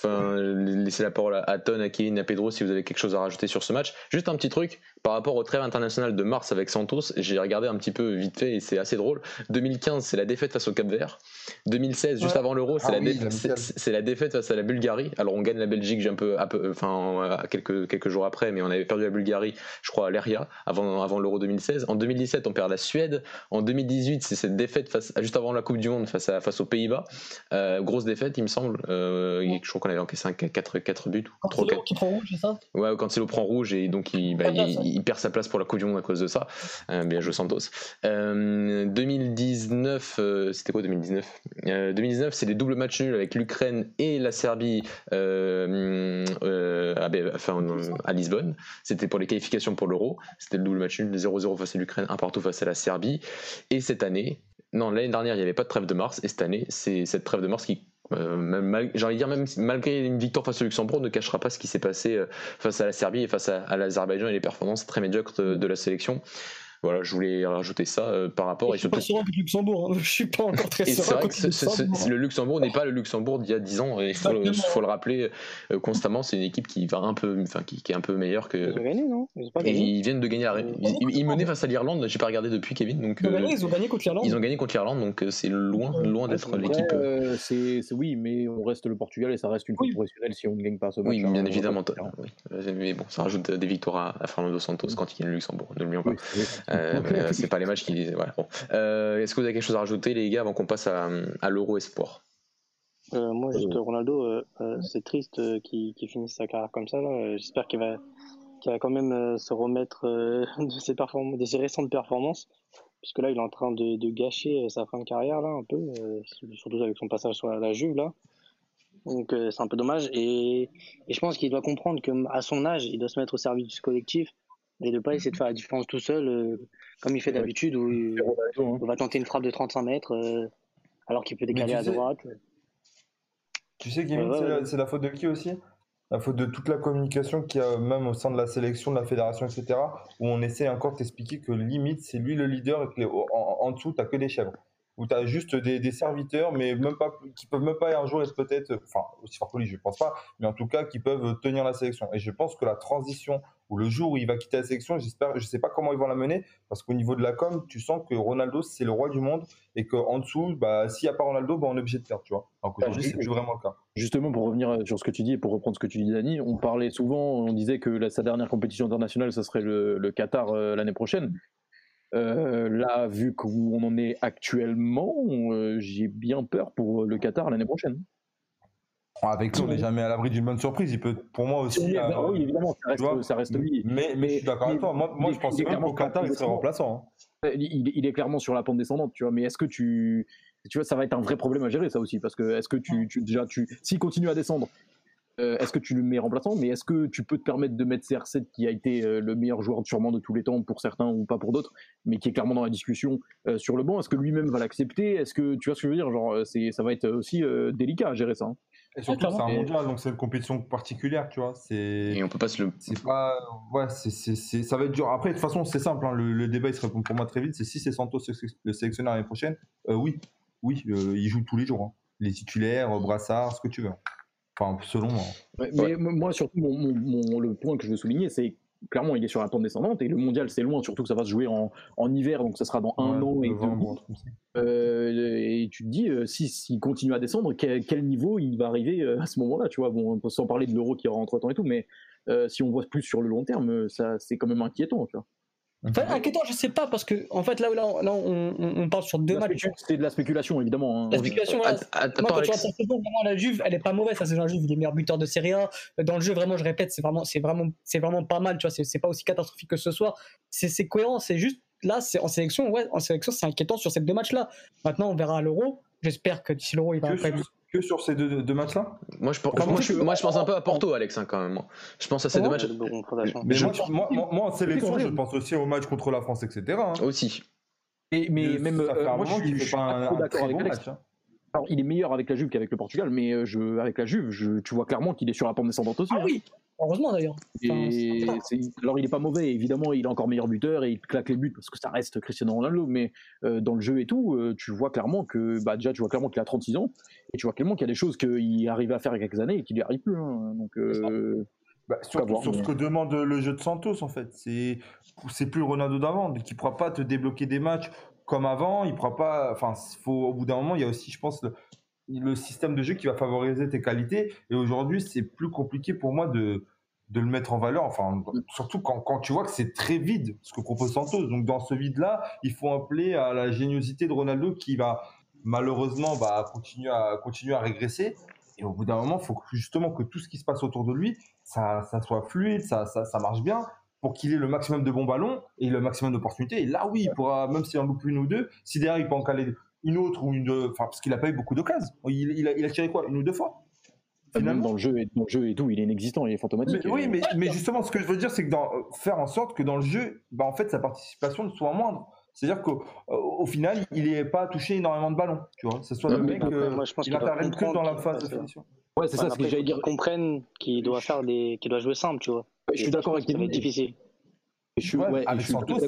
laissez la parole à, Ton à Kevin à Pedro si vous avez quelque chose à rajouter sur ce match. Juste un petit truc par rapport au trêve international de mars avec Santos j'ai regardé un petit peu vite fait et c'est assez drôle 2015 c'est la défaite face au Cap Vert 2016 juste avant l'euro c'est ah la, la, défaite face à la Bulgarie alors on gagne la Belgique j'ai un peu, enfin quelques quelques jours après mais on avait perdu la Bulgarie, je crois, à l'Eria avant, avant l'Euro 2016. En 2017, on perd la Suède. En 2018, c'est cette défaite face, juste avant la Coupe du Monde face, à, face aux Pays-Bas. Euh, grosse défaite, il me semble. Euh, je crois qu'on avait encaissé 4, 4 buts. Cancelo qui prend rouge, c'est ça? Ouais, Cancelo prend rouge et donc il, bah, il, perd sa place pour la Coupe du Monde à cause de ça. Euh, bien joué Santos. 2019, c'était quoi 2019 2019, c'est les doubles matchs nuls avec l'Ukraine et la Serbie à, enfin, à Lisbonne. C'était pour les qualifications pour l'Euro. C'était le double match 0-0 face à l'Ukraine, un partout face à la Serbie. Et cette année, non, l'année dernière, il n'y avait pas de trêve de mars. Et cette année, c'est cette trêve de mars qui euh, j'ai envie de dire même malgré une victoire face au Luxembourg ne cachera pas ce qui s'est passé euh, face à la Serbie et face à, l'Azerbaïdjan et les performances très médiocres de la sélection voilà, je voulais rajouter ça euh, par rapport. Et, je suis pas serein avec Luxembourg. Hein. [laughs] Je suis pas encore très serein. C'est le Luxembourg n'est pas le Luxembourg d'il y a 10 ans. Il faut, le, faut le rappeler euh, constamment. C'est une équipe qui va un peu, enfin, qui, qui, est un peu meilleure que. Ils ont gagné, non? Ils, et ils viennent de gagner. À... Ils, menaient face à l'Irlande. J'ai pas regardé depuis Kevin. Donc, ils, ont gagné, ils ont gagné contre l'Irlande. Ils ont gagné contre l'Irlande, donc c'est loin, loin d'être l'équipe. Euh, c'est oui, mais on reste le Portugal et ça reste une oui. professionnelle si on ne gagne pas ce match. Oui, bien hein, évidemment. Mais bon, ça rajoute des victoires à Fernando Santos quand il gagne le Luxembourg. Ne l'oublions pas. C'est les matchs qui. Voilà. Euh, Est-ce que vous avez quelque chose à rajouter, les gars, avant qu'on passe à, à l'Euro Espoir? Moi, juste Ronaldo, c'est triste qu'il finisse sa carrière comme ça. J'espère qu'il va, va quand même se remettre [laughs] de, ses de ses récentes performances puisque là, il est en train de, gâcher sa fin de carrière, là, un peu, surtout avec son passage sur la Juve, là. Donc euh, c'est un peu dommage. Et, je pense qu'il doit comprendre qu'à son âge, il doit se mettre au service du collectif et de pas essayer de faire la différence tout seul, euh, comme il fait d'habitude, où il, hein. va tenter une frappe de 35 mètres euh, alors qu'il peut décaler à droite. Tu sais, Kevin, c'est la, faute de qui aussi? La faute de toute la communication qu'il y a même au sein de la sélection, de la fédération, etc. Où on essaie encore de t'expliquer que limite, c'est lui le leader et que en, en, dessous, tu n'as que des chèvres où tu as juste des, serviteurs, mais même pas, qui peuvent même pas un jour être peut-être, enfin, aussi fort poli, je pense pas, mais en tout cas, qui peuvent tenir la sélection. Et je pense que la transition, ou le jour où il va quitter la sélection, j'espère, je sais pas comment ils vont la mener, parce qu'au niveau de la com, tu sens que Ronaldo, c'est le roi du monde, et qu'en dessous, bah, s'il n'y a pas Ronaldo, bah, on est obligé de perdre, tu vois. Qu'aujourd'hui, c'est plus vraiment le cas. Justement, pour revenir sur ce que tu dis, et pour reprendre ce que tu dis, Dani, on parlait souvent, on disait que sa dernière compétition internationale, ce serait le, le Qatar euh, l'année prochaine. Euh, là, vu où on en est actuellement, euh, j'ai bien peur pour le Qatar l'année prochaine. Avec lui, on n'est jamais à l'abri d'une bonne surprise. Il peut, pour moi aussi. Euh, bah oui, évidemment, ça reste, lui. Mais, mais, je suis d'accord avec toi. Moi, moi je pense que qu'au Qatar, il serait remplaçant. Hein. Il, il, est clairement sur la pente descendante, tu vois. Mais est-ce que tu, tu vois, ça va être un vrai problème à gérer, ça aussi, parce que est-ce que tu, tu déjà, tu, s'il continue à descendre, euh, est-ce que tu le mets remplaçant Mais est-ce que tu peux te permettre de mettre CR7 qui a été euh, le meilleur joueur sûrement de tous les temps pour certains ou pas pour d'autres, mais qui est clairement dans la discussion euh, sur le banc? Est-ce que lui-même va l'accepter? Est-ce que tu vois ce que je veux dire? Genre, c'est, ça va être aussi délicat à gérer ça. Hein. Et surtout, c'est un mondial, donc c'est une compétition particulière, tu vois. C'est... Et on peut pas se le. C'est pas. Ouais, c'est, c'est, ça va être dur. Après, de toute façon, c'est simple. Hein. Le, débat, il se répond pour moi très vite. C'est si c'est Santos le sélectionneur l'année prochaine, oui. Oui, il joue tous les jours. Hein. Les titulaires, Brassard, ce que tu veux. Enfin, selon moi. mais moi, surtout, mon, le point que je veux souligner, c'est clairement, il est sur la pente descendante et le mondial, c'est loin, surtout que ça va se jouer en, en hiver, donc ça sera dans un an et euh, et tu te dis, euh, si s'il continue à descendre, quel, niveau il va arriver euh, à ce moment-là, tu vois? Bon, sans parler de l'euro qui aura entre temps et tout, mais si on voit plus sur le long terme, ça, c'est quand même inquiétant, tu vois? Enfin, inquiétant, je sais pas, parce que, en fait, là, là, là on, on parle sur deux matchs. C'est de la spéculation, évidemment. Hein. La spéculation, Moi, quand tu vraiment, la Juve, elle est pas mauvaise, ça, c'est la Juve, il est meilleur buteur de Serie A. Dans le jeu, vraiment, je répète, c'est vraiment, c'est vraiment, c'est vraiment pas mal, tu vois, c'est pas aussi catastrophique que ce soir. C'est cohérent, c'est juste, là, c'est en sélection, ouais, en sélection, c'est inquiétant sur ces deux matchs-là. Maintenant, on verra à l'Euro. J'espère que d'ici l'Euro, il va après sur ces deux, matchs-là moi je, moi, je, pense un peu à Porto, Alex, hein, quand même. Je pense à ces deux matchs. Mais moi, moi, en sélection, je pense aussi au match contre la France, etc. Hein. Aussi. Et, mais même, euh, moi, je, suis pas, d'accord avec Alex. Hein. Alors, il est meilleur avec la Juve qu'avec le Portugal, mais euh, je, avec la Juve, je, tu vois clairement qu'il est sur la pente descendante aussi. Ah oui, heureusement d'ailleurs. alors, il est pas mauvais, évidemment, il est encore meilleur buteur et il claque les buts parce que ça reste Cristiano Ronaldo, mais euh, dans le jeu et tout, euh, tu vois clairement que, bah, déjà, tu vois clairement qu'il a 36 ans et tu vois clairement qu'il y a des choses qu'il arrivait à faire il y a quelques années et qu'il n'y arrive plus. Hein. donc. Bah, sur, ce que demande le jeu de Santos en fait, c'est c'est plus Ronaldo d'avant, qui pourra pas te débloquer des matchs comme avant, il pourra pas. Enfin, faut au bout d'un moment, il y a aussi, je pense, le, système de jeu qui va favoriser tes qualités. Et aujourd'hui, c'est plus compliqué pour moi de, de le mettre en valeur. Enfin, surtout quand, quand tu vois que c'est très vide ce que propose Santos. Donc dans ce vide-là, il faut appeler à la géniosité de Ronaldo qui va malheureusement va continuer à continuer à régresser. Et au bout d'un moment, il faut justement que tout ce qui se passe autour de lui, ça, ça soit fluide, ça, ça, ça marche bien pour qu'il ait le maximum de bons ballons et le maximum d'opportunités. Et là, oui, il pourra, même s'il en loupe une ou deux, si derrière il peut en caler une autre ou une, enfin, parce qu'il n'a pas eu beaucoup d'occasions. Il, il, a, il, a, tiré quoi Une ou deux fois Finalement. Même dans le jeu et dans le jeu et tout, il est inexistant, il est fantomatique. oui, mais, mais, justement, ce que je veux dire, c'est que dans, faire en sorte que dans le jeu, bah, en fait, sa participation soit moindre. C'est-à-dire qu'au au final, il n'est pas touché énormément de ballons, tu vois. Ce soit le mec, euh, moi, je pense il intervient que dans la phase de finition. Ouais, c'est ça, ce que j'allais dire. Comprennent qu'il doit faire des, qu'il doit jouer simple, tu vois. Je suis d'accord avec toi. difficile. Je suis, ouais, je suis d'accord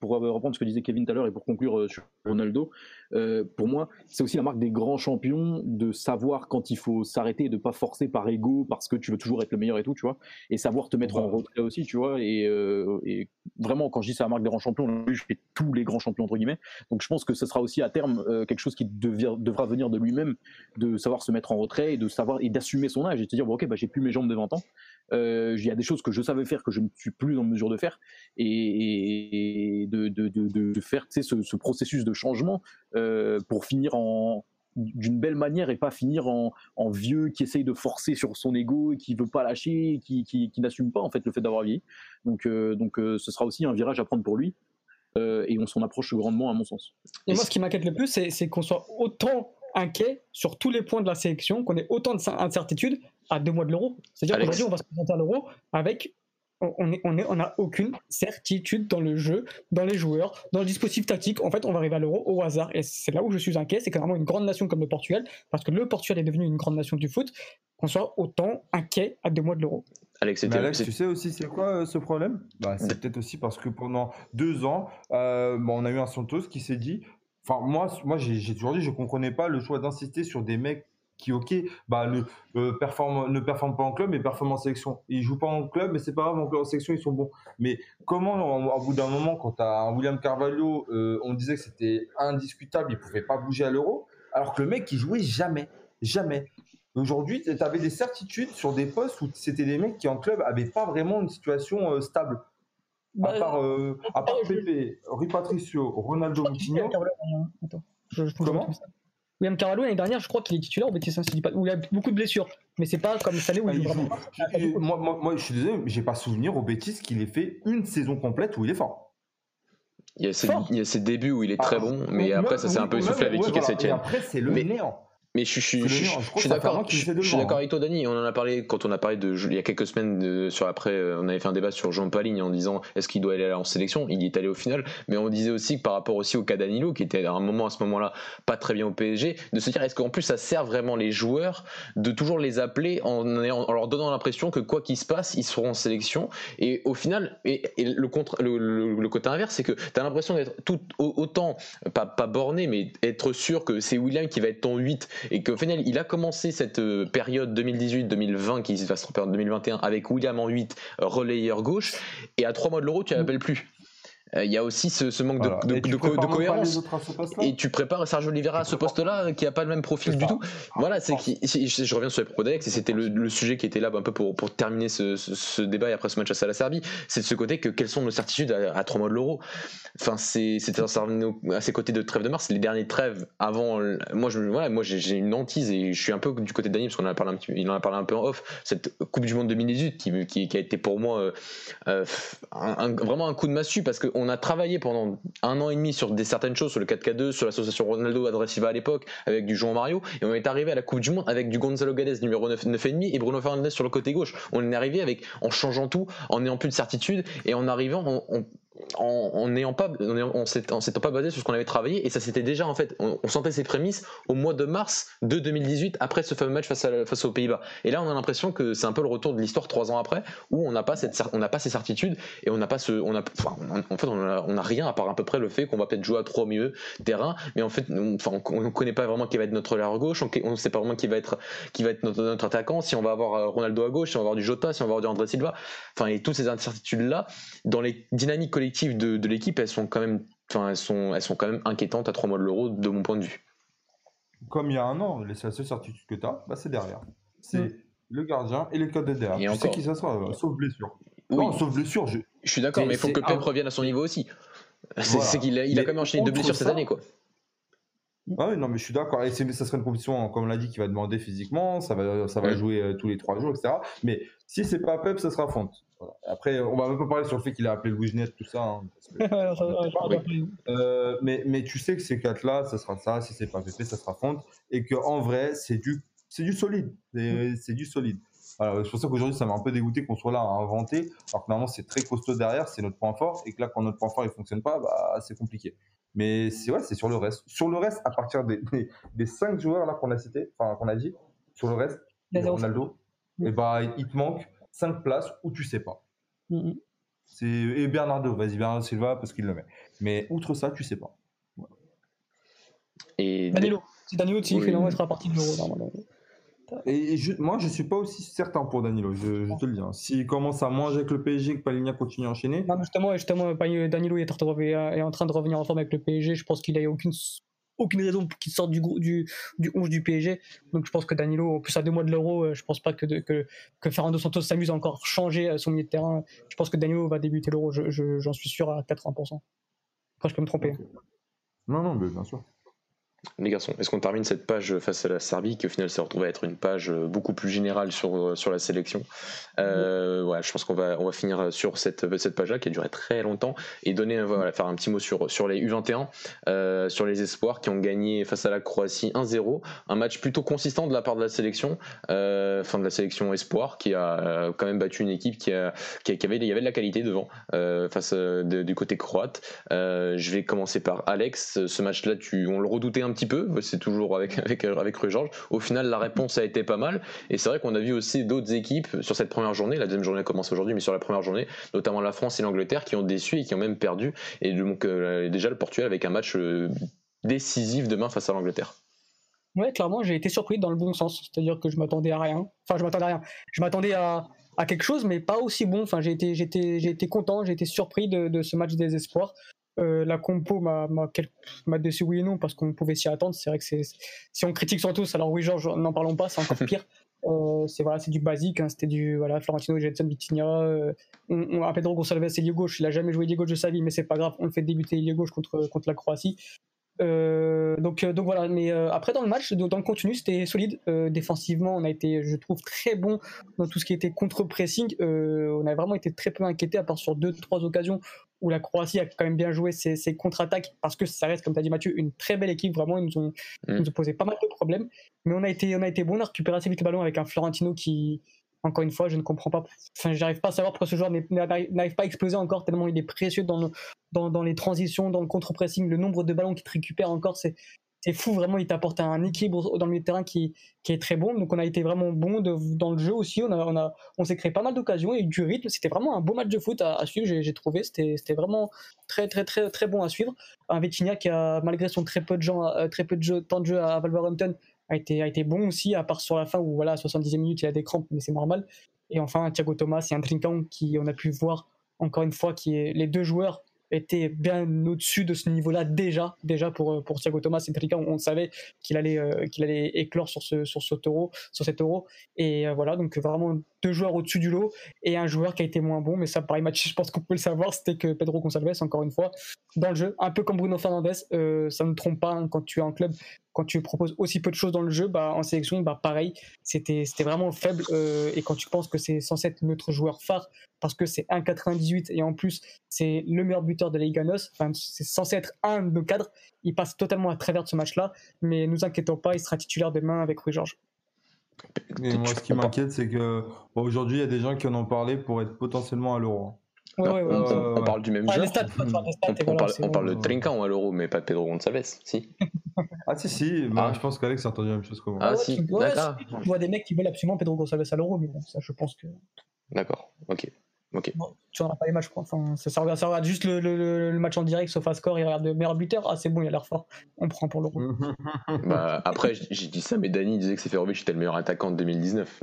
pour reprendre ce que disait Kevin tout à l'heure et pour conclure euh, sur Ronaldo, euh, pour moi, c'est aussi la marque des grands champions de savoir quand il faut s'arrêter et de pas forcer par ego parce que tu veux toujours être le meilleur et tout, tu vois, et savoir te mettre en retrait aussi, tu vois, et, euh, et, vraiment quand je dis c'est la marque des grands champions, je fais tous les grands champions entre guillemets, donc je pense que ce sera aussi à terme quelque chose qui devra venir de lui-même, de savoir se mettre en retrait et de savoir et d'assumer son âge et de se dire bon ok bah j'ai plus mes jambes de 20 ans, il y a des choses que je savais faire que je ne suis plus en mesure de faire et, de, de, de, de, faire ce, ce, processus de changement euh, pour finir d'une belle manière et pas finir en, vieux qui essaye de forcer sur son ego et qui veut pas lâcher, qui, qui, n'assume pas en fait le fait d'avoir vieilli. Donc, donc ce sera aussi un virage à prendre pour lui. et on s'en approche grandement à mon sens. Et, moi, ce qui m'inquiète le plus, c'est qu'on soit autant inquiet sur tous les points de la sélection, qu'on ait autant d'incertitudes à deux mois de l'euro. C'est-à-dire qu'aujourd'hui, on va se présenter à l'euro avec on n'a on on aucune certitude dans le jeu, dans les joueurs, dans le dispositif tactique. En fait, on va arriver à l'euro au hasard. Et c'est là où je suis inquiet. C'est carrément une grande nation comme le Portugal, parce que le Portugal est devenu une grande nation du foot, qu'on soit autant inquiet à deux mois de l'euro. Alex, tu sais aussi c'est quoi euh, ce problème? Bah, C'est peut-être aussi parce que pendant deux ans, euh, on a eu un Santos qui s'est dit Enfin, moi, moi j'ai toujours dit, je comprenais pas le choix d'insister sur des mecs qui, ok, bah, ne, euh, ne performent pas en club, mais performent en sélection. Ils jouent pas en club, mais c'est pas grave, en, sélection, ils sont bons. Mais comment, au bout d'un moment, quand tu as un William Carvalho, euh, on disait que c'était indiscutable, il pouvait pas bouger à l'euro, alors que le mec, il jouait jamais. Jamais. Aujourd'hui, tu avais des certitudes sur des postes où c'était des mecs qui, en club, avaient pas vraiment une situation euh, stable. à bah, part, à part Pepe, Rui Patricio, Ronaldo Moutinho. Comment? William Carvalho, l'année dernière, je crois qu'il est titulaire au Betis pas, où il a beaucoup de blessures. Mais c'est pas comme cette année où il, ah, vraiment. moi, moi, moi, je suis désolé, mais j'ai pas souvenir au Betis qu'il ait fait une saison complète où il est fort. Il y, a ses, il y a ses débuts où il est très ah, bon, mais après, ça s'est un peu essoufflé avec Kika Et après, c'est le néant. Mais je, suis d'accord. Je, suis d'accord avec toi, Dani. On en a parlé quand on a parlé de il y a quelques semaines de, sur après. Euh, on avait fait un débat sur Jean Paligne en disant est-ce qu'il doit aller en sélection. Il y est allé au final. Mais on disait aussi que par rapport aussi au cas Danilo, qui était à un moment à ce moment-là pas très bien au PSG, de se dire est-ce qu'en plus ça sert vraiment les joueurs de toujours les appeler en, en leur donnant l'impression que quoi qu'il se passe, ils seront en sélection. Et au final, et, le, contre, le, côté inverse, c'est que tu as l'impression d'être tout autant pas, pas borné, mais être sûr que c'est William qui va être ton 8 et qu'au final, il a commencé cette euh, période 2018-2020 qui va se en 2021 avec William en 8, relayeur gauche, et à 3 mois de l'euro, tu l'appelles plus. Euh, il y a aussi ce, manque de, cohérence. Et tu prépares Sergio Oliveira à ce poste-là qui n'a pas le même profil du tout. Voilà, c'est qui. Je reviens sur les propos d'Alex et c'était le, sujet qui était là un peu pour, pour terminer ce, débat et après ce match à la Serbie. C'est de ce côté que quelles sont nos certitudes à, trois mois de l'Euro. Enfin, c'était à ses côtés de trêve de mars, les derniers trêves avant. Moi, je, voilà, moi j'ai une hantise et je suis un peu du côté de Daniel parce qu'on en a parlé un petit, il en a parlé un peu en off. Cette Coupe du Monde 2018 qui, qui, qui a été pour moi euh, euh, vraiment un coup de massue parce que on a travaillé pendant un an et demi sur des certaines choses, sur le 4K2, sur l'association Ronaldo Adressiva à l'époque, avec du Jean Mario, et on est arrivé à la Coupe du Monde avec du Gonzalo Gades numéro 9, 9,5 et Bruno Fernandes sur le côté gauche. On est arrivé avec, en changeant tout, en n'ayant plus de certitude, et en arrivant, on, en n'ayant pas, en s'étant pas basé sur ce qu'on avait travaillé et ça c'était déjà en fait, on, sentait ses prémices au mois de mars de 2018 après ce fameux match face, aux Pays-Bas. Et là on a l'impression que c'est un peu le retour de l'histoire trois ans après où on n'a pas cette, on n'a pas ces certitudes et on n'a pas ce, on a, en fait on a, rien à part à peu près le fait qu'on va peut-être jouer à trois milieu terrain, mais en fait on, enfin, on, connaît pas vraiment qui va être notre large gauche, on, ne sait pas vraiment qui va être, qui va être notre, attaquant, si on va avoir euh, Ronaldo à gauche, si on va avoir du Jota, si on va avoir du André Silva, enfin et toutes ces incertitudes là dans les dynamiques collectives de, l'équipe, elles sont quand même, enfin, elles sont, elles sont quand même inquiétantes à trois mois de l'euro de mon point de vue. Comme il y a un an, la seule certitude que tu as, bah, c'est derrière. C'est mm. le gardien et le code de derrière. tu sais qui ça sera, euh, sauf blessure. Non, sauf blessure. Je, je suis d'accord, mais il faut que Pep revienne à son niveau aussi. [laughs] C'est qu'il a, il a quand même enchaîné deux blessures cette année, quoi. Ah oui, non, mais je suis d'accord. Et ça serait une compétition, comme on l'a dit, qui va demander physiquement. Ça va, ça va mm. jouer euh, tous les trois jours, etc. Mais si c'est pas Pep, ça sera Fonte. Après, on va un peu parler sur le fait qu'il a appelé Louis tout ça. Hein, [laughs] euh, mais, mais tu sais que ces quatre-là, ça sera ça. Si c'est pas PP, ça sera Fonte. Et qu'en vrai, c'est du, c'est du solide. C'est, du solide. c'est pour ça qu'aujourd'hui, ça m'a un peu dégoûté qu'on soit là à inventer. Alors que normalement, c'est très costaud derrière, c'est notre point fort. Et que là, quand notre point fort ne fonctionne pas, bah, c'est compliqué. Mais c'est ouais, c'est sur le reste. Sur le reste, à partir des, des, cinq joueurs là qu'on a cités, enfin qu'on a dit, sur le reste, Ronaldo, et bah, il te manque 5 places où tu sais pas. Mm, mm. C'est et Bernardo, vas-y Bernardo Silva parce qu'il le met. Mais outre ça, tu sais pas. Et Danilo, c'est Danilo qui fait sera partie de l'Euro Et je, moi, je suis pas aussi certain pour Danilo, je, te le dis. Hein. S'il commence à manger avec le PSG, que Paligna continue à enchaîner. Non, justement, justement, Danilo est en train de revenir en forme avec le PSG. Je pense qu'il a aucune aucune raison qu'il sorte du, du, du 11 du PSG. Donc je pense que Danilo, en plus à deux mois de l'Euro, euh, je pense pas que, que, que Fernando Santos s'amuse à encore changer euh, son milieu de terrain. Je pense que Danilo va débuter l'Euro, j'en je, j'en suis sûr à 80%. Après, je peux me tromper. Non, non, mais bien sûr. Les garçons, est-ce qu'on termine cette page face à la Serbie qui au final s'est retrouvée à être une page euh, beaucoup plus générale sur, euh, sur la sélection? Euh, ouais, Je pense qu'on va, on va finir sur cette, cette page-là qui a duré très longtemps et donner, voilà, faire un petit mot sur, sur les U21, euh, sur les espoirs qui ont gagné face à la Croatie 1-0. Un match plutôt consistant de la part de la sélection, euh, de la sélection espoir qui a quand même battu une équipe qui, a, qui, avait, y avait de la qualité devant face du côté croate. je vais commencer par Alex. Ce match-là, on le redoutait un petit peu, c'est toujours avec, [laughs] avec, avec Rue Georges. Au final, la réponse a été pas mal. Et c'est vrai qu'on a vu aussi d'autres équipes sur cette première journée, la deuxième journée commence aujourd'hui, mais sur la première journée, notamment la France et l'Angleterre, qui ont déçu et qui ont même perdu. Et donc, euh, déjà le Portugal avec un match euh, décisif demain face à l'Angleterre. Ouais, clairement, j'ai été surpris dans le bon sens. C'est-à-dire que je m'attendais à rien. Enfin, je m'attendais à rien. Je m'attendais à, à, quelque chose, mais pas aussi bon. Enfin, j'ai été, été, été content, j'ai été surpris de, de, ce match des espoirs. Euh, la compo m'a déçu oui et non parce qu'on pouvait s'y attendre. C'est vrai que c'est si on critique tous alors oui Georges, n'en parlons pas, c'est encore [laughs] pire. Euh, c'est voilà, c'est du basique, hein, c'était du voilà Florentino, Jetson, Vitinha, euh, on, on, Pedro Gonçalves et lié gauche. Il a jamais joué lié gauche de sa vie, mais c'est pas grave, on le fait débuter lié gauche contre contre la Croatie. Euh, donc, euh, donc voilà, mais euh, après dans le match, dans le contenu, c'était solide. défensivement, on a été, je trouve, très bon dans tout ce qui était contre-pressing. on a vraiment été très peu inquiété, à part sur deux, trois occasions où la Croatie a quand même bien joué ses, ses contre-attaques, parce que ça reste, comme tu as dit Mathieu, une très belle équipe. Vraiment, ils nous, ont, ils nous ont posé pas mal de problèmes. Mais on a été, on a été bon, on a récupéré assez vite le ballon avec un Florentino qui, encore une fois, je ne comprends pas. Enfin, j'arrive pas à savoir pourquoi ce joueur n'arrive pas à exploser encore tellement il est précieux dans, dans, les transitions, dans le contre-pressing, le nombre de ballons qu'il récupère encore, c'est fou. Vraiment il t'apporte un équilibre dans le terrain qui, qui est très bon. Donc on a été vraiment bon dans le jeu aussi. On a on, a, on s'est créé pas mal d'occasions et du rythme. C'était vraiment un beau match de foot à, suivre. J'ai trouvé. C'était c'était vraiment très très très très bon à suivre. Un Vitinha qui a malgré son très peu de gens euh, très peu de jeu, temps de jeu à Wolverhampton a été, a été bon aussi, à part sur la fin où, voilà, à 70e minute, il a des crampes, mais c'est normal. Et enfin, Thiago Thomas et un Trinkan qui, on a pu voir, encore une fois, qui les deux joueurs était bien au-dessus de ce niveau-là déjà, déjà pour, pour Thiago Thomas et Trinkan, on savait qu'il allait, euh, qu'il allait éclore sur ce, sur ce euro, sur cet euro. Et euh, voilà, donc vraiment deux joueurs au-dessus du lot et un joueur qui a été moins bon, mais ça, pareil, match, je pense qu'on peut le savoir, c'était que Pedro Gonçalves, encore une fois, dans le jeu, un peu comme Bruno Fernandes, euh, ça ne trompe pas hein, quand tu es en club, quand tu proposes aussi peu de choses dans le jeu, bah, en sélection, bah, pareil, c'était vraiment faible. Euh, et quand tu penses que c'est censé être notre joueur phare, parce que c'est 1,98 et en plus, c'est le meilleur buteur de la enfin, c'est censé être un de nos cadres, il passe totalement à travers de ce match-là. Mais nous inquiétons pas, il sera titulaire demain avec Rui Georges. Et moi, ce qui m'inquiète, c'est que aujourd'hui, il y a des gens qui en ont parlé pour être potentiellement à l'euro. Ouais, ouais, on, parle du même jeu. on, parle, de Trinkan à l'euro, mais pas de Pedro Gonçalves, si. ah, si, si. Bah, ah. Je pense qu'Alex a entendu la même chose que moi. Ah, ah si. Tu vois, vois des mecs qui veulent absolument Pedro Gonçalves à l'euro, mais bon, ça, je pense que. D'accord, ok. Ok. tu n'auras pas les matchs, quoi. Enfin, ça, ça, regarde, juste le, le, le, match en direct, sauf à score, il regarde le meilleur buteur. Ah, c'est bon, il a l'air fort. On prend pour l'euro. [laughs] bah, après, j'ai dit ça, mais Dani disait que Seferovic était le meilleur attaquant de 2019.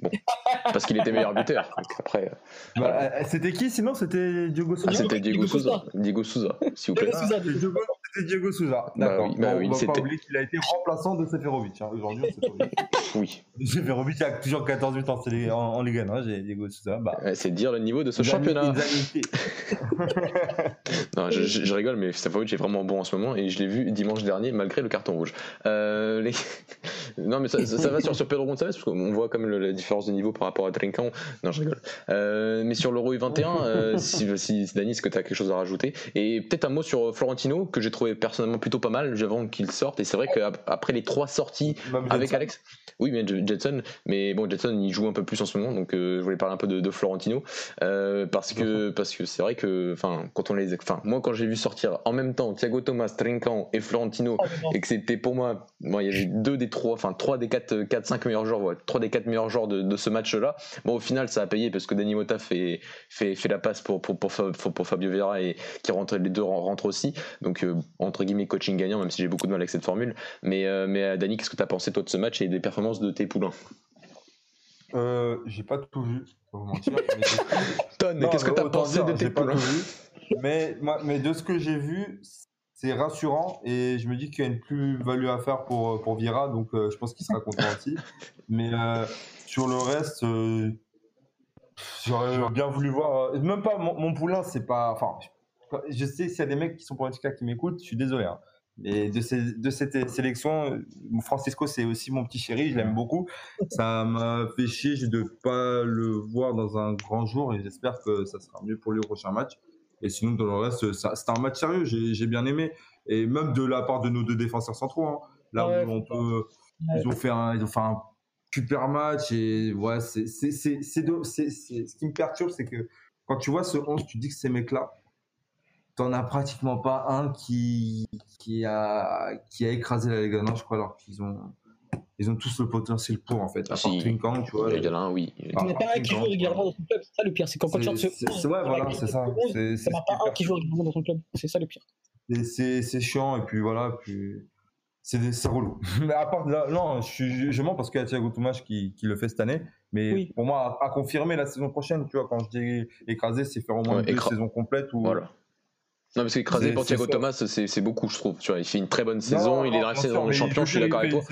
Bon. [laughs] Parce qu'il était meilleur buteur. après. Euh, bah, euh, c'était qui sinon? C'était Diogo Souza? Ah, c'était Diego, Souza. Diego Souza, s'il vous plaît. C'était Diego Souza. Bah D'accord. Bah oui, on va pas oublier qu'il a été remplaçant de Seferovic. Hein. Aujourd'hui, [laughs] Oui. Seferovic a toujours 14 buts en, en, en Ligue 1. Hein. Diego Souza. Bah. C'est dire le niveau de ce championnat. [laughs] non, je, je, rigole, mais Seferovic est vraiment bon en ce moment et je l'ai vu dimanche dernier malgré le carton rouge. Euh, les... [laughs] non, mais ça, ça, va sur, sur Pedro Gonçalves parce qu'on voit comme la différence de niveau par rapport à Trinkan. Non, je rigole. Euh, mais sur l'Euro U21, euh, si, si, Dani, est-ce que tu as quelque chose à rajouter? Et peut-être un mot sur Florentino que j'ai trouvé personnellement plutôt pas mal avant qu'il sorte. Et c'est vrai qu'après les trois sorties avec Alex, oui, mais Jetson, mais bon, Jetson il joue un peu plus en ce moment, donc euh, je voulais parler un peu de, de Florentino. Euh, parce que parce que c'est vrai que enfin quand on les, enfin moi quand j'ai vu sortir en même temps Thiago Thomas, Trinkan et Florentino oh, et que c'était pour moi, moi il y avait deux des trois, enfin trois des quatre, quatre cinq meilleurs joueurs, ouais, trois des quatre meilleurs joueurs de, de ce match-là. Bon au final ça a payé parce que Dani Mota fait fait fait la passe pour pour pour, pour, Fabio Vieira et qui rentre les deux rentrent aussi, donc euh, entre guillemets coaching gagnant même si j'ai beaucoup de mal avec cette formule. Mais mais Dani qu'est-ce que tu as pensé toi de ce match et des performances de tes poulains? Euh, J'ai pas tout vu, pour vous mentir. Mais [laughs] qu'est-ce que tu as pensé de tes poulains mais, mais de ce que j'ai vu, c'est rassurant et je me dis qu'il y a une plus-value à faire pour, pour Vira, donc euh, je pense qu'il sera content [laughs] aussi. Mais euh, sur le reste, euh, j'aurais bien voulu voir. Euh, même pas mon, poulain, c'est pas. Enfin, je sais s'il y a des mecs qui sont pour un qui m'écoutent, je suis désolé. Hein. Et de, ces, de cette sélection, Francisco, c'est aussi mon petit chéri, je l'aime beaucoup. Ça m'a fait chier de ne pas le voir dans un grand jour et j'espère que ça sera mieux pour lui au prochain match. Et sinon, dans le reste, c'était un match sérieux, j'ai bien aimé. Et même de la part de nos deux défenseurs centraux, hein. là où on peut. Ils ont fait un, ils ont fait un super match et ouais, c'est ce qui me perturbe, c'est que quand tu vois ce 11, tu dis que ces mecs-là, t'en as pratiquement pas un qui, qui, a, qui a écrasé la Ligue je crois, alors qu'ils ont, ils ont tous le potentiel pour, en fait. À part Kang, tu vois. Il y en a un, oui. Il n'y en a pas un qui joue régulièrement dans son club, c'est ça le pire. C'est quand, regardes ce. Ouais, voilà, c'est ça. Il n'y en a pas un qui joue régulièrement dans son club, c'est ça le pire. C'est chiant, et puis voilà, puis c'est relou. [laughs] Mais à part là, non, je, je mens parce qu'il y a Thiago Tomas qui, qui, le fait cette année. Mais pour moi, à, confirmer la saison prochaine, tu vois, quand je dis écraser, c'est faire au moins une saison complète. Ou... Voilà. Non, parce qu'écraser pour Thiago Thomas, c'est beaucoup, je trouve. Tu vois, il fait une très bonne saison, il est dans la saison de champion, je suis d'accord avec toi.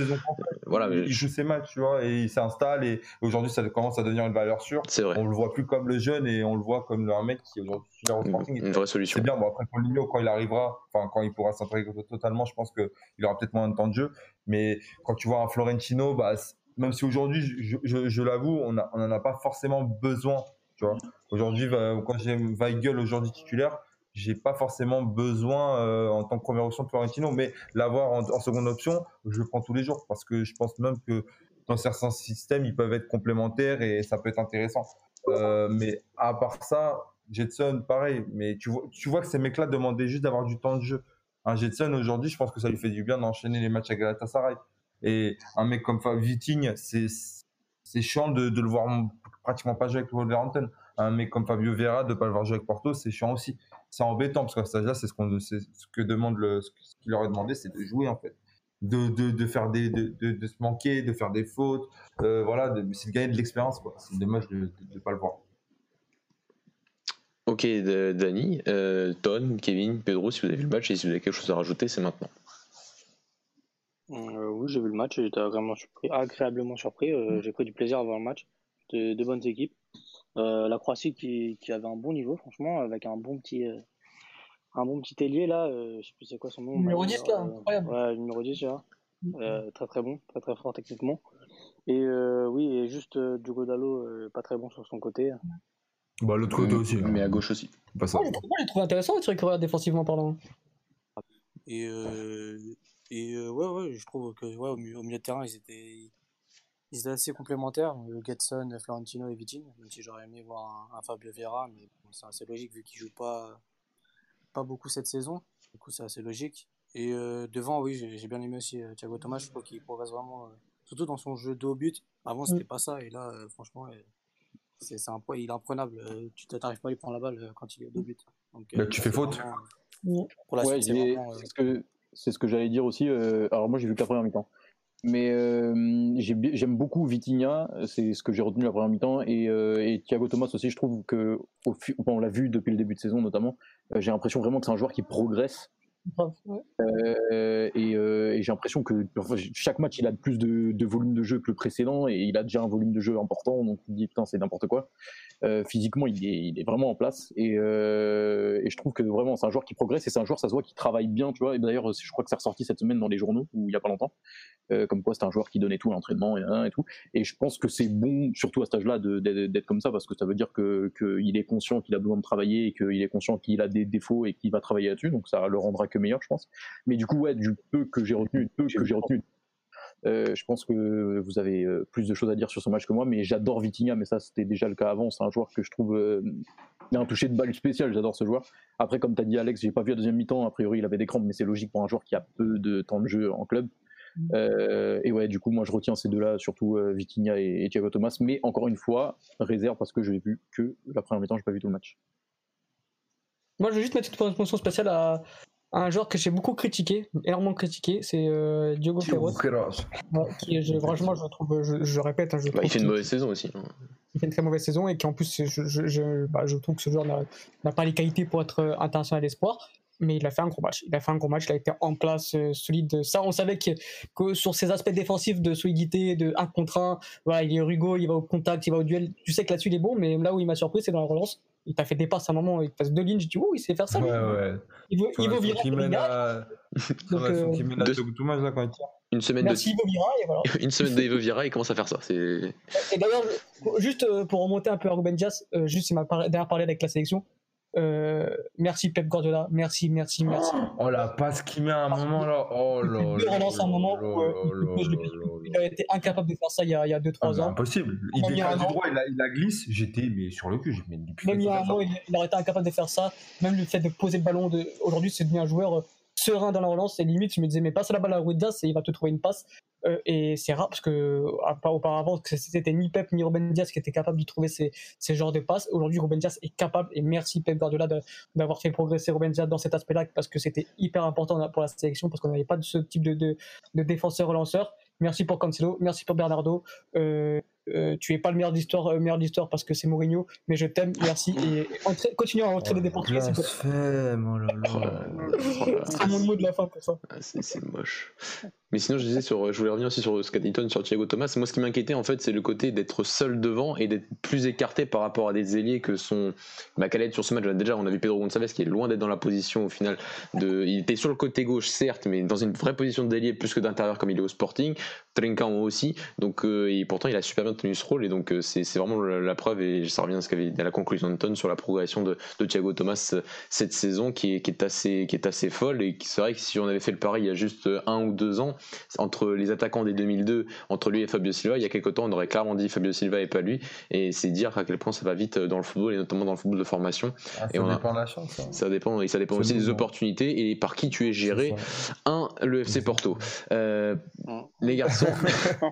Voilà, Il joue ses matchs, tu vois, et il s'installe, et aujourd'hui, ça commence à devenir une valeur sûre. C'est vrai. On le voit plus comme le jeune, et on le voit comme un mec qui aujourd'hui au Sporting. Une, vraie solution. C'est bien, bon, après, pour Lino, quand il arrivera, enfin, quand il pourra s'intégrer totalement, je pense qu'il aura peut-être moins de temps de jeu. Mais quand tu vois un Florentino, bah, même si aujourd'hui, je, je, je l'avoue, on n'en a pas forcément besoin, tu vois. Aujourd'hui, quand j'ai Weigel aujourd'hui titulaire, j'ai pas forcément besoin euh, en tant que première option de Florentino, mais l'avoir en, seconde option, je le prends tous les jours parce que je pense même que dans certains systèmes, ils peuvent être complémentaires et ça peut être intéressant. Euh, mais à part ça, Jetson, pareil. Mais tu vois, tu vois que ces mecs-là demandaient juste d'avoir du temps de jeu. Un Jetson, aujourd'hui, je pense que ça lui fait du bien d'enchaîner les matchs à Galatasaray. Et un mec comme Viting, c'est chiant de, de, le voir pratiquement pas jouer avec Wolverhampton un mec comme Fabio Vera de pas le voir jouer avec Porto, c'est chiant aussi. C'est embêtant parce que ça là c'est ce qu'on ce que demande le ce qu'il leur est demandé, c'est de jouer en fait. De, de, de faire des de, de, se manquer, de faire des fautes, euh, voilà, c'est de gagner de l'expérience quoi. C'est dommage de ne pas le voir. Ok, Dani, euh, Ton, Kevin, Pedro, si vous avez vu le match et si vous avez quelque chose à rajouter, c'est maintenant. Euh, oui, j'ai vu le match, j'étais vraiment surpris, agréablement surpris. Euh, j'ai pris du plaisir à voir le match. De, de bonnes équipes. Euh, la Croatie qui, qui, avait un bon niveau, franchement, avec un bon petit, euh, un bon petit ailier là. Euh, je sais plus c'est quoi son nom. Numéro 10 là, incroyable. Ouais, numéro 10 là. Mm. très très bon, très très fort techniquement. Et oui, et juste Diogo Dallo, pas très bon sur son côté. Bah, l'autre côté aussi. Hein. Mais à gauche aussi. Pas ça. Moi, j'ai trouvé intéressant de Coréen défensivement parlant. Et, et ouais, ouais, je trouve que ouais, au, milieu, au milieu de terrain, ils étaient, ils étaient assez complémentaires, le Getson, Florentino et Vitin, même si j'aurais aimé voir un, Fabio Vera, mais c'est assez logique vu qu'il joue pas, pas beaucoup cette saison, du coup c'est assez logique. Et euh, devant, oui, j'ai bien aimé aussi euh, Thiago Thomas, je crois qu'il progresse vraiment, euh, surtout dans son jeu de haut but. Avant, c'était mm. pas ça, et là, franchement, c'est un point, il est imprenable. tu t'arrives pas à lui prendre la balle quand il est au but. Donc, tu fais faute. pour la c'est ce que, ce que j'allais dire aussi. alors moi, j'ai vu que la première mi-temps. Mais euh, j'aime beaucoup Vitinha, c'est ce que j'ai retenu la première mi-temps, et, euh, et, Thiago Thomas aussi, je trouve que, on l'a vu depuis le début de saison notamment, euh, j'ai l'impression vraiment que c'est un joueur qui progresse euh, et, euh, et j'ai l'impression que chaque match il a plus de, de, volume de jeu que le précédent et il a déjà un volume de jeu important donc il dit putain c'est n'importe quoi. Euh, physiquement il est, il est, vraiment en place et, et je trouve que vraiment c'est un joueur qui progresse et c'est un joueur ça se voit qui travaille bien tu vois. Et d'ailleurs je crois que c'est ressorti cette semaine dans les journaux ou il y a pas longtemps comme quoi c'est un joueur qui donnait tout à l'entraînement et, et, tout. Et je pense que c'est bon surtout à cet âge-là d'être comme ça parce que ça veut dire que qu'il est conscient qu'il a besoin de travailler et qu'il est conscient qu'il a des défauts et qu'il va travailler là-dessus donc ça le rendra que meilleur, je pense. Mais du coup, ouais, du peu que j'ai retenu, peu que j'ai retenu. Euh, je pense que vous avez euh, plus de choses à dire sur ce match que moi, mais j'adore Vitinha, mais ça c'était déjà le cas avant. C'est un joueur que je trouve euh, il a un toucher de balle spécial. J'adore ce joueur. Après, comme tu as dit Alex, j'ai pas vu la deuxième mi-temps. A priori, il avait des crampes, mais c'est logique pour un joueur qui a peu de temps de jeu en club. Mm. et ouais, du coup, moi je retiens ces deux-là, surtout Vitinha et, Thiago Thomas. Mais encore une fois, réserve parce que je n'ai vu que la première mi-temps, j'ai pas vu tout le match. Moi, je veux juste mettre une mention spéciale à, un joueur que j'ai beaucoup critiqué, énormément critiqué, c'est euh, Diogo Queiroz. qui, je, franchement, je trouve, je, répète, hein, je bah, il fait une mauvaise saison aussi. Hein. Il fait une très mauvaise saison et qui en plus, je, bah, je trouve que ce joueur n'a pas les qualités pour être euh, international d'espoir. Mais il a fait un gros match. Il a fait un gros match. Il a été en place, euh, solide. Ça, on savait que, que, sur ses aspects défensifs de solidité, de 1 contre 1, voilà, il est Rugo, il va au contact, il va au duel. Tu sais que là-dessus, il est bon, mais là où il m'a surpris, c'est dans la relance il t'a fait des passes à un moment, il passe deux lignes, je dis, oh, il sait faire ça. Ouais, ouais. Il veut, il veut virer Donc, euh, qui là, quand il une semaine Merci de... Vira, et voilà. une semaine de Vira, [laughs] il commence à faire ça. Et d'ailleurs, juste pour remonter un peu à Ruben Dias, juste c'est ma dernière parlé avec la sélection. Euh, merci Pep Guardiola, merci, merci, merci. Oh la passe qu'il met à un moment là, oh là là. un moment où il a été incapable de faire ça il y a 2-3 ah, ans. Impossible. Il décale droit, il la, il la glisse. J'étais mais sur le cul, j'ai mis Même il y a un moment, il, aurait été incapable de faire ça. Même le fait de poser le ballon aujourd'hui, c'est devenu un joueur serein dans la relance. C'est limite, je me disais, mais passe la balle à Ruidas et il va te trouver une passe. Euh, et c'est rare parce que auparavant, c'était ni Pep ni Ruben Dias qui étaient capables de trouver ces, ces genres de passes. Aujourd'hui, Ruben Dias est capable et merci Pep Guardiola d'avoir fait progresser Ruben Dias dans cet aspect-là parce que c'était hyper important pour la sélection parce qu'on n'avait pas de ce type de, de, de défenseur relanceur. Merci pour Cancelo, merci pour Bernardo. Euh, euh, tu es pas le meilleur d'histoire, euh, meilleur d'histoire parce que c'est Mourinho, mais je t'aime, merci et continue à entraîner des portugais. [laughs] C'est mon mot de la fin pour ça. Ah, c'est moche. Mais sinon, je disais je voulais revenir aussi sur Scattington, sur Thiago Thomas. Moi, ce qui m'inquiétait en fait, c'est le côté d'être seul devant et d'être plus écarté par rapport à des ailiers que sont Macalette sur ce match. Déjà, on a vu Pedro Gonçalves qui est loin d'être dans la position au final. De, il était sur le côté gauche, certes, mais dans une vraie position d'ailier plus que d'intérieur comme il est au Sporting. Trincao aussi. Donc, euh, et pourtant, il a super bien tenu ce rôle et donc euh, c'est vraiment la, preuve et ça revient à ce qu'avait à la conclusion de Ton sur la progression de, Thiago Thomas euh, cette saison qui est, qui est assez qui est assez folle et c'est vrai que si on avait fait le pari il y a juste un ou deux ans entre les attaquants des 2002 entre lui et Fabio Silva il y a quelques temps on aurait clairement dit Fabio Silva et pas lui. Et c'est dire à quel point ça va vite dans le football et notamment dans le football de formation. Ah, ça dépend de la chance hein. ça dépend et ça dépend aussi des opportunités et par qui tu es géré. Un le FC Porto. Euh, les garçons.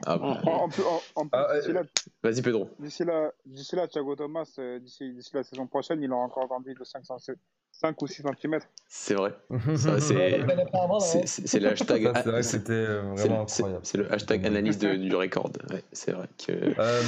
Ah, Vas-y, Pedro. D'ici là, d'ici là, Thiago Thomas, euh, d'ici, d'ici la saison prochaine, il aura encore grandi de 507. 5 ou 6 cm. C'est vrai. [laughs] c'est le hashtag. C'est vrai que c'était euh, vraiment incroyable. C'est le hashtag analyse de, du record. Ouais, c'est vrai que. Euh,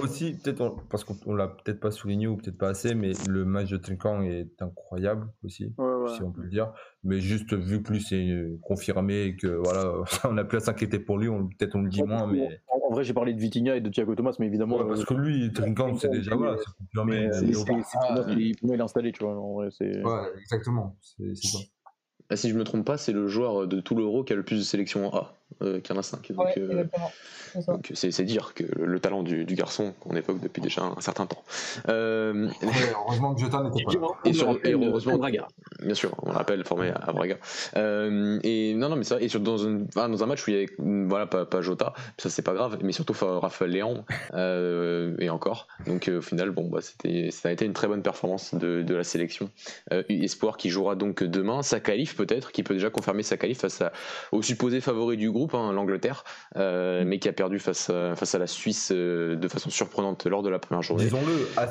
aussi, peut-être, parce qu'on l'a peut-être pas souligné ou peut-être pas assez, mais le match de Trinkang est incroyable aussi, si on peut le dire. Mais juste vu que lui c'est confirmé et que voilà, [laughs] on n'a plus à s'inquiéter pour lui, peut-être on le dit moins. Mais... En, vrai, j'ai parlé de Vitinha et de Thiago Thomas, mais évidemment. parce euh, que lui, Trinkang, c'est déjà voilà, c'est confirmé. il est installé, tu vois. En vrai, c'est exactement. C'est ça. Ah, si je me trompe pas, c'est le joueur de tout l'euro qui a le plus de sélections A, euh, qui en a 5. Donc, euh, c'est dire que le, talent du, garçon qu'on évoque depuis déjà un, certain temps. Euh, heureusement que Jota n'était pas là. Et, sur, et heureusement, Braga. Bien sûr, on l'appelle formé à Braga. Euh, et non, non, mais ça, et sur, dans, un, dans un match où il y avait, voilà, pas, pas Jota, ça c'est pas grave, mais surtout Raphaël Léon, euh, et encore. Donc au final, bon, bah, c'était, ça a été une très bonne performance de, de la sélection. Espoir qui jouera donc demain, sa qualif peut-être, qui peut déjà confirmer sa qualif face au supposé favori du groupe, hein, l'Angleterre, mais qui a perdu face à, face à la Suisse euh, de façon surprenante lors de la première journée. Disons-le, à.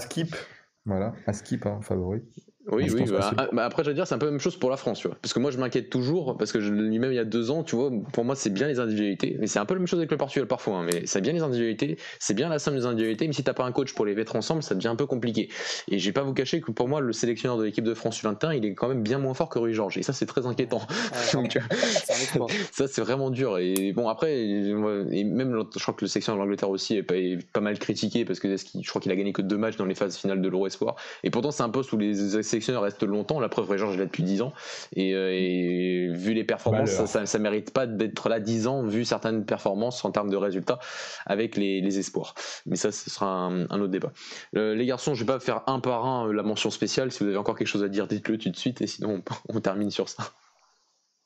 Voilà, à hein, favori. Oui, oui. Bah, ah, bah, après, je veux dire, c'est un peu la même chose pour la France, tu vois. Parce que moi, je m'inquiète toujours, parce que je même il y a deux ans, tu vois, pour moi, c'est bien les individualités. Mais c'est un peu la même chose avec le Portugal parfois, hein, mais c'est bien les individualités, c'est bien la somme des individualités, mais si t'as pas un coach pour les mettre ensemble, ça devient un peu compliqué. Et je vais pas vous cacher que pour moi, le sélectionneur de l'équipe de France U21, il est quand même bien moins fort que Rui Georges. Et ça, c'est très inquiétant. [laughs] Donc, [laughs] ça, c'est vraiment dur. Et bon, après, et même, je crois que le sélectionneur de l'Angleterre aussi est pas, mal critiqué, parce que je crois qu'il a gagné que deux matchs dans les phases finales de l'Euro Espoir. Et pourtant, c'est un poste où les sélectionneurs restent longtemps la preuve, Georges est là depuis 10 ans. Et, euh, vu les performances, ça, ça, mérite pas d'être là 10 ans, vu certaines performances en termes de résultats avec les, espoirs. Mais ça, ce sera un, autre débat. Euh, les garçons, je vais pas faire un par un euh, la mention spéciale. Si vous avez encore quelque chose à dire, dites-le tout de suite. Et sinon, on, [laughs] termine sur ça.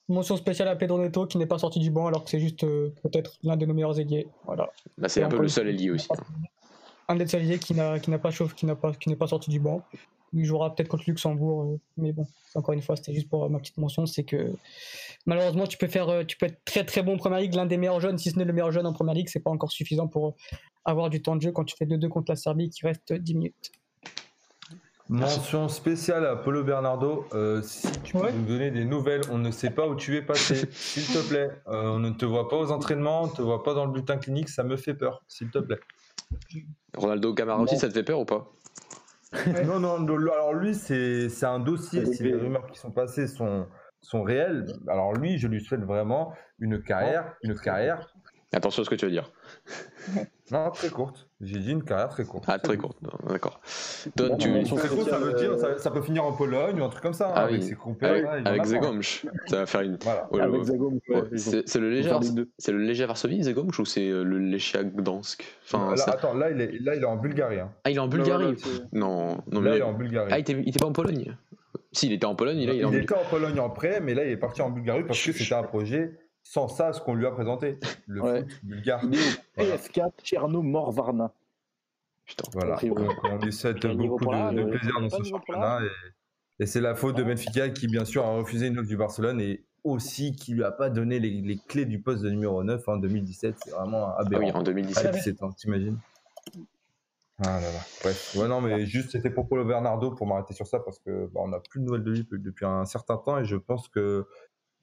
Mention spéciale à Pedro Neto qui n'est pas sorti du banc alors que c'est juste peut-être l'un de nos meilleurs ailiers. Voilà. Bah, c'est un peu le seul ailier aussi. Hein. Un des seuls ailiers qui n'a pas chauffe, qui n'a pas qui n'est pas sorti du banc il jouera peut-être contre Luxembourg, euh, mais bon, encore une fois, c'était juste pour ma petite mention, c'est que malheureusement, tu peux faire, euh, tu peux être très très bon en première ligue, l'un des meilleurs jeunes, si ce n'est le meilleur jeune en première ligue, c'est pas encore suffisant pour euh, avoir du temps de jeu quand tu fais 2-2 contre la Serbie qui reste 10 minutes. Mention spéciale à Polo Bernardo. si tu peux nous donner des nouvelles, on ne sait pas où tu es passé, [laughs] s'il te plaît. on ne te voit pas aux entraînements, on ne te voit pas dans le bulletin clinique, ça me fait peur, s'il te plaît. Ronaldo Camara aussi, ça te fait peur ou pas? Non, non, alors lui, c'est un dossier. Si les rumeurs qui sont passées sont, sont réelles, alors lui, je lui souhaite vraiment une carrière, une carrière Attention à ce que tu vas dire. [laughs] Non, très courte. J'ai dit une carrière très courte. Ah, très courte, d'accord. Don, tu... Très courte, ça veut dire ça, ça, peut finir en Pologne ou un truc comme ça. Ah, avec oui. ses compères. avec, avec Zegomch. Ça va faire une. Voilà. Avec ouais, C'est le léger, c'est le Varsovie, Zegomch, ou c'est euh, le Lechia Gdansk? Enfin, là, ça- Attends, là il, est, là, il est en Bulgarie. hein. Ah, il est en Non, Bulgarie. là, c'est- non, non, Là, mais il est en Bulgarie. Ah, il était, il était pas en Pologne. Si, il était en Pologne, là, il est en il Bulgarie. était en Pologne en prêt, mais là, il est parti en Bulgarie parce que c'était un projet sans ça, ce qu'on lui a présenté. Le Ouais. foot bulgare. Au Voilà. PFK Tcherno Morvarna. Putain. Voilà. Donc, on beaucoup de, plaisir dans ce championnat. Et, et c'est la faute de Benfica qui, bien sûr, a refusé une offre du Barcelone et aussi qui lui a pas donné les, les clés du poste de numéro 9 en 2017. C'est vraiment Ah oui, aberrant. en 2017. À 17 ans, t'imagines Ah là là. Bref. Ouais, non, mais juste, c'était pour Paulo Bernardo pour m'arrêter sur ça parce que bah, on n'a plus de nouvelles de lui depuis un certain temps et je pense que.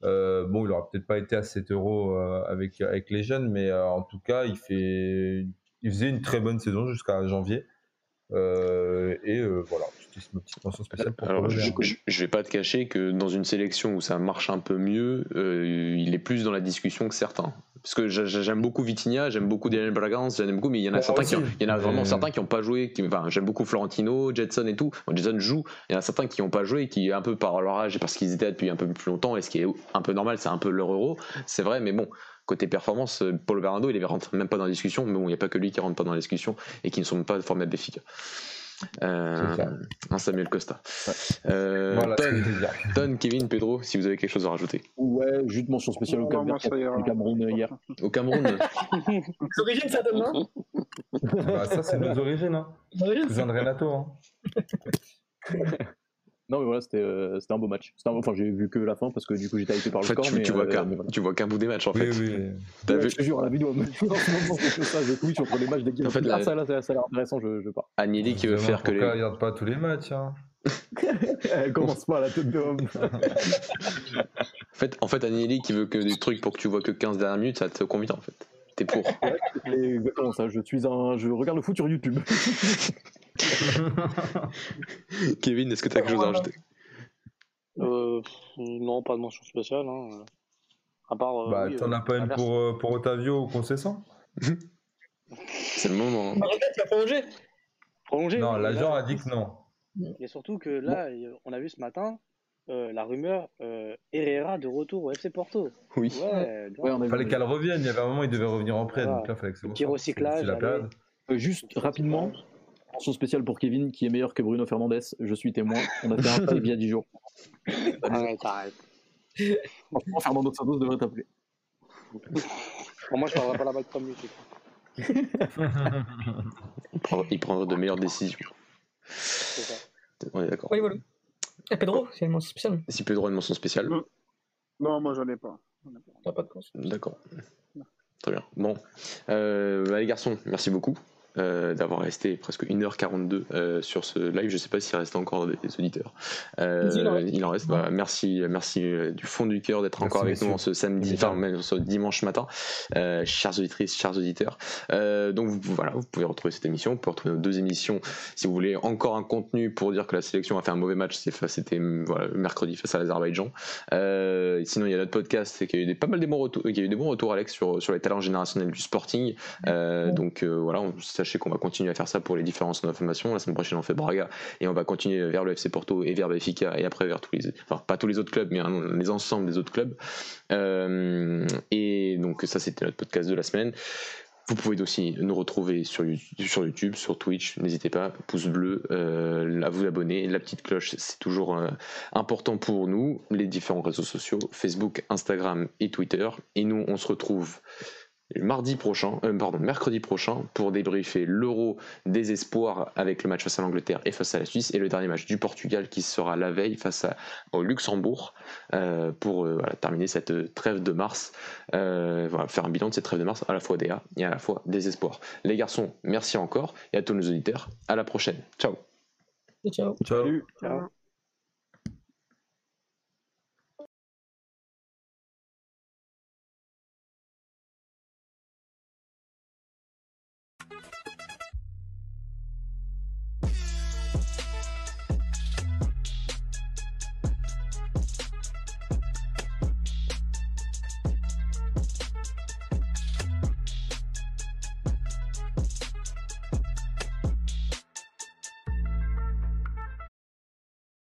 Euh, bon, il aura peut-être pas été à 7 euros euh, avec, avec les jeunes, mais euh, en tout cas, il, fait, il faisait une très bonne saison jusqu'à janvier. Et voilà, c'était une petite mention spéciale pour Alors, Paulo je, je, je vais pas te cacher que dans une sélection où ça marche un peu mieux, euh, il est plus dans la discussion que certains. Parce que j'a- j'aime beaucoup Vitinha, j'aime beaucoup Daniel Bragance, j'aime beaucoup, mais il y en a certains qui, ont- aussi, il y en a vraiment mais- certains qui n'ont pas joué. Qui, enfin, j'aime beaucoup Florentino, Jetson et tout. Bon, Jetson joue. Il y en a certains qui n'ont pas joué, qui un peu par leur âge et parce qu'ils étaient là depuis un peu plus longtemps, et ce qui est un peu normal, c'est un peu leur euro. C'est vrai, mais bon. Côté performance, euh, Paulo Bernardo, il ne rentre même pas dans la discussion, mais bon, il n'y a pas que lui qui rentre pas dans la discussion et qui ne sont pas formés à Béfica. Euh, un Samuel Costa. Euh, Voilà. [laughs] Ton, Kevin, Pedro, si vous avez quelque chose à rajouter. Ouais, juste mention spéciale au Cameroun euh, hier. Au Cameroun, [laughs] D'origine, ça donne, non Bah, ça, c'est nos origines. Hein. D'origine, Cousin de Renato. Hein. [laughs] Non, mais voilà, c'était euh, c'était un beau match. Un- Enfin, j'ai vu que la fin parce que du coup j'étais hypé par en le fait, score. tu, mais, tu vois euh, qu'un mais voilà. tu vois qu'un bout des matchs, en fait. Oui, oui. Ouais, vu Je te jure, la vidéo, [laughs] en ce moment, que ça, je Twitch entre les matchs d'équipe. En fait, ah, la- ça, là, ça, ça a l'air intéressant, je, je pars. Agnelli qui veut faire que pourquoi les. regarde pas tous les matchs. Hein. [laughs] Elle commence pas à la tête de homme. En fait, en fait, Agnelli qui veut que des trucs pour que tu vois que 15 dernières minutes, ça te convient en fait? T'es pour. C'est exactement ça. Je suis un. Je regarde le foot sur YouTube. [laughs] [laughs] Kevin, est-ce que t'as quelque chose à rajouter? Euh, non, pas de mention spéciale. Hein. À part. euh, Bah, oui, t'en euh, as pas une pour, euh, pour Otavio ou Concessant? [laughs] C'est le moment. hein. Marquez, tu as prolongé Prolongé Non, l'agent a dit que non. Et surtout que là, on a vu ce matin euh, la rumeur euh, Herrera de retour au FC Porto. Oui. Ouais. Ouais, on a Fallait qu'elle revienne. Il y avait un moment, il devait revenir en prêt. Voilà. Donc là, fallait que c'est bon. Petit recyclage. Euh, juste rapidement, mention spéciale pour Kevin qui est meilleur que Bruno Fernandez. Je suis témoin. On a fait un live [laughs] il y a 10 jours. Arrête, arrête. Franchement, Fernando Santos devrait t'appeler. Moi, je parlerai pas la balle comme lui. Il prendra- Il prendra de meilleures décisions. C'est ça. On est d'accord. Oui, voilà. Et Pedro, c'est une mention spéciale. Si Pedro a une mention spéciale. Mm. Non, moi, j'en ai pas. T'as pas de cause. D'accord. Très bien. Bon. Euh, bah, les garçons, merci beaucoup. Euh, d'avoir resté presque 1h42 euh, sur ce live. Je sais pas s'il reste encore des, des auditeurs. Euh, Il en reste. Bah, merci, merci euh, du fond du cœur d'être encore avec nous en ce samedi, enfin même ce dimanche matin, euh, chères auditrices, chers auditeurs. Euh, donc vous- voilà, vous pouvez retrouver cette émission, vous pouvez retrouver nos deux émissions. Si vous voulez encore un contenu pour dire que la sélection a fait un mauvais match, c'était voilà, mercredi face à l'Azerbaïdjan. Euh, sinon il y a notre podcast, y a eu des, pas mal des bons retours, il y a eu des bons retours Alex sur sur les talents générationnels du Sporting. Euh, donc euh, voilà, on- sachez qu'on va continuer à faire ça pour les différents centres d'information. La semaine prochaine on fait Braga et on va continuer vers le FC Porto et vers Benfica et après vers tous les, enfin pas tous les autres clubs, mais les ensembles des autres clubs. Euh, et donc ça c'était notre podcast de la semaine. Vous pouvez aussi nous retrouver sur, YouTube, sur Twitch. N'hésitez pas, pouce bleu, euh, à vous abonner. La petite cloche, c'est toujours euh, important pour nous. Les différents réseaux sociaux, Facebook, Instagram et Twitter. Et nous, on se retrouve mardi prochain, euh, pardon, mercredi prochain pour débriefer l'Euro des espoirs avec le match face à l'Angleterre et face à la Suisse et le dernier match du Portugal qui sera la veille face à- au Luxembourg euh, pour euh, voilà, terminer cette trêve de mars, euh, voilà, faire un bilan de cette trêve de mars à la fois des A et à la fois des espoirs. Les garçons, merci encore et à tous nos auditeurs, à la prochaine. Ciao Ciao. Ciao. Salut. Ciao.